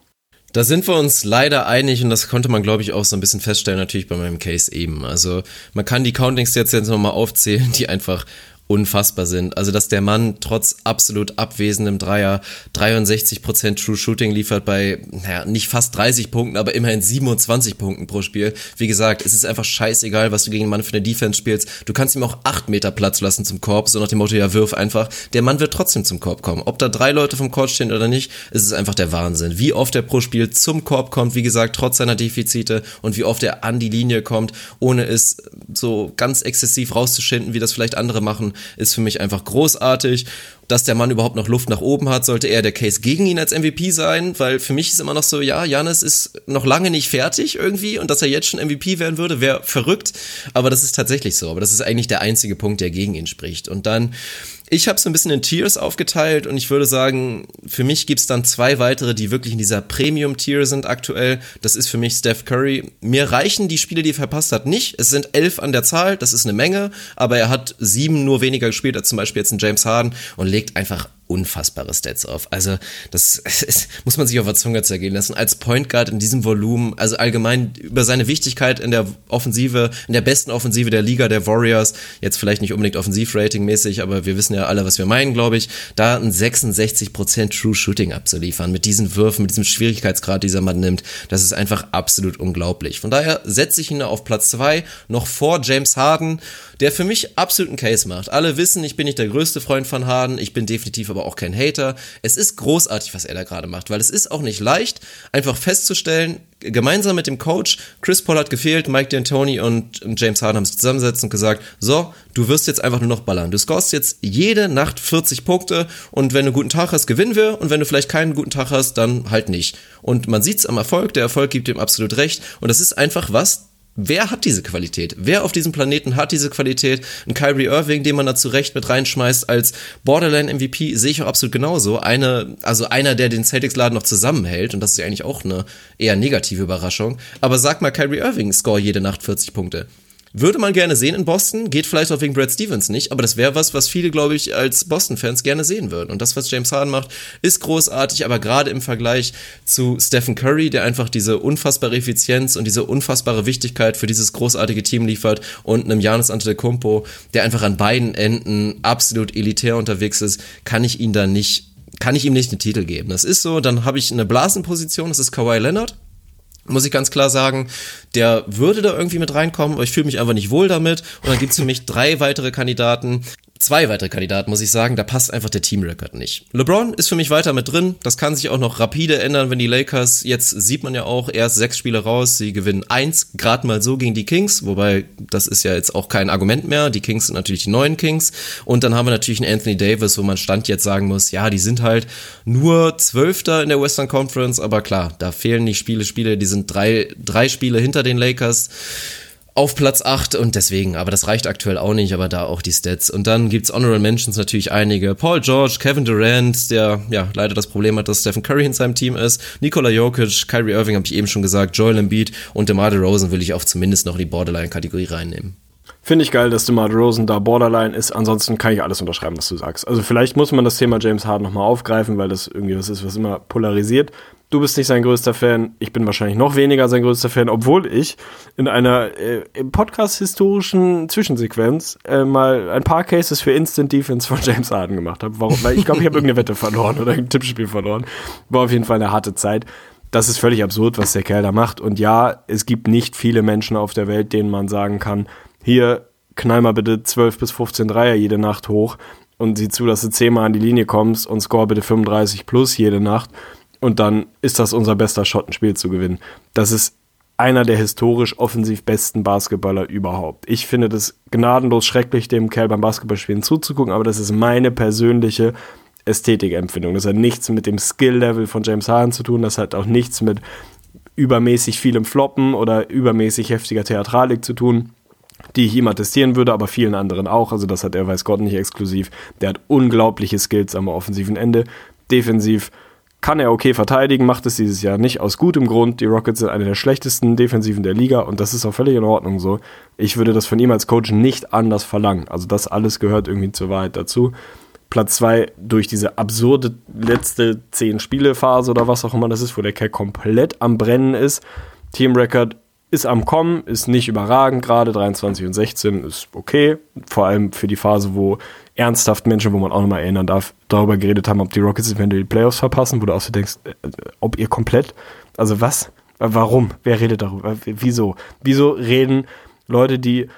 Da sind wir uns leider einig und das konnte man, glaube ich, auch so ein bisschen feststellen, natürlich bei meinem Case eben. Also man kann die Countings jetzt, jetzt nochmal aufzählen, die einfach unfassbar sind. Also, dass der Mann trotz absolut abwesendem Dreier 63% True Shooting liefert bei, naja, nicht fast 30 Punkten, aber immerhin 27 Punkten pro Spiel. Wie gesagt, es ist einfach scheißegal, was du gegen einen Mann für eine Defense spielst. Du kannst ihm auch 8 Meter Platz lassen zum Korb, so nach dem Motto, ja, wirf einfach. Der Mann wird trotzdem zum Korb kommen. Ob da drei Leute vom Court stehen oder nicht, ist es einfach der Wahnsinn. Wie oft er pro Spiel zum Korb kommt, wie gesagt, trotz seiner Defizite und wie oft er an die Linie kommt, ohne es so ganz exzessiv rauszuschinden, wie das vielleicht andere machen ist für mich einfach großartig. Dass der Mann überhaupt noch Luft nach oben hat, sollte eher der Case gegen ihn als MVP sein, weil für mich ist immer noch so, ja, Janis ist noch lange nicht fertig irgendwie und dass er jetzt schon MVP werden würde, wäre verrückt, aber das ist tatsächlich so, aber das ist eigentlich der einzige Punkt, der gegen ihn spricht. Und dann ich habe es ein bisschen in Tiers aufgeteilt und ich würde sagen, für mich gibt's dann zwei weitere, die wirklich in dieser Premium-Tier sind aktuell. Das ist für mich Steph Curry. Mir reichen die Spiele, die er verpasst hat, nicht. Es sind elf an der Zahl, das ist eine Menge, aber er hat sieben nur weniger gespielt als zum Beispiel jetzt ein James Harden und legt einfach unfassbare Stats auf. Also das, das muss man sich auf der Zunge zergehen lassen. Als Point Guard in diesem Volumen, also allgemein über seine Wichtigkeit in der Offensive, in der besten Offensive der Liga der Warriors, jetzt vielleicht nicht unbedingt Offensivrating-mäßig, aber wir wissen ja alle, was wir meinen, glaube ich, da ein 66% True Shooting abzuliefern mit diesen Würfen, mit diesem Schwierigkeitsgrad, dieser Mann nimmt, das ist einfach absolut unglaublich. Von daher setze ich ihn auf Platz zwei noch vor James Harden, der für mich absoluten Case macht. Alle wissen, ich bin nicht der größte Freund von Harden, ich bin definitiv aber aber auch kein Hater. Es ist großartig, was er da gerade macht, weil es ist auch nicht leicht, einfach festzustellen, gemeinsam mit dem Coach, Chris Paul hat gefehlt, Mike D'Antoni und James Harden haben sich zusammengesetzt und gesagt, so, du wirst jetzt einfach nur noch ballern. Du scorest jetzt jede Nacht 40 Punkte und wenn du einen guten Tag hast, gewinnen wir und wenn du vielleicht keinen guten Tag hast, dann halt nicht. Und man sieht's am Erfolg, der Erfolg gibt ihm absolut recht und das ist einfach was, Wer hat diese Qualität? Wer auf diesem Planeten hat diese Qualität? Ein Kyrie Irving, den man da zu Recht mit reinschmeißt als Borderline MVP, sehe ich auch absolut genauso. Eine, also einer, der den Celtics-Laden noch zusammenhält, und das ist ja eigentlich auch eine eher negative Überraschung. Aber sag mal, Kyrie Irving score jede Nacht 40 Punkte. Würde man gerne sehen in Boston, geht vielleicht auch wegen Brad Stevens nicht, aber das wäre was, was viele, glaube ich, als Boston-Fans gerne sehen würden. Und das, was James Harden macht, ist großartig, aber gerade im Vergleich zu Stephen Curry, der einfach diese unfassbare Effizienz und diese unfassbare Wichtigkeit für dieses großartige Team liefert und einem Giannis Antetokounmpo, der einfach an beiden Enden absolut elitär unterwegs ist, kann ich ihn da nicht kann ich ihm nicht einen Titel geben. Das ist so, dann habe ich eine Blasenposition, das ist Kawhi Leonard muss ich ganz klar sagen, der würde da irgendwie mit reinkommen, aber ich fühle mich einfach nicht wohl damit. Und dann gibt's für mich drei weitere Kandidaten, zwei weitere Kandidaten, muss ich sagen, da passt einfach der Teamrecord nicht. LeBron ist für mich weiter mit drin. Das kann sich auch noch rapide ändern, wenn die Lakers, jetzt sieht man ja auch, erst sechs Spiele raus, sie gewinnen eins, gerade mal so gegen die Kings, wobei das ist ja jetzt auch kein Argument mehr. Die Kings sind natürlich die neuen Kings. Und dann haben wir natürlich einen Anthony Davis, wo man Stand jetzt sagen muss, ja, die sind halt nur Zwölfter in der Western Conference, aber klar, da fehlen nicht Spiele, Spiele, die sind drei, drei Spiele hinter den Lakers auf Platz 8 und deswegen, aber das reicht aktuell auch nicht, aber da auch die Stats. Und dann gibt's Honorable Mentions natürlich einige. Paul George, Kevin Durant, der ja leider das Problem hat, dass Stephen Curry in seinem Team ist, Nikola Jokic, Kyrie Irving habe ich eben schon gesagt, Joel Embiid und DeMar DeRozan will ich auch zumindest noch in die Borderline-Kategorie reinnehmen. Finde ich geil, dass DeMar DeRozan da Borderline ist. Ansonsten kann ich alles unterschreiben, was du sagst. Also vielleicht muss man das Thema James Harden nochmal aufgreifen, weil das irgendwie was ist, was immer polarisiert. Du bist nicht sein größter Fan, ich bin wahrscheinlich noch weniger sein größter Fan, obwohl ich in einer äh, Podcast-historischen Zwischensequenz äh, mal ein paar Cases für Instant Defense von James Harden gemacht habe. Warum? Weil ich glaube, ich habe irgendeine Wette verloren oder ein Tippspiel verloren. War auf jeden Fall eine harte Zeit. Das ist völlig absurd, was der Kerl da macht. Und ja, es gibt nicht viele Menschen auf der Welt, denen man sagen kann, hier knall mal bitte 12 bis 15 Dreier jede Nacht hoch und sieh zu, dass du zehnmal an die Linie kommst und score bitte 35 plus jede Nacht und dann ist das unser bester Shot, ein Spiel zu gewinnen. Das ist einer der historisch offensiv besten Basketballer überhaupt. Ich finde das gnadenlos schrecklich, dem Kerl beim Basketballspielen zuzugucken, aber das ist meine persönliche Ästhetikempfindung. Das hat nichts mit dem Skill-Level von James Harden zu tun, das hat auch nichts mit übermäßig vielem Floppen oder übermäßig heftiger Theatralik zu tun, die ich ihm attestieren würde, aber vielen anderen auch. Also das hat er, weiß Gott, nicht exklusiv. Der hat unglaubliche Skills am offensiven Ende. Defensiv kann er okay verteidigen, macht es dieses Jahr nicht aus gutem Grund. Die Rockets sind eine der schlechtesten Defensiven der Liga und das ist auch völlig in Ordnung so. Ich würde das von ihm als Coach nicht anders verlangen. Also das alles gehört irgendwie zur Wahrheit dazu. Platz 2 durch diese absurde letzte 10 Spiele Phase oder was auch immer das ist, wo der Kerl komplett am Brennen ist. Team Record ist am Kommen, ist nicht überragend gerade, 23 und 16 ist okay, vor allem für die Phase, wo ernsthaft Menschen, wo man auch nochmal erinnern darf, darüber geredet haben, ob die Rockets eventuell die Playoffs verpassen, wo du auch so denkst, äh, ob ihr komplett, also was, warum, wer redet darüber, wieso, wieso reden Leute, die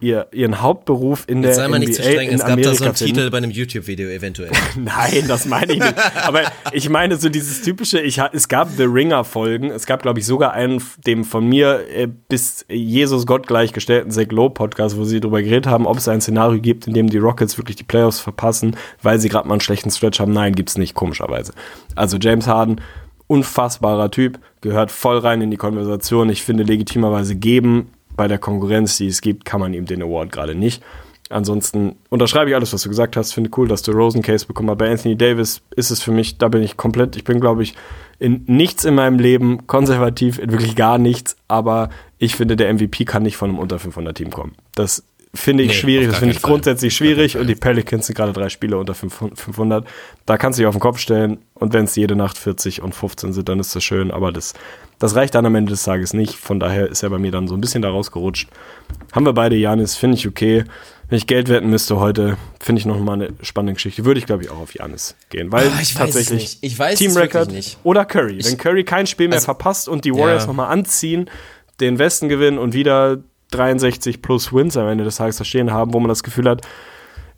ihr, ihren Hauptberuf in der Sei mal NBA nicht zu streng, in es gab Amerika da so einen finden. Titel bei einem YouTube-Video eventuell. Nein, das meine ich nicht. Aber ich meine so dieses typische, ich, es gab The Ringer-Folgen, es gab, glaube ich, sogar einen, dem von mir äh, bis Jesus Gott gleichgestellten Zach Lowe-Podcast, wo sie darüber geredet haben, ob es ein Szenario gibt, in dem die Rockets wirklich die Playoffs verpassen, weil sie gerade mal einen schlechten Stretch haben. Nein, gibt's nicht, komischerweise. Also James Harden, unfassbarer Typ, gehört voll rein in die Konversation. Ich finde legitimerweise geben, bei der Konkurrenz, die es gibt, kann man ihm den Award gerade nicht. Ansonsten unterschreibe ich alles, was du gesagt hast. Finde cool, dass du Rosen Case bekommen hast. Bei Anthony Davis ist es für mich, da bin ich komplett, ich bin, glaube ich, in nichts in meinem Leben konservativ, in wirklich gar nichts, aber ich finde, der MVP kann nicht von einem unter 500 Team kommen. Das finde ich Nee, schwierig, das finde ich Fall. grundsätzlich schwierig und die Pelicans sind gerade drei Spiele unter 500. Da kannst du dich auf den Kopf stellen und wenn es jede Nacht 40 und 15 sind, dann ist das schön, aber das, das reicht dann am Ende des Tages nicht. Von daher ist er bei mir dann so ein bisschen da rausgerutscht. Haben wir beide Janis, finde ich okay. Wenn ich Geld wetten müsste heute, finde ich noch mal eine spannende Geschichte. Würde ich, glaube ich, auch auf Janis gehen. Weil Ah, ich tatsächlich. Ich weiß Team Record nicht. oder Curry. Wenn Curry kein Spiel mehr also- verpasst und die Warriors Ja. noch mal anziehen, den Westen gewinnen und wieder 63 plus Wins am Ende des Tages da stehen haben, wo man das Gefühl hat,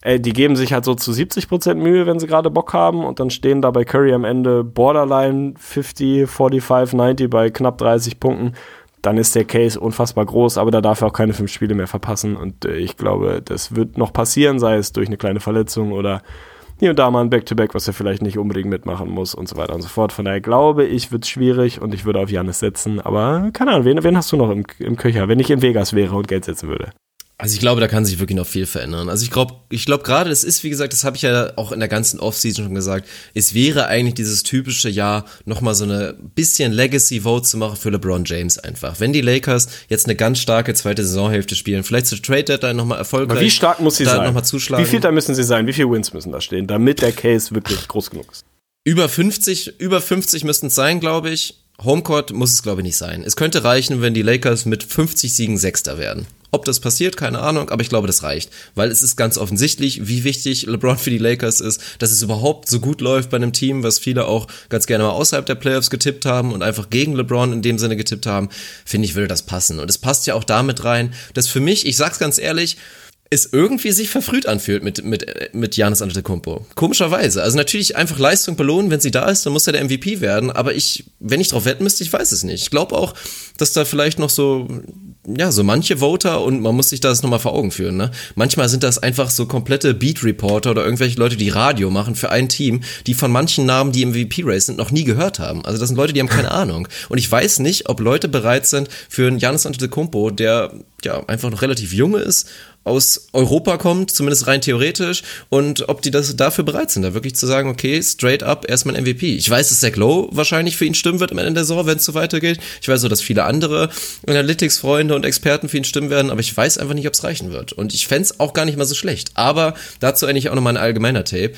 ey, die geben sich halt so zu 70% Mühe, wenn sie gerade Bock haben und dann stehen da bei Curry am Ende Borderline 50, 45, 90 bei knapp 30 Punkten, dann ist der Case unfassbar groß, aber da darf er auch keine fünf Spiele mehr verpassen und äh, ich glaube, das wird noch passieren, sei es durch eine kleine Verletzung oder hier und da mal ein Back-to-Back, was er vielleicht nicht unbedingt mitmachen muss und so weiter und so fort. Von daher glaube ich, wird es schwierig und ich würde auf Janis setzen, aber keine Ahnung, wen, wen hast du noch im, im Köcher, wenn ich in Vegas wäre und Geld setzen würde? Also ich glaube, da kann sich wirklich noch viel verändern. Also ich glaube, ich glaube gerade, es ist, wie gesagt, das habe ich ja auch in der ganzen Offseason schon gesagt, es wäre eigentlich dieses typische Jahr, nochmal so eine bisschen Legacy-Vote zu machen für LeBron James einfach. Wenn die Lakers jetzt eine ganz starke zweite Saisonhälfte spielen, vielleicht zur Trade-Deadline nochmal erfolgreich. Aber wie stark muss sie sein? Nochmal zuschlagen. Wie viel da müssen sie sein? Wie viele Wins müssen da stehen, damit der Case wirklich groß genug ist? Über 50, über 50 müssten es sein, glaube ich. Homecourt muss es, glaube ich, nicht sein. Es könnte reichen, wenn die Lakers mit 50 Siegen Sechster werden. Ob das passiert, keine Ahnung, aber ich glaube, das reicht. Weil es ist ganz offensichtlich, wie wichtig LeBron für die Lakers ist, dass es überhaupt so gut läuft bei einem Team, was viele auch ganz gerne mal außerhalb der Playoffs getippt haben und einfach gegen LeBron in dem Sinne getippt haben. Finde ich, würde das passen. Und es passt ja auch damit rein, dass für mich, ich sag's ganz ehrlich, es irgendwie sich verfrüht anfühlt mit, mit, mit Janis Antetokounmpo. Komischerweise. Also natürlich einfach Leistung belohnen, wenn sie da ist, dann muss er der MVP werden. Aber ich, wenn ich drauf wetten müsste, ich weiß es nicht. Ich glaube auch, dass da vielleicht noch so, ja, so manche Voter und man muss sich das nochmal vor Augen führen, ne? Manchmal sind das einfach so komplette Beat-Reporter oder irgendwelche Leute, die Radio machen für ein Team, die von manchen Namen, die im MVP-Race sind, noch nie gehört haben. Also das sind Leute, die haben keine Ahnung. Und ich weiß nicht, ob Leute bereit sind für einen Janis Antetokounmpo, der ja einfach noch relativ jung ist, aus Europa kommt, zumindest rein theoretisch, und ob die das dafür bereit sind, da wirklich zu sagen, okay, straight up erstmal MVP. Ich weiß, dass Zach Lowe wahrscheinlich für ihn stimmen wird am Ende der Saison, wenn es so weitergeht. Ich weiß auch, dass viele andere Analytics-Freunde und Experten für ihn stimmen werden, aber ich weiß einfach nicht, ob es reichen wird. Und ich fänd's auch gar nicht mal so schlecht. Aber dazu eigentlich auch nochmal ein allgemeiner Tape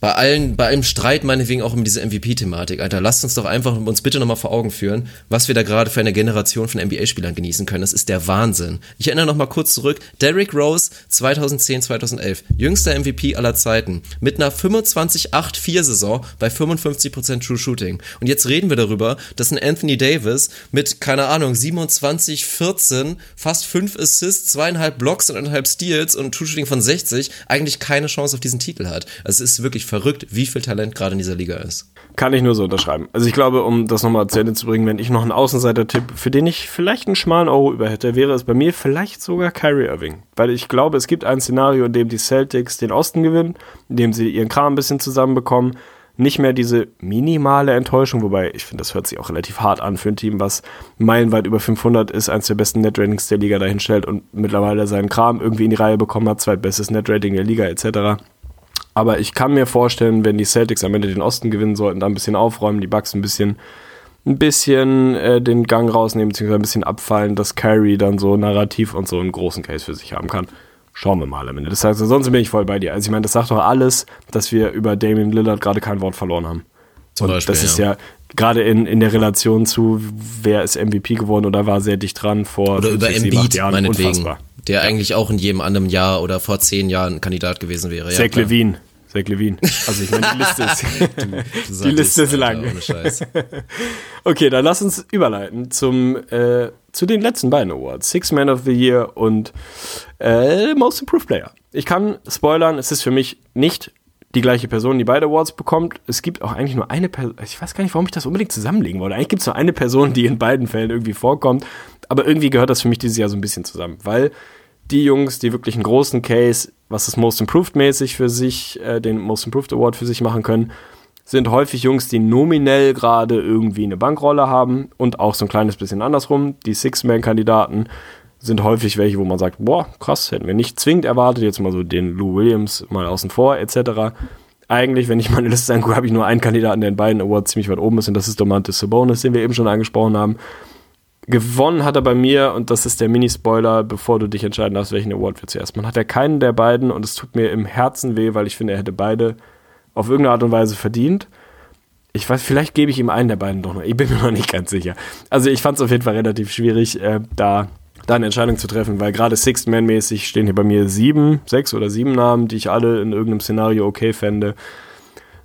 bei allen, bei allem Streit meinetwegen auch um diese MVP-Thematik, Alter, lasst uns doch einfach uns bitte nochmal vor Augen führen, was wir da gerade für eine Generation von NBA-Spielern genießen können. Das ist der Wahnsinn. Ich erinnere nochmal kurz zurück. Derrick Rose 2010, 2011, jüngster MVP aller Zeiten, mit einer 25-8-4-Saison bei 55% True Shooting. Und jetzt reden wir darüber, dass ein Anthony Davis mit, keine Ahnung, 27, 14, fast 5 Assists, zweieinhalb Blocks und eineinhalb Steals und True Shooting von 60 eigentlich keine Chance auf diesen Titel hat. Also es ist wirklich verrückt, wie viel Talent gerade in dieser Liga ist. Kann ich nur so unterschreiben. Also ich glaube, um das nochmal zu Ende zu bringen, wenn ich noch einen Außenseiter-Tipp, für den ich vielleicht einen schmalen Euro über hätte, wäre es bei mir vielleicht sogar Kyrie Irving. Weil ich glaube, es gibt ein Szenario, in dem die Celtics den Osten gewinnen, in dem sie ihren Kram ein bisschen zusammenbekommen, nicht mehr diese minimale Enttäuschung, wobei ich finde, das hört sich auch relativ hart an für ein Team, was meilenweit über 500 ist, eins der besten Net-Ratings der Liga dahinstellt und mittlerweile seinen Kram irgendwie in die Reihe bekommen hat, zweitbestes Net-Rating der Liga etc. Aber ich kann mir vorstellen, wenn die Celtics am Ende den Osten gewinnen sollten, da ein bisschen aufräumen, die Bucks ein bisschen, ein bisschen äh, den Gang rausnehmen, beziehungsweise ein bisschen abfallen, dass Kyrie dann so narrativ und so einen großen Case für sich haben kann. Schauen wir mal am Ende. Das heißt, ansonsten bin ich voll bei dir. Also ich meine, das sagt doch alles, dass wir über Damian Lillard gerade kein Wort verloren haben. Zum und Beispiel, das ist ja. ja gerade in, in der Relation zu, wer ist MVP geworden oder war sehr dicht dran vor Oder 50, über 7, 8 Embiid, Jahren. meinetwegen. Unfassbar. Der eigentlich auch in jedem anderen Jahr oder vor zehn Jahren Kandidat gewesen wäre. Ja, Zach klar. Levine. Zach Levine. Also ich meine, die Liste ist, du, du die Liste ist lang. Alter, okay, dann lass uns überleiten zum, äh, zu den letzten beiden Awards. Six Man of the Year und äh, Most Improved Player. Ich kann spoilern, es ist für mich nicht die gleiche Person, die beide Awards bekommt. Es gibt auch eigentlich nur eine Person, ich weiß gar nicht, warum ich das unbedingt zusammenlegen wollte. Eigentlich gibt es nur eine Person, die in beiden Fällen irgendwie vorkommt, aber irgendwie gehört das für mich dieses Jahr so ein bisschen zusammen, weil die Jungs, die wirklich einen großen Case, was das Most Improved mäßig für sich, äh, den Most Improved Award für sich machen können, sind häufig Jungs, die nominell gerade irgendwie eine Bankrolle haben und auch so ein kleines bisschen andersrum. Die Six-Man-Kandidaten sind häufig welche, wo man sagt, boah, krass, hätten wir nicht zwingend erwartet, jetzt mal so den Lou Williams mal außen vor, etc. Eigentlich, wenn ich meine Liste angucke, habe ich nur einen Kandidaten, der in beiden Awards ziemlich weit oben ist und das ist Domantas Sabonis, den wir eben schon angesprochen haben. Gewonnen hat er bei mir, und das ist der Mini-Spoiler, bevor du dich entscheiden darfst, welchen Award wir zuerst. Man hat ja keinen der beiden und es tut mir im Herzen weh, weil ich finde, er hätte beide auf irgendeine Art und Weise verdient. Ich weiß, vielleicht gebe ich ihm einen der beiden doch noch. Ich bin mir noch nicht ganz sicher. Also ich fand es auf jeden Fall relativ schwierig, äh, da, da eine Entscheidung zu treffen, weil gerade Sixth-Man-mäßig stehen hier bei mir sieben, sechs oder sieben Namen, die ich alle in irgendeinem Szenario okay fände.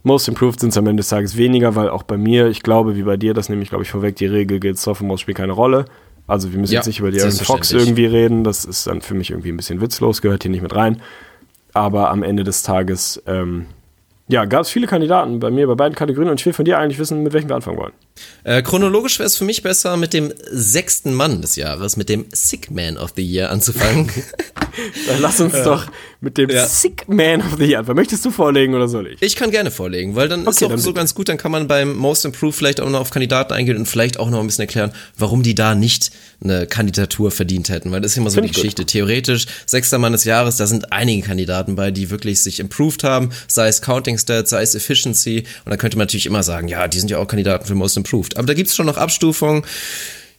Most Improved sind es am Ende des Tages weniger, weil auch bei mir, ich glaube, wie bei dir, das nehme ich, glaube ich, vorweg, die Regel gilt, Sophomore spielt keine Rolle. Also wir müssen ja, jetzt nicht über die Aaron Fox irgendwie reden, das ist dann für mich irgendwie ein bisschen witzlos, gehört hier nicht mit rein. Aber am Ende des Tages, ähm, ja, gab es viele Kandidaten bei mir bei beiden Kategorien und ich will von dir eigentlich wissen, mit welchem wir anfangen wollen. Äh, chronologisch wäre es für mich besser, mit dem sechsten Mann des Jahres, mit dem Sick Man of the Year anzufangen. Dann lass uns ja. doch mit dem ja. Sick Man of the Year anfangen. Möchtest du vorlegen oder soll ich? Ich kann gerne vorlegen, weil dann okay, ist auch dann so ganz gut, dann kann man beim Most Improved vielleicht auch noch auf Kandidaten eingehen und vielleicht auch noch ein bisschen erklären, warum die da nicht eine Kandidatur verdient hätten, weil das ist immer so Find die Geschichte. Gut. Theoretisch, sechster Mann des Jahres, da sind einige Kandidaten bei, die wirklich sich improved haben, sei es Counting Stats, sei es Efficiency und da könnte man natürlich immer sagen, ja, die sind ja auch Kandidaten für Most Improved improved. Aber da gibt's schon noch Abstufungen.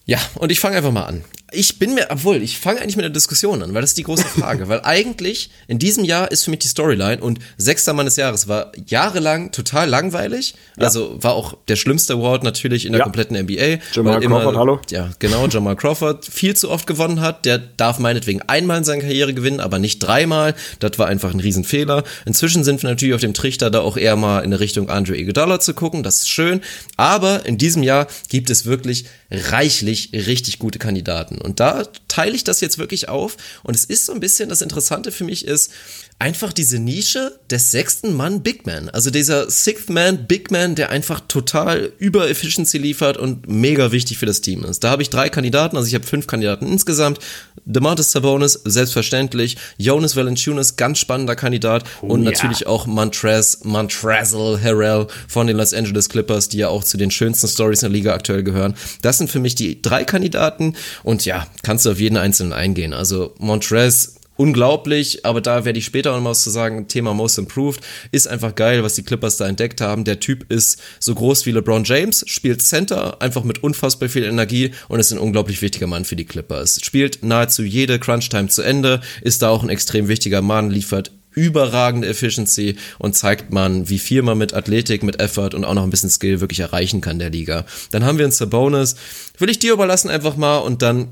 Ja, und ich fange einfach mal an ich bin mir, obwohl, ich fange eigentlich mit der Diskussion an, weil das ist die große Frage. weil eigentlich in diesem Jahr ist für mich die Storyline und sechster Mann des Jahres war jahrelang total langweilig. Ja. Also war auch der schlimmste Award natürlich in der ja. kompletten NBA. Jamal immer, Crawford, hallo. Ja, genau, Jamal Crawford viel zu oft gewonnen hat. Der darf meinetwegen einmal in seiner Karriere gewinnen, aber nicht dreimal. Das war einfach ein Riesenfehler. Inzwischen sind wir natürlich auf dem Trichter, da auch eher mal in Richtung Andre Iguodala zu gucken. Das ist schön. Aber in diesem Jahr gibt es wirklich reichlich richtig gute Kandidaten. Und da teile ich das jetzt wirklich auf. Und es ist so ein bisschen das Interessante für mich ist, einfach diese Nische des sechsten Mann Big Man. Also dieser Sixth Man Big Man, der einfach total über Efficiency liefert und mega wichtig für das Team ist. Da habe ich drei Kandidaten, also ich habe fünf Kandidaten insgesamt. DeMartis Sabonis, selbstverständlich. Jonas Valanciunas, ganz spannender Kandidat. Oh, und natürlich ja. auch Montrez, Montrezl Harrell von den Los Angeles Clippers, die ja auch zu den schönsten Stories in der Liga aktuell gehören. Das sind für mich die drei Kandidaten. Und ja, kannst du auf jeden einzelnen eingehen. Also Montrez unglaublich, aber da werde ich später noch was zu sagen. Thema Most Improved ist einfach geil, was die Clippers da entdeckt haben. Der Typ ist so groß wie LeBron James, spielt Center, einfach mit unfassbar viel Energie und ist ein unglaublich wichtiger Mann für die Clippers. Spielt nahezu jede Crunch-Time zu Ende, ist da auch ein extrem wichtiger Mann, liefert überragende Efficiency und zeigt man, wie viel man mit Athletik, mit Effort und auch noch ein bisschen Skill wirklich erreichen kann der Liga. Dann haben wir einen Sabonis. Will ich dir überlassen einfach mal und dann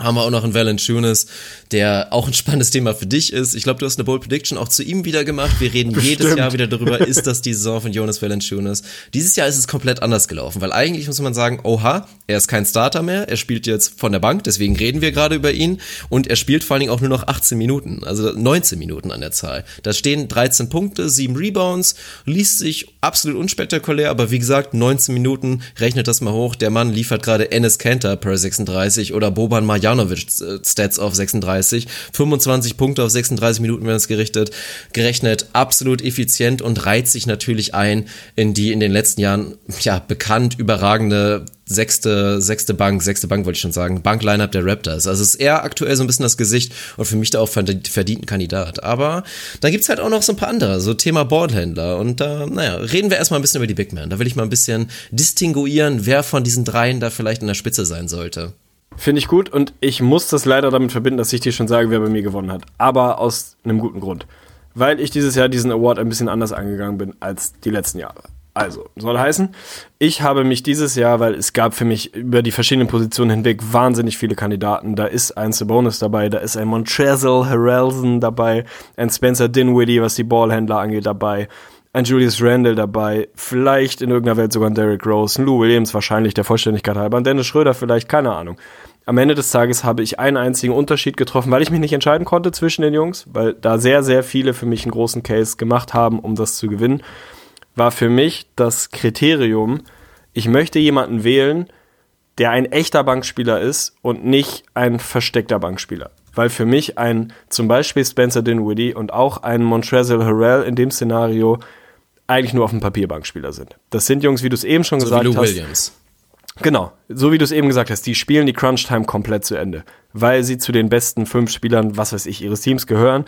haben wir auch noch einen Valanciunas, der auch ein spannendes Thema für dich ist. Ich glaube, du hast eine Bold Prediction auch zu ihm wieder gemacht. Wir reden Bestimmt. jedes Jahr wieder darüber, ist das die Saison von Jonas Valanciunas. Dieses Jahr ist es komplett anders gelaufen, weil eigentlich muss man sagen, oha, er ist kein Starter mehr, er spielt jetzt von der Bank, deswegen reden wir gerade über ihn und er spielt vor allen Dingen auch nur noch 18 Minuten, also 19 Minuten an der Zahl. Da stehen 13 Punkte, 7 Rebounds, liest sich absolut unspektakulär, aber wie gesagt, 19 Minuten, rechnet das mal hoch. Der Mann liefert gerade Ennis Kanter per 36 oder Boban Marjan Marjanovic äh, Stats auf 36, 25 Punkte auf 36 Minuten werden es gerichtet, gerechnet, absolut effizient und reiht sich natürlich ein in die in den letzten Jahren ja bekannt überragende sechste, sechste Bank, sechste Bank wollte ich schon sagen, Bankline-Up der Raptors. Also ist er aktuell so ein bisschen das Gesicht und für mich da auch verdienten Kandidat. Aber dann gibt's halt auch noch so ein paar andere, so Thema Boardhändler. Und da, naja, reden wir erstmal ein bisschen über die Big Men. Da will ich mal ein bisschen distinguieren, wer von diesen dreien da vielleicht in der Spitze sein sollte. Finde ich gut und ich muss das leider damit verbinden, dass ich dir schon sage, wer bei mir gewonnen hat. Aber aus einem guten Grund. Weil ich dieses Jahr diesen Award ein bisschen anders angegangen bin als die letzten Jahre. Also, soll heißen, ich habe mich dieses Jahr, weil es gab für mich über die verschiedenen Positionen hinweg wahnsinnig viele Kandidaten. Da ist ein Sabonis dabei, da ist ein Montrezl Harrelson dabei, ein Spencer Dinwiddie, was die Ballhändler angeht, dabei, ein Julius Randle dabei, vielleicht in irgendeiner Welt sogar ein Derrick Rose, ein Lou Williams wahrscheinlich der Vollständigkeit halber, ein Dennis Schröder vielleicht, keine Ahnung. Am Ende des Tages habe ich einen einzigen Unterschied getroffen, weil ich mich nicht entscheiden konnte zwischen den Jungs, weil da sehr, sehr viele für mich einen großen Case gemacht haben, um das zu gewinnen war für mich das Kriterium, ich möchte jemanden wählen, der ein echter Bankspieler ist und nicht ein versteckter Bankspieler. Weil für mich ein zum Beispiel Spencer Dinwiddie und auch ein Montrezl Harrell in dem Szenario eigentlich nur auf dem Papier Bankspieler sind. Das sind Jungs, wie du es eben schon so gesagt wie Lou hast. Williams. Genau, so wie du es eben gesagt hast, die spielen die Crunch Time komplett zu Ende, weil sie zu den besten fünf Spielern, was weiß ich, ihres Teams gehören.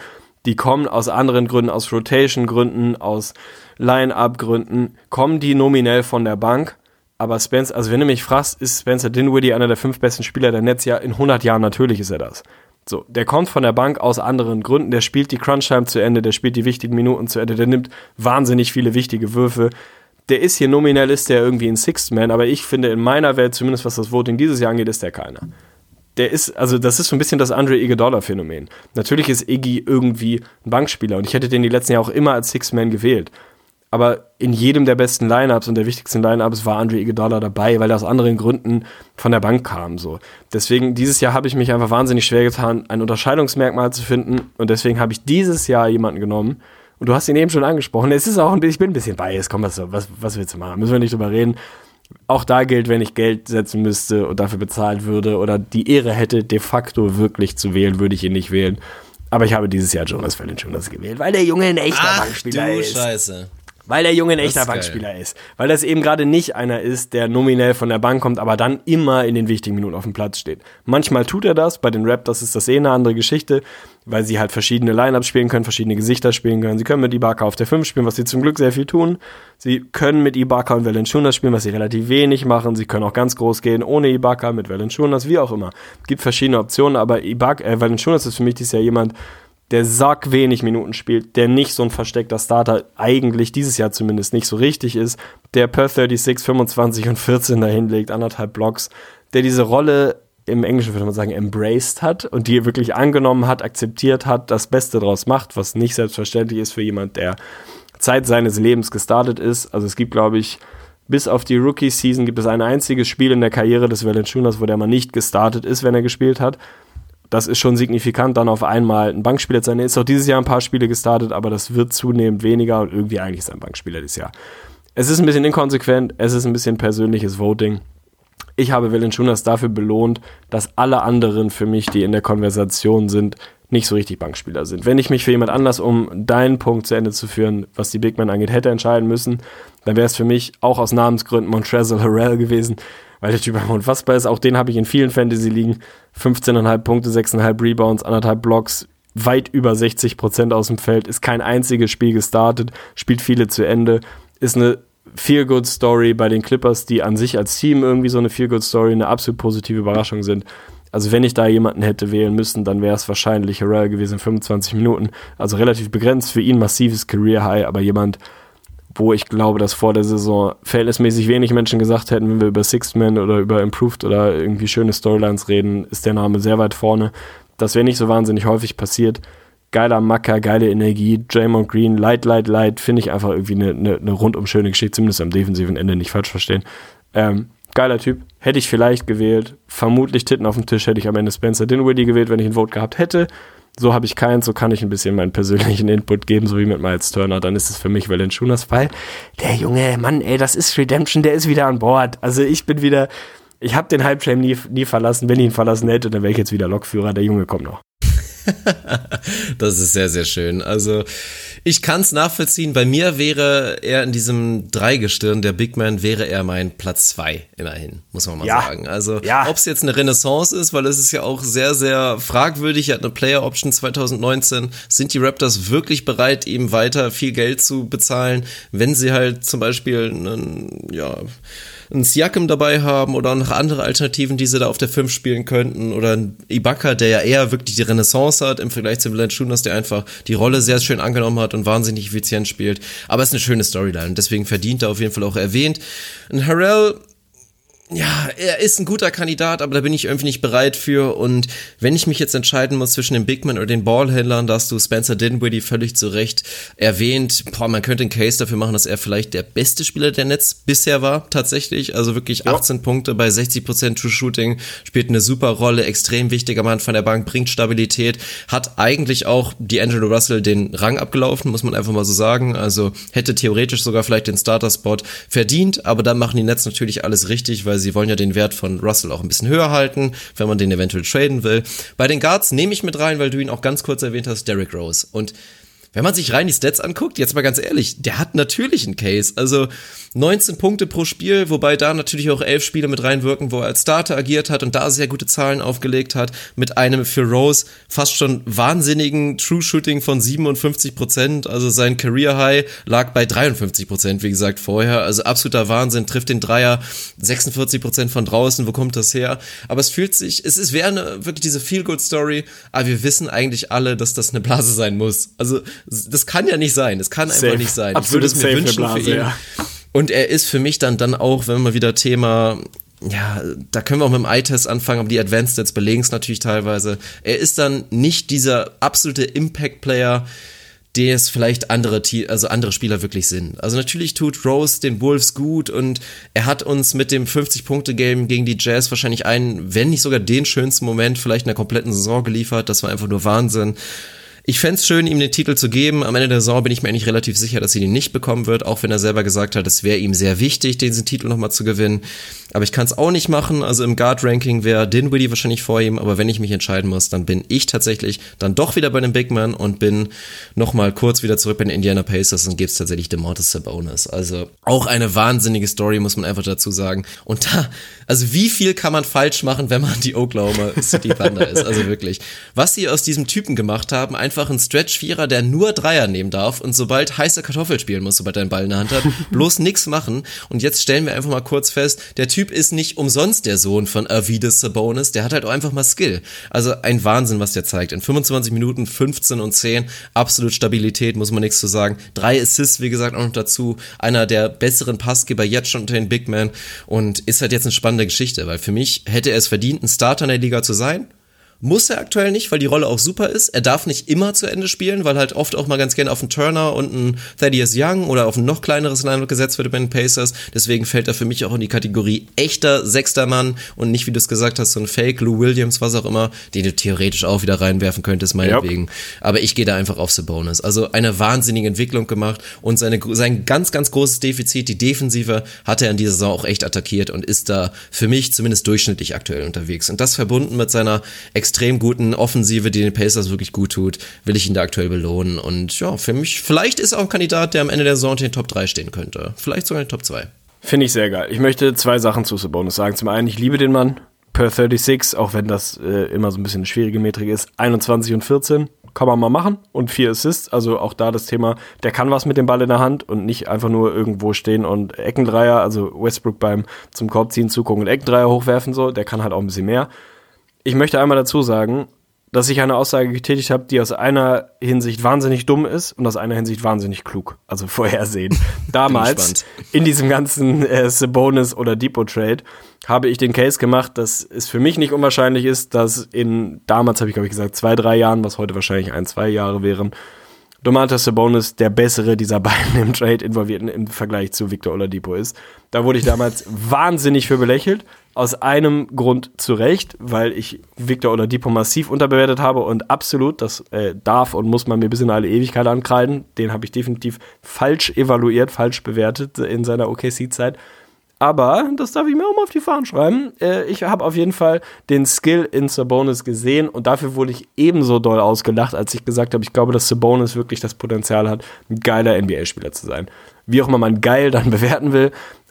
Die kommen aus anderen Gründen, aus Rotation-Gründen, aus Line-Up-Gründen kommen die nominell von der Bank. Aber Spencer, also wenn du mich fragst, ist Spencer Dinwiddie einer der fünf besten Spieler der Netz? Ja, in 100 Jahren natürlich ist er das. So, der kommt von der Bank aus anderen Gründen, der spielt die Crunch-Time zu Ende, der spielt die wichtigen Minuten zu Ende, der nimmt wahnsinnig viele wichtige Würfe. Der ist hier nominell, ist der irgendwie ein Sixth Man, aber ich finde in meiner Welt, zumindest was das Voting dieses Jahr angeht, ist der keiner der ist, also das ist so ein bisschen das Andre Iguodala-Phänomen. Natürlich ist Iggy irgendwie ein Bankspieler und ich hätte den die letzten Jahre auch immer als Six-Man gewählt aber in jedem der besten Lineups und der wichtigsten Lineups war Andre Iguodala dabei, weil er aus anderen Gründen von der Bank kam. So. Deswegen, dieses Jahr habe ich mich einfach wahnsinnig schwer getan, ein Unterscheidungsmerkmal zu finden und deswegen habe ich dieses Jahr jemanden genommen und du hast ihn eben schon angesprochen. Es ist auch ein bisschen, ich bin ein bisschen biased, komm, was, was, was willst du machen? Müssen wir nicht drüber reden. Auch da gilt, wenn ich Geld setzen müsste und dafür bezahlt würde oder die Ehre hätte, de facto wirklich zu wählen, würde ich ihn nicht wählen. Aber ich habe dieses Jahr Jonas Valanciunas gewählt, weil der Junge ein echter Ach, Bankspieler du ist. Scheiße. Weil der Junge ein echter Bankspieler ist. Weil das eben gerade nicht einer ist, der nominell von der Bank kommt, aber dann immer in den wichtigen Minuten auf dem Platz steht. Manchmal tut er das, bei den Raptors ist das eh eine andere Geschichte, weil sie halt verschiedene Lineups spielen können, verschiedene Gesichter spielen können. Sie können mit Ibaka auf der 5 spielen, was sie zum Glück sehr viel tun. Sie können mit Ibaka und Valanciunas spielen, was sie relativ wenig machen. Sie können auch ganz groß gehen, ohne Ibaka, mit Valanciunas, wie auch immer. Gibt verschiedene Optionen, aber Ibaka, äh, Valanciunas ist für mich dieses Jahr jemand, der sack wenig Minuten spielt, der nicht so ein versteckter Starter eigentlich dieses Jahr zumindest nicht so richtig ist, der per 36, 25 und 14 dahin legt, anderthalb Blocks, der diese Rolle im Englischen würde man sagen embraced hat und die wirklich angenommen hat, akzeptiert hat, das Beste draus macht, was nicht selbstverständlich ist für jemand, der Zeit seines Lebens gestartet ist. Also es gibt, glaube ich, bis auf die Rookie-Season gibt es ein einziges Spiel in der Karriere des Valanciunas, wo der mal nicht gestartet ist, wenn er gespielt hat das ist schon signifikant, dann auf einmal ein Bankspieler zu sein. Er ist auch dieses Jahr ein paar Spiele gestartet, aber das wird zunehmend weniger und irgendwie eigentlich ist er ein Bankspieler dieses Jahr. Es ist ein bisschen inkonsequent, es ist ein bisschen persönliches Voting. Ich habe Valanciunas dafür belohnt, dass alle anderen für mich, die in der Konversation sind, nicht so richtig Bankspieler sind. Wenn ich mich für jemand anders, um deinen Punkt zu Ende zu führen, was die Big Men angeht, hätte entscheiden müssen, dann wäre es für mich auch aus Namensgründen Montrezl Harrell gewesen weil der Typ einfach unfassbar ist. Auch den habe ich in vielen Fantasy-Ligen. 15,5 Punkte, 6,5 Rebounds, anderthalb Blocks, weit über 60 Prozent aus dem Feld, ist kein einziges Spiel gestartet, spielt viele zu Ende, ist eine Feel-Good-Story bei den Clippers, die an sich als Team irgendwie so eine Feel-Good-Story, eine absolut positive Überraschung sind. Also wenn ich da jemanden hätte wählen müssen, dann wäre es wahrscheinlich Harrell gewesen, 25 Minuten. Also relativ begrenzt für ihn, massives Career-High, aber jemand, wo ich glaube, dass vor der Saison verhältnismäßig wenig Menschen gesagt hätten, wenn wir über Sixth Man oder über Improved oder irgendwie schöne Storylines reden, ist der Name sehr weit vorne. Das wäre nicht so wahnsinnig häufig passiert. Geiler Macker, geile Energie, Draymond Green, light, light, light, finde ich einfach irgendwie eine, eine, eine, rundum schöne Geschichte, zumindest am defensiven Ende, nicht falsch verstehen. Ähm, geiler Typ, hätte ich vielleicht gewählt, vermutlich Titten auf dem Tisch hätte ich am Ende Spencer Dinwiddie gewählt, wenn ich ein Vote gehabt hätte so habe ich keins, so kann ich ein bisschen meinen persönlichen Input geben, so wie mit Miles Turner, dann ist es für mich Valanciunas, weil der Junge, Mann, ey, das ist Redemption, der ist wieder an Bord. Also ich bin wieder, ich habe den Hype Train nie, nie verlassen. Wenn ich ihn verlassen hätte, dann wäre ich jetzt wieder Lokführer. Der Junge kommt noch. das ist sehr, sehr schön. Also ich kann es nachvollziehen. Bei mir wäre er in diesem Dreigestirn, der Big Man, wäre er mein Platz zwei immerhin, muss man mal ja. sagen. Also ja. ob es jetzt eine Renaissance ist, weil es ist ja auch sehr, sehr fragwürdig. Er hat eine Player Option 2019. Sind die Raptors wirklich bereit, ihm weiter viel Geld zu bezahlen, wenn sie halt zum Beispiel einen, ja, einen Siakam dabei haben oder noch andere Alternativen, die sie da auf der 5 spielen könnten oder ein Ibaka, der ja eher wirklich die Renaissance hat im Vergleich zu Valanciunas, der einfach die Rolle sehr schön angenommen hat und wahnsinnig effizient spielt. Aber es ist eine schöne Storyline und deswegen verdient er auf jeden Fall auch erwähnt. Und Harrell ja, er ist ein guter Kandidat, aber da bin ich irgendwie nicht bereit für. Und wenn ich mich jetzt entscheiden muss zwischen dem Bigman oder den Ballhändlern, da hast du Spencer Dinwiddie völlig zu Recht erwähnt. Boah, man könnte einen Case dafür machen, dass er vielleicht der beste Spieler der Netz bisher war, tatsächlich. Also wirklich 18 ja. Punkte bei 60% True Shooting, spielt eine super Rolle, extrem wichtiger Mann von der Bank, bringt Stabilität, hat eigentlich auch die Angelo Russell den Rang abgelaufen, muss man einfach mal so sagen. Also hätte theoretisch sogar vielleicht den Starter-Spot verdient, aber dann machen die Netz natürlich alles richtig, weil sie wollen ja den Wert von Russell auch ein bisschen höher halten, wenn man den eventuell traden will. Bei den Guards nehme ich mit rein, weil du ihn auch ganz kurz erwähnt hast, Derrick Rose. Und wenn man sich rein die Stats anguckt, jetzt mal ganz ehrlich, der hat natürlich einen Case. Also 19 Punkte pro Spiel, wobei da natürlich auch elf Spiele mit reinwirken, wo er als Starter agiert hat und da sehr gute Zahlen aufgelegt hat, mit einem für Rose fast schon wahnsinnigen True Shooting von 57 Prozent. Also sein Career High lag bei 53 Prozent, wie gesagt, vorher. Also absoluter Wahnsinn, trifft den Dreier 46 Prozent von draußen. Wo kommt das her? Aber es fühlt sich, es ist, wäre eine, wirklich diese Feel-Good-Story, aber wir wissen eigentlich alle, dass das eine Blase sein muss. Also das kann ja nicht sein. Das kann safe. einfach nicht sein. Absolut ich würde es mir wünschen Blase, für ihn. Ja. Und er ist für mich dann, dann auch, wenn wir wieder Thema ja, da können wir auch mit dem Eye-Test anfangen, aber die Advanced Stats belegen es natürlich teilweise. Er ist dann nicht dieser absolute Impact-Player, der es vielleicht andere, also andere Spieler wirklich sind. Also natürlich tut Rose den Wolves gut und er hat uns mit dem 50-Punkte-Game gegen die Jazz wahrscheinlich einen, wenn nicht sogar den schönsten Moment vielleicht in der kompletten Saison geliefert. Das war einfach nur Wahnsinn. Ich fände schön, ihm den Titel zu geben. Am Ende der Saison bin ich mir eigentlich relativ sicher, dass er ihn nicht bekommen wird, auch wenn er selber gesagt hat, es wäre ihm sehr wichtig, diesen Titel nochmal zu gewinnen. Aber ich kann es auch nicht machen. Also im Guard-Ranking wäre Dinwiddie wahrscheinlich vor ihm, aber wenn ich mich entscheiden muss, dann bin ich tatsächlich dann doch wieder bei dem Big Man und bin nochmal kurz wieder zurück bei den Indiana Pacers und gebe es tatsächlich dem Mortis Sabonis. Also auch eine wahnsinnige Story, muss man einfach dazu sagen. Und da, also wie viel kann man falsch machen, wenn man die Oklahoma City Thunder ist? Also wirklich. Was sie aus diesem Typen gemacht haben, einfach ein Stretch-Vierer, der nur Dreier nehmen darf und sobald heiße Kartoffel spielen muss, sobald er einen Ball in der Hand hat, bloß nix machen. Und jetzt stellen wir einfach mal kurz fest, der Typ ist nicht umsonst der Sohn von Avides Sabonis, der hat halt auch einfach mal Skill. Also ein Wahnsinn, was der zeigt. In 25 Minuten 15 und 10, absolut Stabilität, muss man nichts zu sagen. Drei Assists, wie gesagt, auch noch dazu. Einer der besseren Passgeber jetzt schon unter den Big Men und ist halt jetzt eine spannende Geschichte, weil für mich hätte er es verdient, ein Starter in der Liga zu sein muss er aktuell nicht, weil die Rolle auch super ist. Er darf nicht immer zu Ende spielen, weil halt oft auch mal ganz gerne auf einen Turner und einen Thaddeus Young oder auf ein noch kleineres Line gesetzt wird bei den Pacers. Deswegen fällt er für mich auch in die Kategorie echter sechster Mann und nicht, wie du es gesagt hast, so ein Fake, Lou Williams, was auch immer, den du theoretisch auch wieder reinwerfen könntest, meinetwegen. Yep. Aber ich gehe da einfach auf Sabonis. Also eine wahnsinnige Entwicklung gemacht und seine, sein ganz, ganz großes Defizit, die Defensive, hat er in dieser Saison auch echt attackiert und ist da für mich zumindest durchschnittlich aktuell unterwegs. Und das verbunden mit seiner extrem guten Offensive, die den Pacers wirklich gut tut, will ich ihn da aktuell belohnen. Und ja, für mich, vielleicht ist er auch ein Kandidat, der am Ende der Saison in den Top 3 stehen könnte. Vielleicht sogar in den Top 2. Finde ich sehr geil. Ich möchte zwei Sachen zu Sabonis sagen. Zum einen, ich liebe den Mann. Per 36, auch wenn das äh, immer so ein bisschen eine schwierige Metrik ist. 21 und 14 kann man mal machen und vier Assists. Also auch da das Thema, der kann was mit dem Ball in der Hand und nicht einfach nur irgendwo stehen und Eckendreier, also Westbrook beim zum Korb ziehen zugucken und Eckendreier hochwerfen so. Der kann halt auch ein bisschen mehr ich möchte einmal dazu sagen, dass ich eine Aussage getätigt habe, die aus einer Hinsicht wahnsinnig dumm ist und aus einer Hinsicht wahnsinnig klug. Also vorhersehen. Damals, in diesem ganzen äh, Sabonis oder Depot Trade, habe ich den Case gemacht, dass es für mich nicht unwahrscheinlich ist, dass in, damals habe ich glaube ich gesagt, zwei, drei Jahren, was heute wahrscheinlich ein, zwei Jahre wären, Domantas Sabonis der bessere dieser beiden im Trade involvierten im Vergleich zu Victor Oladipo ist. Da wurde ich damals wahnsinnig für belächelt. Aus einem Grund zu Recht, weil ich Victor Oladipo massiv unterbewertet habe und absolut, das äh, darf und muss man mir bis in alle Ewigkeit ankreiden. Den habe ich definitiv falsch evaluiert, falsch bewertet in seiner OKC-Zeit. Aber, das darf ich mir auch mal auf die Fahnen schreiben, äh, ich habe auf jeden Fall den Skill in Sabonis gesehen und dafür wurde ich ebenso doll ausgelacht, als ich gesagt habe, ich glaube, dass Sabonis wirklich das Potenzial hat, ein geiler NBA-Spieler zu sein. Wie auch immer man geil dann bewerten will,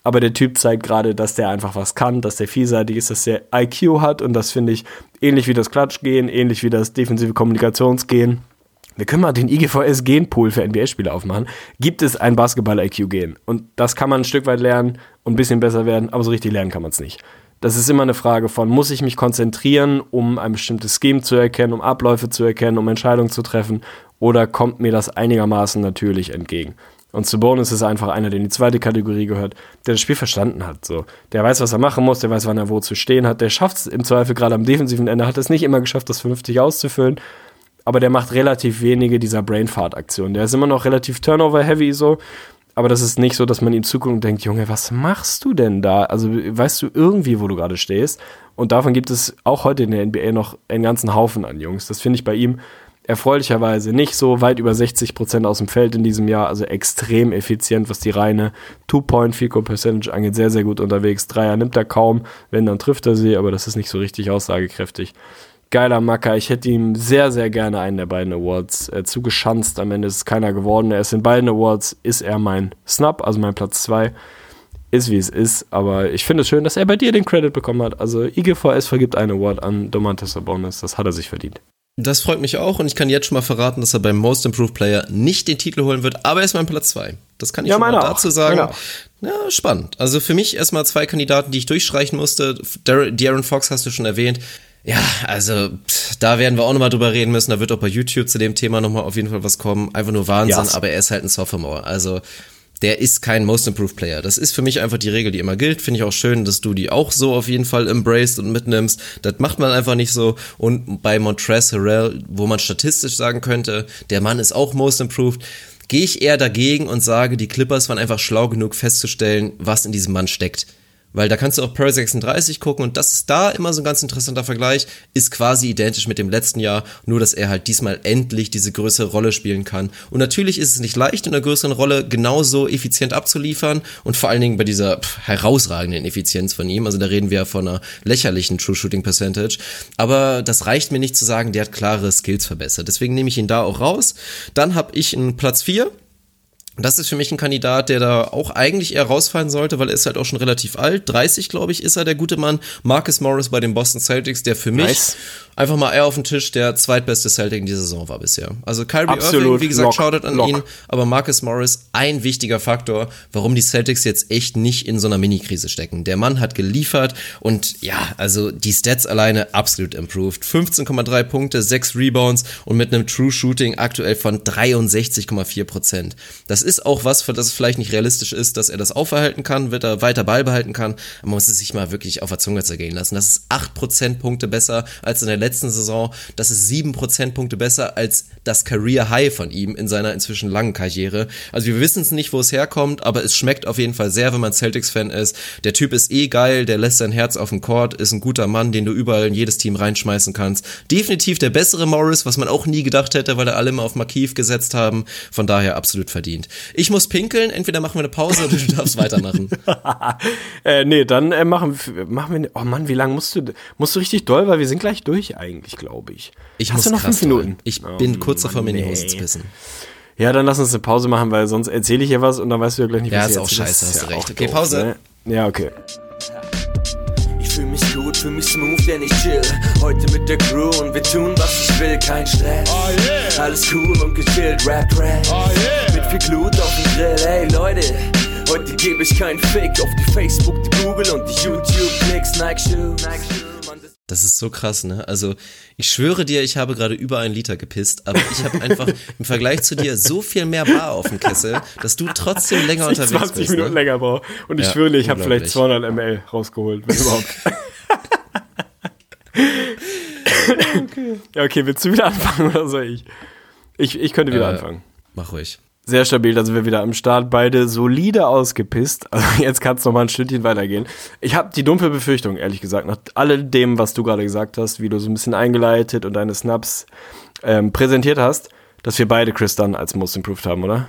aber der Typ zeigt gerade, dass der einfach was kann, dass der vielseitig ist, dass der IQ hat und das finde ich ähnlich wie das Klatschgehen, ähnlich wie das defensive Kommunikationsgehen wir können mal den IGVS Genpool für NBA-Spieler aufmachen. Gibt es ein Basketball-IQ-Gen? Und das kann man ein Stück weit lernen und ein bisschen besser werden, aber so richtig lernen kann man es nicht. Das ist immer eine Frage von, muss ich mich konzentrieren, um ein bestimmtes Scheme zu erkennen, um Abläufe zu erkennen, um Entscheidungen zu treffen, oder kommt mir das einigermaßen natürlich entgegen? Und Sabonis ist einfach einer, der in die zweite Kategorie gehört, der das Spiel verstanden hat. So. Der weiß, was er machen muss, der weiß, wann er wo zu stehen hat. Der schafft es im Zweifel gerade am defensiven Ende, hat es nicht immer geschafft, das vernünftig auszufüllen. Aber der macht relativ wenige dieser Brainfart-Aktionen. Der ist immer noch relativ Turnover-heavy so. Aber das ist nicht so, dass man ihm zuguckt und denkt, Junge, was machst du denn da? Also weißt du irgendwie, wo du gerade stehst? Und davon gibt es auch heute in der NBA noch einen ganzen Haufen an Jungs. Das finde ich bei ihm erfreulicherweise nicht so weit über 60 Prozent aus dem Feld in diesem Jahr, also extrem effizient, was die reine Two-Point-Fico-Percentage angeht, sehr, sehr gut unterwegs. Dreier nimmt er kaum, wenn, dann trifft er sie, aber das ist nicht so richtig aussagekräftig. Geiler Macker, ich hätte ihm sehr, sehr gerne einen der beiden Awards äh, zugeschanzt. Am Ende ist es keiner geworden. Er ist in beiden Awards, ist er mein Snap, also mein Platz 2 ist wie es ist, aber ich finde es schön, dass er bei dir den Credit bekommen hat. Also IGVS vergibt einen Award an Domantas Sabonis, das hat er sich verdient. Das freut mich auch und ich kann jetzt schon mal verraten, dass er beim Most Improved Player nicht den Titel holen wird, aber er ist mein Platz 2. Das kann ich ja, schon mal dazu sagen. Ja, spannend. Also für mich erstmal zwei Kandidaten, die ich durchstreichen musste. Darren Fox hast du schon erwähnt. Ja, also da werden wir auch nochmal drüber reden müssen. Da wird auch bei YouTube zu dem Thema nochmal auf jeden Fall was kommen. Einfach nur Wahnsinn, yes. aber er ist halt ein Sophomore. Also der ist kein Most Improved Player. Das ist für mich einfach die Regel, die immer gilt. Finde ich auch schön, dass du die auch so auf jeden Fall embraced und mitnimmst. Das macht man einfach nicht so. Und bei Montrezl Harrell, wo man statistisch sagen könnte, der Mann ist auch Most Improved, gehe ich eher dagegen und sage, die Clippers waren einfach schlau genug festzustellen, was in diesem Mann steckt. Weil da kannst du auch Pearl 36 gucken und das ist da immer so ein ganz interessanter Vergleich, ist quasi identisch mit dem letzten Jahr, nur dass er halt diesmal endlich diese größere Rolle spielen kann. Und natürlich ist es nicht leicht, in einer größeren Rolle genauso effizient abzuliefern und vor allen Dingen bei dieser pff, herausragenden Effizienz von ihm, also da reden wir ja von einer lächerlichen True Shooting Percentage, aber das reicht mir nicht zu sagen, der hat klare Skills verbessert. Deswegen nehme ich ihn da auch raus. Dann habe ich einen Platz 4 das ist für mich ein Kandidat, der da auch eigentlich eher rausfallen sollte, weil er ist halt auch schon relativ alt. 30, glaube ich, ist er, der gute Mann. Marcus Morris bei den Boston Celtics, der für mich nice einfach mal eher auf den Tisch der zweitbeste Celtic in dieser Saison war bisher. Also Kyrie Absolut. Irving, wie gesagt, Lock. Shoutout an Lock. ihn, aber Marcus Morris ein wichtiger Faktor, warum die Celtics jetzt echt nicht in so einer Mini-Krise stecken. Der Mann hat geliefert und ja, also die Stats alleine absolut improved. 15,3 Punkte, 6 Rebounds und mit einem True Shooting aktuell von 63,4 Prozent. Das ist auch was, für das es vielleicht nicht realistisch ist, dass er das aufhalten kann, wird er weiter beibehalten kann. Man muss es sich mal wirklich auf der Zunge zergehen lassen. Das ist 8 Prozentpunkte besser als in der letzten letzten Saison, das ist sieben Prozentpunkte besser als das Career High von ihm in seiner inzwischen langen Karriere. Also wir wissen es nicht, wo es herkommt, aber es schmeckt auf jeden Fall sehr, wenn man Celtics-Fan ist. Der Typ ist eh geil, der lässt sein Herz auf dem Court, ist ein guter Mann, den du überall in jedes Team reinschmeißen kannst. Definitiv der bessere Morris, was man auch nie gedacht hätte, weil er alle immer auf Markiv gesetzt haben. Von daher absolut verdient. Ich muss pinkeln, entweder machen wir eine Pause oder du darfst weitermachen. äh, nee, dann äh, machen, machen wir. Oh Mann, wie lange musst du. Musst du richtig doll, weil wir sind gleich durch eigentlich, glaube ich. Ich Hast du noch fünf Minuten? Ich oh, bin kurz davor, mir in die Hose zu pissen. Ja, dann lass uns eine Pause machen, weil sonst erzähle ich hier was und dann weißt du ja gleich nicht, was ja, ist auch scheiße, hast du recht. Okay, Pause. Ne? Ja, okay. Ich fühle mich gut, fühle mich smooth, denn ich chill. Heute mit der Crew und wir tun, was ich will, kein Stress. Oh yeah. Alles cool und gechillt, Rap, Rap. Oh yeah. Mit viel Glut auf dem Grill, ey Leute. Heute gebe ich keinen Fick auf die Facebook, die Google und die YouTube-Klicks, Nike Shoe. Nike Shoe. Das ist so krass, ne? Also, ich schwöre dir, ich habe gerade über einen Liter gepisst, aber ich habe einfach im Vergleich zu dir so viel mehr Bar auf dem Kessel, dass du trotzdem länger unterwegs 20 bist. 20 Minuten ne? länger brauche. Und ich ja, schwöre, ich habe vielleicht 200 ml rausgeholt, wenn überhaupt. okay. Ja, okay, willst du wieder anfangen oder soll ich? Ich, ich könnte wieder äh, anfangen. Mach ruhig. Sehr stabil, da sind wir wieder am Start. Beide solide ausgepisst. Also jetzt kann es nochmal ein Stückchen weitergehen. Ich habe die dumpfe Befürchtung, ehrlich gesagt, nach alledem, was du gerade gesagt hast, wie du so ein bisschen eingeleitet und deine Snaps ähm, präsentiert hast, dass wir beide Chris Dunn als Most Improved haben, oder?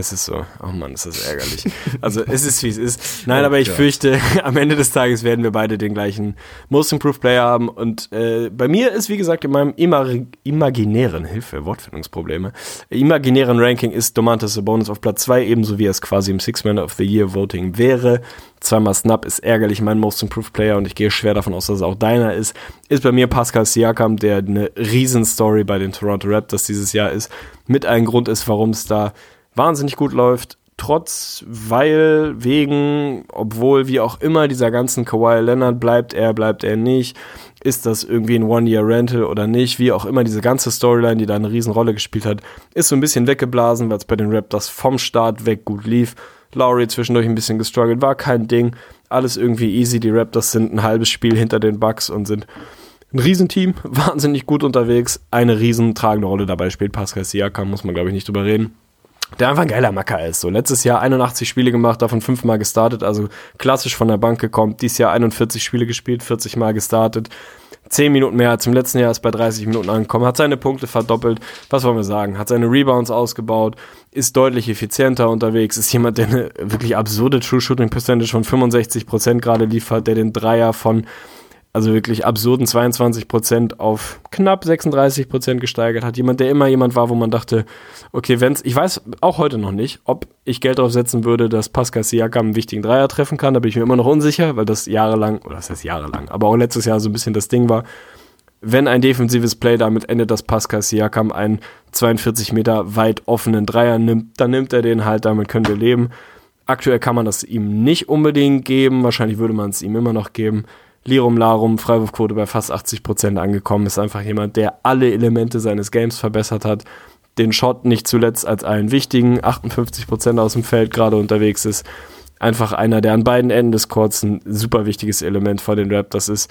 Es ist so. Oh Mann, ist das ärgerlich. Also es ist, wie es ist. Nein, aber ich Gott. fürchte, am Ende des Tages werden wir beide den gleichen Most Improved Player haben. Und äh, bei mir ist, wie gesagt, in meinem imag imaginären, Hilfe, Wortfindungsprobleme, imaginären Ranking ist Domantas Sabonis auf Platz 2, ebenso wie er es quasi im Six-Man of the Year Voting wäre. Zweimal Snap ist ärgerlich mein Most Improved Player und ich gehe schwer davon aus, dass es auch deiner ist. Ist bei mir Pascal Siakam, der eine Riesenstory bei den Toronto Raptors dieses Jahr ist. Mit einem Grund ist, warum es da wahnsinnig gut läuft. trotz, weil, wegen, obwohl, wie auch immer, dieser ganzen Kawhi Leonard bleibt er, bleibt er nicht, ist das irgendwie ein One-Year-Rental oder nicht, wie auch immer, diese ganze Storyline, die da eine Riesenrolle gespielt hat, ist so ein bisschen weggeblasen, weil es bei den Raptors vom Start weg gut lief. Lowry zwischendurch ein bisschen gestruggelt, war kein Ding, alles irgendwie easy, die Raptors sind ein halbes Spiel hinter den Bucks und sind ein Riesenteam, wahnsinnig gut unterwegs, eine riesen tragende Rolle dabei spielt Pascal Siakam, muss man glaube ich nicht drüber reden der einfach ein geiler Macker ist. So letztes Jahr 81 Spiele gemacht, davon fünfmal gestartet, also klassisch von der Bank gekommen. Dieses Jahr 41 Spiele gespielt, 40 Mal gestartet. 10 Minuten mehr als im letzten Jahr, ist bei 30 Minuten angekommen, hat seine Punkte verdoppelt. Was wollen wir sagen? Hat seine Rebounds ausgebaut, ist deutlich effizienter unterwegs, ist jemand, der eine wirklich absurde True Shooting Percentage von 65% gerade liefert, der den Dreier von also wirklich absurden 22 Prozent auf knapp 36 Prozent gesteigert hat. Jemand, der immer jemand war, wo man dachte, okay, wenn's, ich weiß auch heute noch nicht, ob ich Geld drauf setzen würde, dass Pascal Siakam einen wichtigen Dreier treffen kann. Da bin ich mir immer noch unsicher, weil das jahrelang, oder das heißt jahrelang, aber auch letztes Jahr so ein bisschen das Ding war. Wenn ein defensives Play damit endet, dass Pascal Siakam einen 42 Meter weit offenen Dreier nimmt, dann nimmt er den halt, damit können wir leben. Aktuell kann man das ihm nicht unbedingt geben, wahrscheinlich würde man es ihm immer noch geben. Lirum Larum, Freiwurfquote bei fast 80 Prozent angekommen, ist einfach jemand, der alle Elemente seines Games verbessert hat, den Shot nicht zuletzt als einen wichtigen, 58 Prozent aus dem Feld gerade unterwegs ist. Einfach einer, der an beiden Enden des Courts ein super wichtiges Element vor den Raptors ist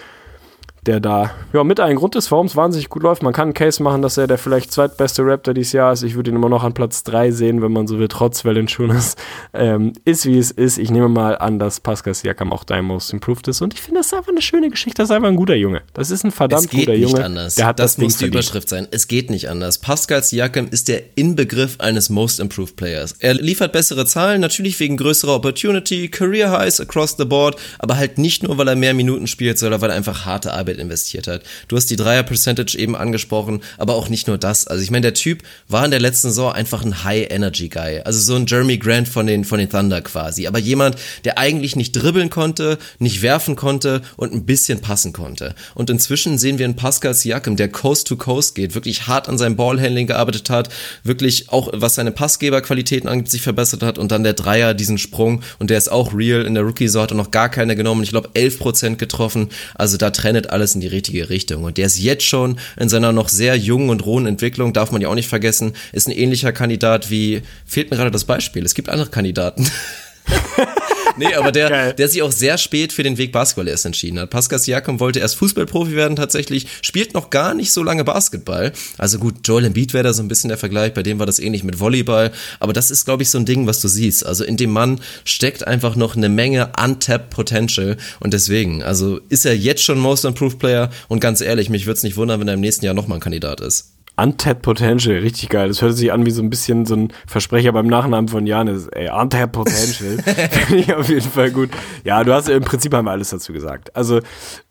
der da ja, mit ein Grund ist, warum es wahnsinnig gut läuft. Man kann einen Case machen, dass er der vielleicht zweitbeste Raptor dieses Jahr ist. Ich würde ihn immer noch an Platz 3 sehen, wenn man so will, trotz Valanciunas. Ähm, ist wie es ist. Ich nehme mal an, dass Pascal Siakam auch dein Most Improved ist. Und ich finde, das ist einfach eine schöne Geschichte. Das ist einfach ein guter Junge. Das ist ein verdammt guter Junge. Es geht nicht anders. Der hat das, das muss die Überschrift sein. Es geht nicht anders. Pascal Siakam ist der Inbegriff eines Most Improved Players. Er liefert bessere Zahlen, natürlich wegen größerer Opportunity, Career Highs across the board, aber halt nicht nur, weil er mehr Minuten spielt, sondern weil er einfach harte Arbeit investiert hat. Du hast die Dreier-Percentage eben angesprochen, aber auch nicht nur das. Also ich meine, der Typ war in der letzten Saison einfach ein High-Energy-Guy. Also so ein Jeremy Grant von den, von den Thunder quasi. Aber jemand, der eigentlich nicht dribbeln konnte, nicht werfen konnte und ein bisschen passen konnte. Und inzwischen sehen wir einen Pascal Siakam, der Coast to Coast geht, wirklich hart an seinem Ballhandling gearbeitet hat, wirklich auch was seine Passgeberqualitäten angeht, sich verbessert hat und dann der Dreier, diesen Sprung und der ist auch real. In der Rookie-Saison hat er noch gar keine genommen. Ich glaube, 11% getroffen. Also da trennt alles in die richtige Richtung. Und der ist jetzt schon in seiner noch sehr jungen und rohen Entwicklung, darf man ja auch nicht vergessen, ist ein ähnlicher Kandidat wie, fehlt mir gerade das Beispiel, es gibt andere Kandidaten. nee, aber der, der sich auch sehr spät für den Weg Basketball erst entschieden hat. Pascal Siakam wollte erst Fußballprofi werden tatsächlich, spielt noch gar nicht so lange Basketball. Also gut, Joel Embiid wäre da so ein bisschen der Vergleich, bei dem war das ähnlich mit Volleyball, aber das ist, glaube ich, so ein Ding, was du siehst. Also in dem Mann steckt einfach noch eine Menge untapped Potential und deswegen, also ist er jetzt schon Most Improved Player und ganz ehrlich, mich würde es nicht wundern, wenn er im nächsten Jahr nochmal ein Kandidat ist. Untapped Potential, richtig geil. Das hört sich an wie so ein bisschen so ein Versprecher beim Nachnamen von Janis. Ey, Untapped Potential. Finde ich auf jeden Fall gut. Ja, du hast im Prinzip haben wir alles dazu gesagt. Also,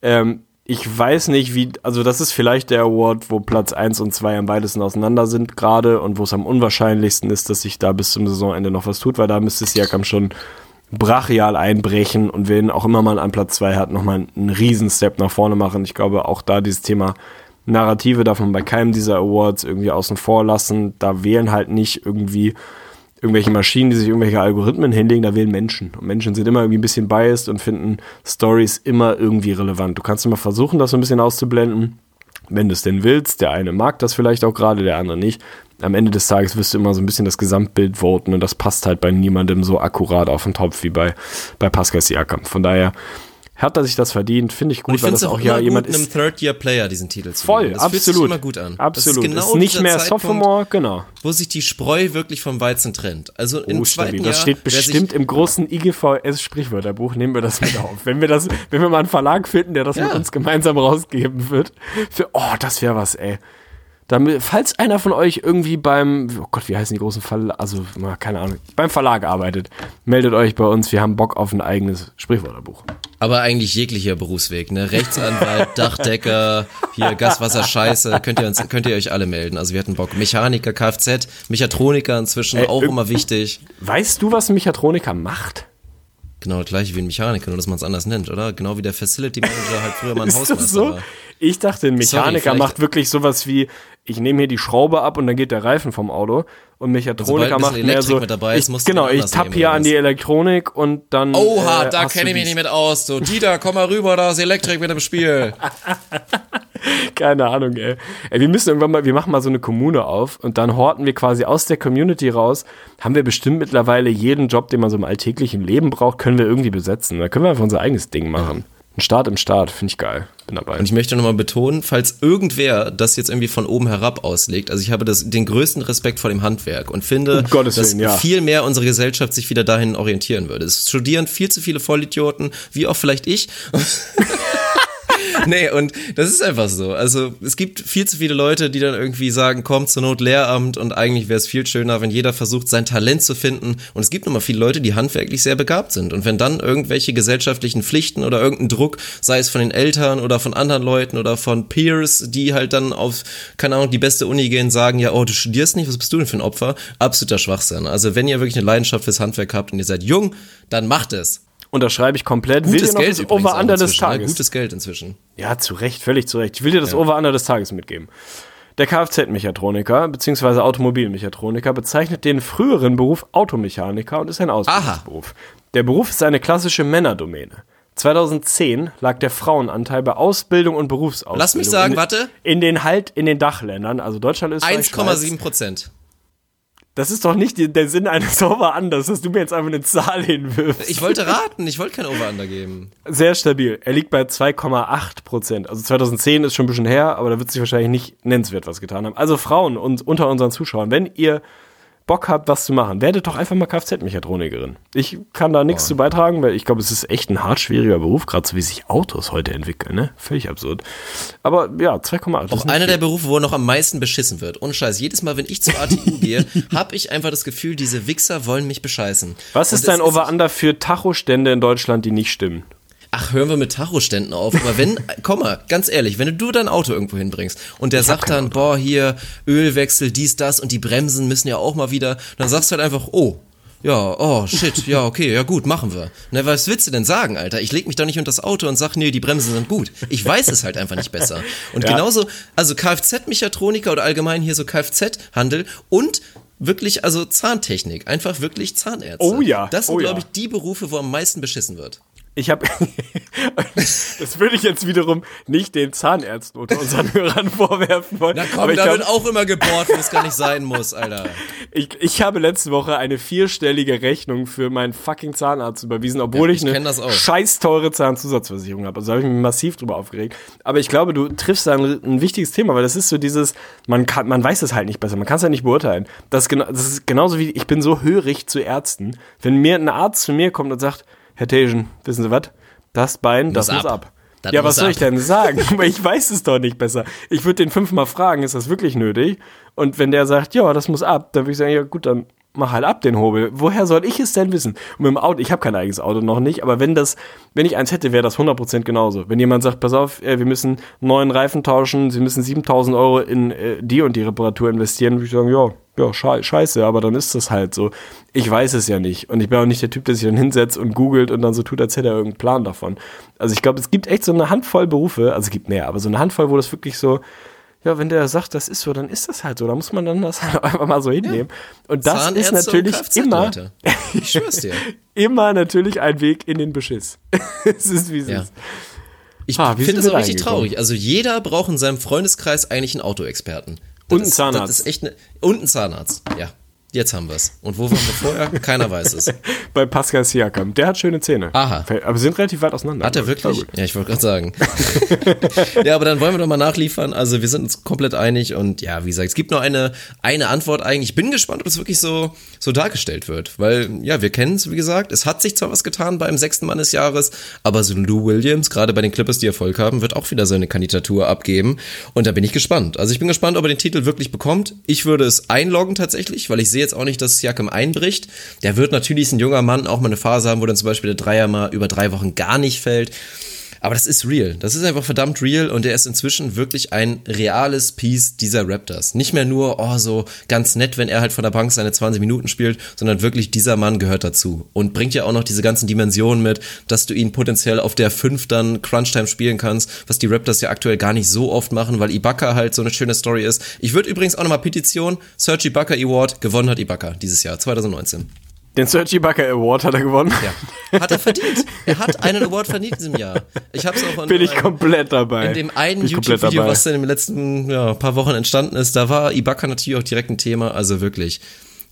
ähm, ich weiß nicht, wie, also das ist vielleicht der Award, wo Platz 1 und 2 am weitesten auseinander sind gerade und wo es am unwahrscheinlichsten ist, dass sich da bis zum Saisonende noch was tut, weil da müsste Siakam schon brachial einbrechen und wen auch immer man an Platz 2 hat, nochmal einen riesen Step nach vorne machen. Ich glaube, auch da dieses Thema Narrative darf man bei keinem dieser Awards irgendwie außen vor lassen. Da wählen halt nicht irgendwie irgendwelche Maschinen, die sich irgendwelche Algorithmen hinlegen, da wählen Menschen. Und Menschen sind immer irgendwie ein bisschen biased und finden Stories immer irgendwie relevant. Du kannst immer versuchen, das so ein bisschen auszublenden, wenn du es denn willst. Der eine mag das vielleicht auch gerade, der andere nicht. Am Ende des Tages wirst du immer so ein bisschen das Gesamtbild voten und das passt halt bei niemandem so akkurat auf den Topf wie bei, bei Pascal Siakam. Von daher hat er sich das verdient, finde ich gut, ich weil das auch ja jemand ist. einem Third-Year-Player diesen Titel zu Voll, das absolut. Fühlt sich immer gut an. Absolut. Ist, genau ist nicht mehr Sophomore, genau. Wo sich die Spreu wirklich vom Weizen trennt. Also im oh, zweiten stabil. Das steht bestimmt im großen IGVS-Sprichwörterbuch. Nehmen wir das mit auf. wenn wir das, wenn wir mal einen Verlag finden, der das ja. mit uns gemeinsam rausgeben wird. Für, oh, das wäre was, ey. Damit, falls einer von euch irgendwie beim, oh Gott, wie heißen die großen Verlage, also, keine Ahnung, beim Verlag arbeitet, meldet euch bei uns, wir haben Bock auf ein eigenes Sprichwörterbuch. Aber eigentlich jeglicher Berufsweg, ne? Rechtsanwalt, Dachdecker, hier Gaswasser, Scheiße, könnt ihr uns, könnt ihr euch alle melden. Also wir hatten Bock. Mechaniker, Kfz, Mechatroniker inzwischen, Ey, auch immer wichtig. Weißt du, was ein Mechatroniker macht? Genau das gleiche wie ein Mechaniker, nur dass man es anders nennt, oder? Genau wie der Facility Manager halt früher mal ein Hausmeister so? war. Ich dachte, ein Mechaniker Sorry, macht wirklich sowas wie, ich nehme hier die Schraube ab und dann geht der Reifen vom Auto. Und Mechatroniker ein macht bisschen mehr Elektrik so. mit dabei ist, ich, genau, ich tapp hier an die Elektronik und dann. Oha, äh, da kenne ich mich nicht mit aus. So, Dieter, komm mal rüber, da ist Elektrik mit im Spiel. Keine Ahnung, ey. ey. Wir müssen irgendwann mal, wir machen mal so eine Kommune auf und dann horten wir quasi aus der Community raus. Haben wir bestimmt mittlerweile jeden Job, den man so im alltäglichen Leben braucht, können wir irgendwie besetzen. Da können wir einfach unser eigenes Ding machen. Ein Start im Start, finde ich geil. Bin dabei. Und ich möchte nochmal betonen, falls irgendwer das jetzt irgendwie von oben herab auslegt, also ich habe das, den größten Respekt vor dem Handwerk und finde, Um Gottes dass Willen, ja. viel mehr unsere Gesellschaft sich wieder dahin orientieren würde. Es studieren viel zu viele Vollidioten, wie auch vielleicht ich. nee, und das ist einfach so. Also es gibt viel zu viele Leute, die dann irgendwie sagen, komm zur Not Lehramt und eigentlich wäre es viel schöner, wenn jeder versucht, sein Talent zu finden. Und es gibt nochmal viele Leute, die handwerklich sehr begabt sind. Und wenn dann irgendwelche gesellschaftlichen Pflichten oder irgendein Druck, sei es von den Eltern oder von anderen Leuten oder von Peers, die halt dann auf, keine Ahnung, die beste Uni gehen, sagen, ja, oh, du studierst nicht, was bist du denn für ein Opfer? Absoluter Schwachsinn. Also wenn ihr wirklich eine Leidenschaft fürs Handwerk habt und ihr seid jung, dann macht es. Unterschreibe ich komplett. Will dir Gutes noch Geld das Over-Under des ne? Tages. Gutes Geld inzwischen. Ja, zu Recht, völlig zu Recht. Ich will dir das Over-Under des Tages mitgeben. Der Kfz-Mechatroniker bzw. Automobilmechatroniker bezeichnet den früheren Beruf Automechaniker und ist ein Ausbildungsberuf. Der Beruf ist eine klassische Männerdomäne. 2010 lag der Frauenanteil bei Ausbildung und Berufsausbildung. Lass mich sagen, in, warte. In den halt in den Dachländern, also Deutschland ist 1,7 Prozent. Das ist doch nicht die, der Sinn eines Over-Unders, dass du mir jetzt einfach eine Zahl hinwirfst. Ich wollte raten, ich wollte kein Over-Under geben. Sehr stabil. Er liegt bei 2,8 Prozent. Also 2010 ist schon ein bisschen her, aber da wird sich wahrscheinlich nicht nennenswert was getan haben. Also Frauen und unter unseren Zuschauern, wenn ihr Bock habt, was zu machen, werdet doch einfach mal Kfz-Mechatronikerin. Ich kann da nichts zu beitragen, weil ich glaube, es ist echt ein hart schwieriger Beruf, gerade so wie sich Autos heute entwickeln, ne? Völlig absurd. Aber ja, 2,8. das Auch einer viel. der Berufe, wo noch am meisten beschissen wird. Ohne Scheiß. Jedes Mal, wenn ich zur ATU gehe, habe ich einfach das Gefühl, diese Wichser wollen mich bescheißen. Was Und ist dein es Over-Under für Tachostände in Deutschland, die nicht stimmen? Ach, hören wir mit Tachoständen auf. Aber wenn, komm mal, ganz ehrlich, wenn du dein Auto irgendwo hinbringst und der sagt dann, boah, hier, Ölwechsel, dies, das und die Bremsen müssen ja auch mal wieder, dann sagst du halt einfach, oh, ja, oh, shit, ja, okay, ja gut, machen wir. Na, was willst du denn sagen, Alter? Ich leg mich doch nicht unter das Auto und sag, nee, die Bremsen sind gut. Ich weiß es halt einfach nicht besser. Und Ja. genauso, also Kfz-Mechatroniker oder allgemein hier so Kfz-Handel und wirklich, also Zahntechnik, einfach wirklich Zahnärzte. Oh ja, Das sind, oh glaube ja. ich, die Berufe, wo am meisten beschissen wird. Ich habe, das würde ich jetzt wiederum nicht den Zahnärzten unter unseren Hörern vorwerfen wollen. Na komm, aber ich, da glaub, wird auch immer gebohrt, wo es gar nicht sein muss, Alter. ich, ich habe letzte Woche eine vierstellige Rechnung für meinen fucking Zahnarzt überwiesen, obwohl Ja, ich, ich eine scheiß teure Zahnzusatzversicherung habe. Also da habe ich mich massiv drüber aufgeregt. Aber ich glaube, du triffst da ein, ein wichtiges Thema, weil das ist so dieses, man kann, man weiß es halt nicht besser, man kann es halt nicht beurteilen. Das ist, genau, das ist genauso wie, ich bin so hörig zu Ärzten. Wenn mir ein Arzt zu mir kommt und sagt, Herr Tejan, wissen Sie was? Das Bein, das Muss muss ab. ab. Das ja, was soll ab. ich denn sagen? Aber ich weiß es doch nicht besser. Ich würde den fünfmal fragen, ist das wirklich nötig? Und wenn der sagt, ja, das muss ab, dann würde ich sagen, ja gut, dann mach halt ab den Hobel. Woher soll ich es denn wissen? Und mit dem Auto, ich habe kein eigenes Auto noch nicht, aber wenn das, wenn ich eins hätte, wäre das 100% genauso. Wenn jemand sagt, pass auf, äh, wir müssen neuen Reifen tauschen, Sie müssen 7000 Euro in äh, die und die Reparatur investieren, würde ich sagen, ja, ja, schei- scheiße, aber dann ist das halt so. Ich weiß es ja nicht. Und ich bin auch nicht der Typ, der sich dann hinsetzt und googelt und dann so tut, als hätte er irgendeinen Plan davon. Also ich glaube, es gibt echt so eine Handvoll Berufe, also es gibt mehr, aber so eine Handvoll, wo das wirklich so, ja, wenn der sagt, das ist so, dann ist das halt so. Da muss man dann das halt einfach mal so hinnehmen. Und das Zahnärzte ist natürlich immer. Ich schwör's dir. immer natürlich ein Weg in den Beschiss. es ist wie es Ja. ist. Ich Ah, finde das auch richtig traurig. Also jeder braucht in seinem Freundeskreis eigentlich einen Autoexperten. Und einen Zahnarzt. Das ist echt ne, und einen Zahnarzt, ja. Jetzt haben wir's. Und wo waren wir vorher? Keiner weiß es. Bei Pascal Siakam. Der hat schöne Zähne. Aha. Aber sie sind relativ weit auseinander. Hat er wirklich? Ja, ich wollte gerade sagen. ja, aber dann wollen wir doch mal nachliefern. Also wir sind uns komplett einig und ja, wie gesagt, es gibt nur eine, eine Antwort eigentlich. Ich bin gespannt, ob es wirklich so, so dargestellt wird. Weil, ja, wir kennen es, wie gesagt. Es hat sich zwar was getan beim sechsten Mann des Jahres, aber so Lou Williams, gerade bei den Clippers, die Erfolg haben, wird auch wieder seine Kandidatur abgeben. Und da bin ich gespannt. Also ich bin gespannt, ob er den Titel wirklich bekommt. Ich würde es einloggen tatsächlich, weil ich sehe jetzt auch nicht, dass Siakam einbricht. Der wird natürlich, ein junger Mann, auch mal eine Phase haben, wo dann zum Beispiel der Dreier mal über drei Wochen gar nicht fällt. Aber das ist real. Das ist einfach verdammt real und er ist inzwischen wirklich ein reales Piece dieser Raptors. Nicht mehr nur, oh, so ganz nett, wenn er halt von der Bank seine 20 Minuten spielt, sondern wirklich dieser Mann gehört dazu und bringt ja auch noch diese ganzen Dimensionen mit, dass du ihn potenziell auf der 5 dann Crunch-Time spielen kannst, was die Raptors ja aktuell gar nicht so oft machen, weil Ibaka halt so eine schöne Story ist. Ich würde übrigens auch nochmal Petition, Serge Ibaka Award, gewonnen hat Ibaka dieses Jahr, 2019. Den Serge Ibaka Award hat er gewonnen. Ja. Hat er verdient. Er hat einen Award verdient in diesem Jahr. Ich hab's auch in Bin ich komplett dabei. In dem einen YouTube-Video, was in den letzten ja, paar Wochen entstanden ist, da war Ibaka natürlich auch direkt ein Thema. Also wirklich,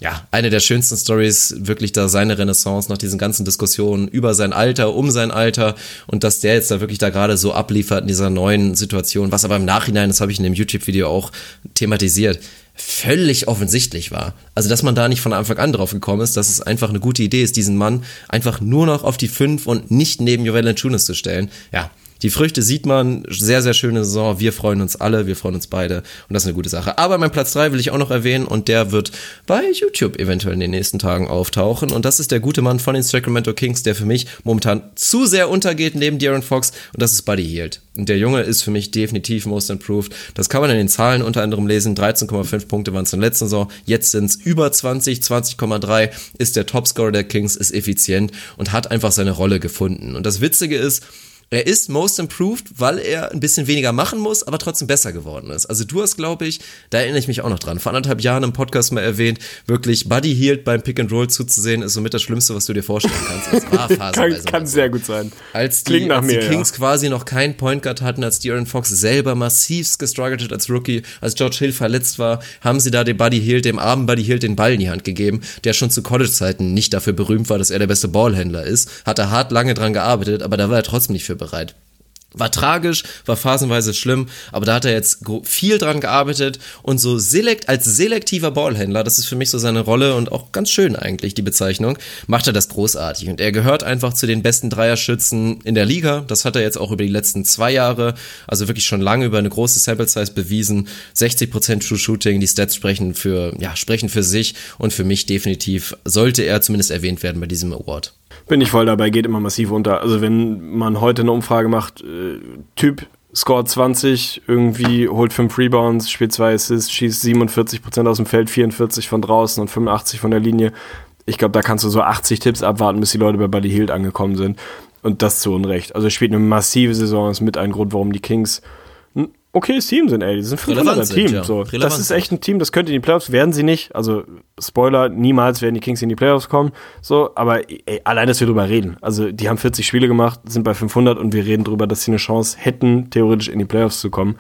ja, eine der schönsten Stories, wirklich da seine Renaissance nach diesen ganzen Diskussionen über sein Alter, um sein Alter und dass der jetzt da wirklich da gerade so abliefert in dieser neuen Situation, was aber im Nachhinein, das habe ich in dem YouTube-Video auch thematisiert, völlig offensichtlich war. Also, dass man da nicht von Anfang an drauf gekommen ist, dass es einfach eine gute Idee ist, diesen Mann einfach nur noch auf die 5 und nicht neben Jovel Tunis zu stellen. Ja, die Früchte sieht man, sehr, sehr schöne Saison. Wir freuen uns alle, wir freuen uns beide und das ist eine gute Sache. Aber mein Platz drei will ich auch noch erwähnen und der wird bei YouTube eventuell in den nächsten Tagen auftauchen und das ist der gute Mann von den Sacramento Kings, der für mich momentan zu sehr untergeht neben Darren Fox und das ist Buddy Hield. Und der Junge ist für mich definitiv most improved. Das kann man in den Zahlen unter anderem lesen. 13,5 Punkte waren es in der letzten Saison. Jetzt sind es über 20, 20,3 ist der Topscorer der Kings, ist effizient und hat einfach seine Rolle gefunden. Und das Witzige ist, er ist most improved, weil er ein bisschen weniger machen muss, aber trotzdem besser geworden ist. Also du hast, glaube ich, da erinnere ich mich auch noch dran, vor anderthalb Jahren im Podcast mal erwähnt, wirklich Buddy Healed beim Pick and Roll zuzusehen, ist somit das Schlimmste, was du dir vorstellen kannst. Das war kann, kann sehr gut sein. Als die, Klingt nach als mir, die Kings ja. quasi noch keinen Point Guard hatten, als De'Aaron Fox selber massivst gestruggelt hat als Rookie, als George Hill verletzt war, haben sie da dem Buddy Hield, dem armen Buddy Hield, den Ball in die Hand gegeben, der schon zu College-Zeiten nicht dafür berühmt war, dass er der beste Ballhändler ist, hat er hart lange dran gearbeitet, aber da war er trotzdem nicht für bereit. War tragisch, war phasenweise schlimm, aber da hat er jetzt viel dran gearbeitet und so selekt, als selektiver Ballhändler, das ist für mich so seine Rolle und auch ganz schön eigentlich die Bezeichnung, macht er das großartig und er gehört einfach zu den besten Dreierschützen in der Liga. Das hat er jetzt auch über die letzten zwei Jahre, also wirklich schon lange über eine große Sample Size bewiesen. 60% True Shooting, die Stats sprechen für, ja, sprechen für sich und für mich definitiv sollte er zumindest erwähnt werden bei diesem Award. Bin ich voll dabei, geht immer massiv unter. Also wenn man heute eine Umfrage macht, äh, Typ scoret 20, irgendwie holt 5 Rebounds, spielt 2 Assists, schießt 47% aus dem Feld, 44 von draußen und 85 von der Linie. Ich glaube, da kannst du so 80 Tipps abwarten, bis die Leute bei Buddy Hield angekommen sind. Und das zu Unrecht. Also er spielt eine massive Saison, ist mit ein Grund, warum die Kings okayes Team sind, ey. Die sind ein Team. Ja. So. Das ist echt ein Team, das könnte in die Playoffs, werden sie nicht. Also, Spoiler, niemals werden die Kings in die Playoffs kommen. So, aber ey, allein, dass wir drüber reden. Also, die haben 40 Spiele gemacht, sind bei 500 und wir reden drüber, dass sie eine Chance hätten, theoretisch in die Playoffs zu kommen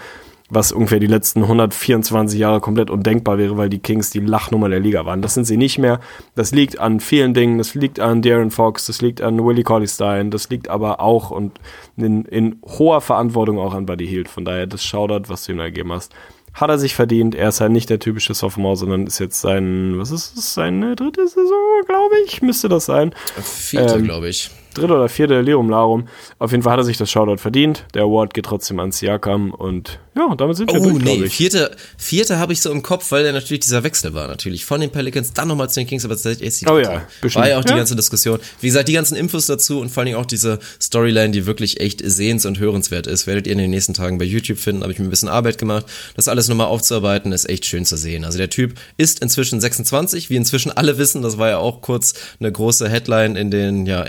was ungefähr die letzten 124 Jahre komplett undenkbar wäre, weil die Kings die Lachnummer der Liga waren. Das sind sie nicht mehr. Das liegt an vielen Dingen. Das liegt an Darren Fox, das liegt an Willie Colley Stein, das liegt aber auch und in, in hoher Verantwortung auch an Buddy Hield. Von daher, das Shoutout, was du ihm ergeben hast, hat er sich verdient. Er ist halt nicht der typische Sophomore, sondern ist jetzt sein, was ist das, seine dritte Saison, glaube ich, müsste das sein. Vierte, ähm, glaube ich dritte oder vierte Lerum Larum. Auf jeden Fall hat er sich das Shoutout verdient. Der Award geht trotzdem an Siakam und ja, damit sind wir oh, durch, nee, vierte, vierte habe ich so im Kopf, weil der natürlich dieser Wechsel war natürlich von den Pelicans dann nochmal zu den Kings, aber tatsächlich ist die oh ja, war ja auch die ja. ganze Diskussion. Wie gesagt, die ganzen Infos dazu und vor allem auch diese Storyline, die wirklich echt sehens- und hörenswert ist, werdet ihr in den nächsten Tagen bei YouTube finden. Habe ich mir ein bisschen Arbeit gemacht. Das alles nochmal aufzuarbeiten, ist echt schön zu sehen. Also der Typ ist inzwischen 26, wie inzwischen alle wissen. Das war ja auch kurz eine große Headline in den ja,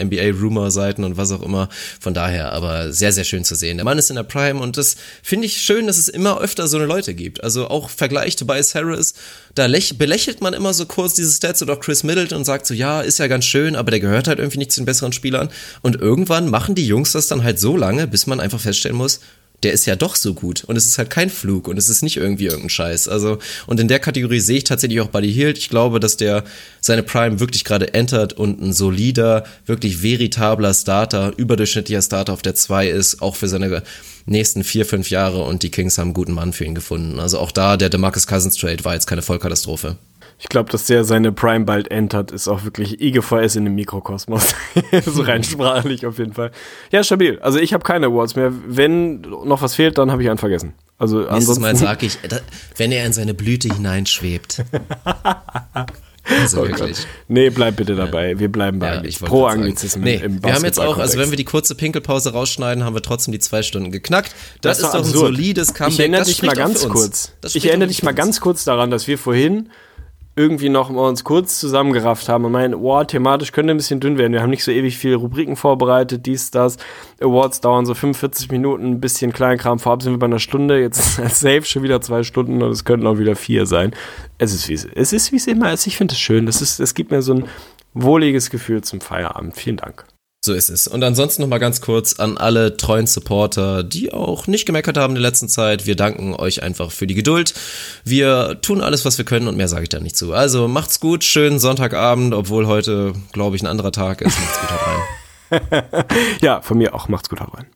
NBA-Rumor-Seiten und was auch immer. Von daher, aber sehr, sehr schön zu sehen. Der Mann ist in der Prime und das finde ich schön, dass es immer öfter so eine Leute gibt. Also auch Vergleich Tobias Harris, da belächelt man immer so kurz diese Stats oder auch Chris Middleton und sagt so, ja, ist ja ganz schön, aber der gehört halt irgendwie nicht zu den besseren Spielern. Und irgendwann machen die Jungs das dann halt so lange, bis man einfach feststellen muss, der ist ja doch so gut und es ist halt kein Flug und es ist nicht irgendwie irgendein Scheiß. Also, und in der Kategorie sehe ich tatsächlich auch Buddy Hield. Ich glaube, dass der seine Prime wirklich gerade entert und ein solider, wirklich veritabler Starter, überdurchschnittlicher Starter auf der 2 ist, auch für seine nächsten vier, fünf Jahre und die Kings haben einen guten Mann für ihn gefunden. Also auch da, der DeMarcus Cousins Trade war jetzt keine Vollkatastrophe. Ich glaube, dass der seine Prime bald entert, ist auch wirklich IGVS in dem Mikrokosmos. so rein sprachlich auf jeden Fall. Ja, stabil. Also ich habe keine Awards mehr. Wenn noch was fehlt, dann habe ich einen vergessen. Also Nächstes Mal sage ich, wenn er in seine Blüte hineinschwebt. Also oh wirklich. Gott. Nee, bleib bitte dabei. Wir bleiben bei ja, pro Anglizismen nee, im Wir haben jetzt auch, also wenn wir die kurze Pinkelpause rausschneiden, haben wir trotzdem die zwei Stunden geknackt. Das, das ist doch absurd. ein solides Comeback. Ich erinnere dich mal ganz kurz. Ich erinnere dich mal ganz kurz daran, dass wir vorhin irgendwie noch mal uns kurz zusammengerafft haben und meinen, wow, thematisch könnte ein bisschen dünn werden. Wir haben nicht so ewig viele Rubriken vorbereitet, dies, das. Awards dauern so 45 Minuten, ein bisschen Kleinkram. Vorab sind wir bei einer Stunde, jetzt ist safe schon wieder zwei Stunden und es könnten auch wieder vier sein. Es ist wie es, ist, wie es immer ist. Ich finde es schön. Das ist, es gibt mir so ein wohliges Gefühl zum Feierabend. Vielen Dank. So ist es. Und ansonsten noch mal ganz kurz an alle treuen Supporter, die auch nicht gemeckert haben in der letzten Zeit. Wir danken euch einfach für die Geduld. Wir tun alles, was wir können und mehr sage ich da nicht zu. Also macht's gut, schönen Sonntagabend, obwohl heute, glaube ich, ein anderer Tag ist. Macht's gut, haut rein. ja, von mir auch. Macht's gut, haut rein.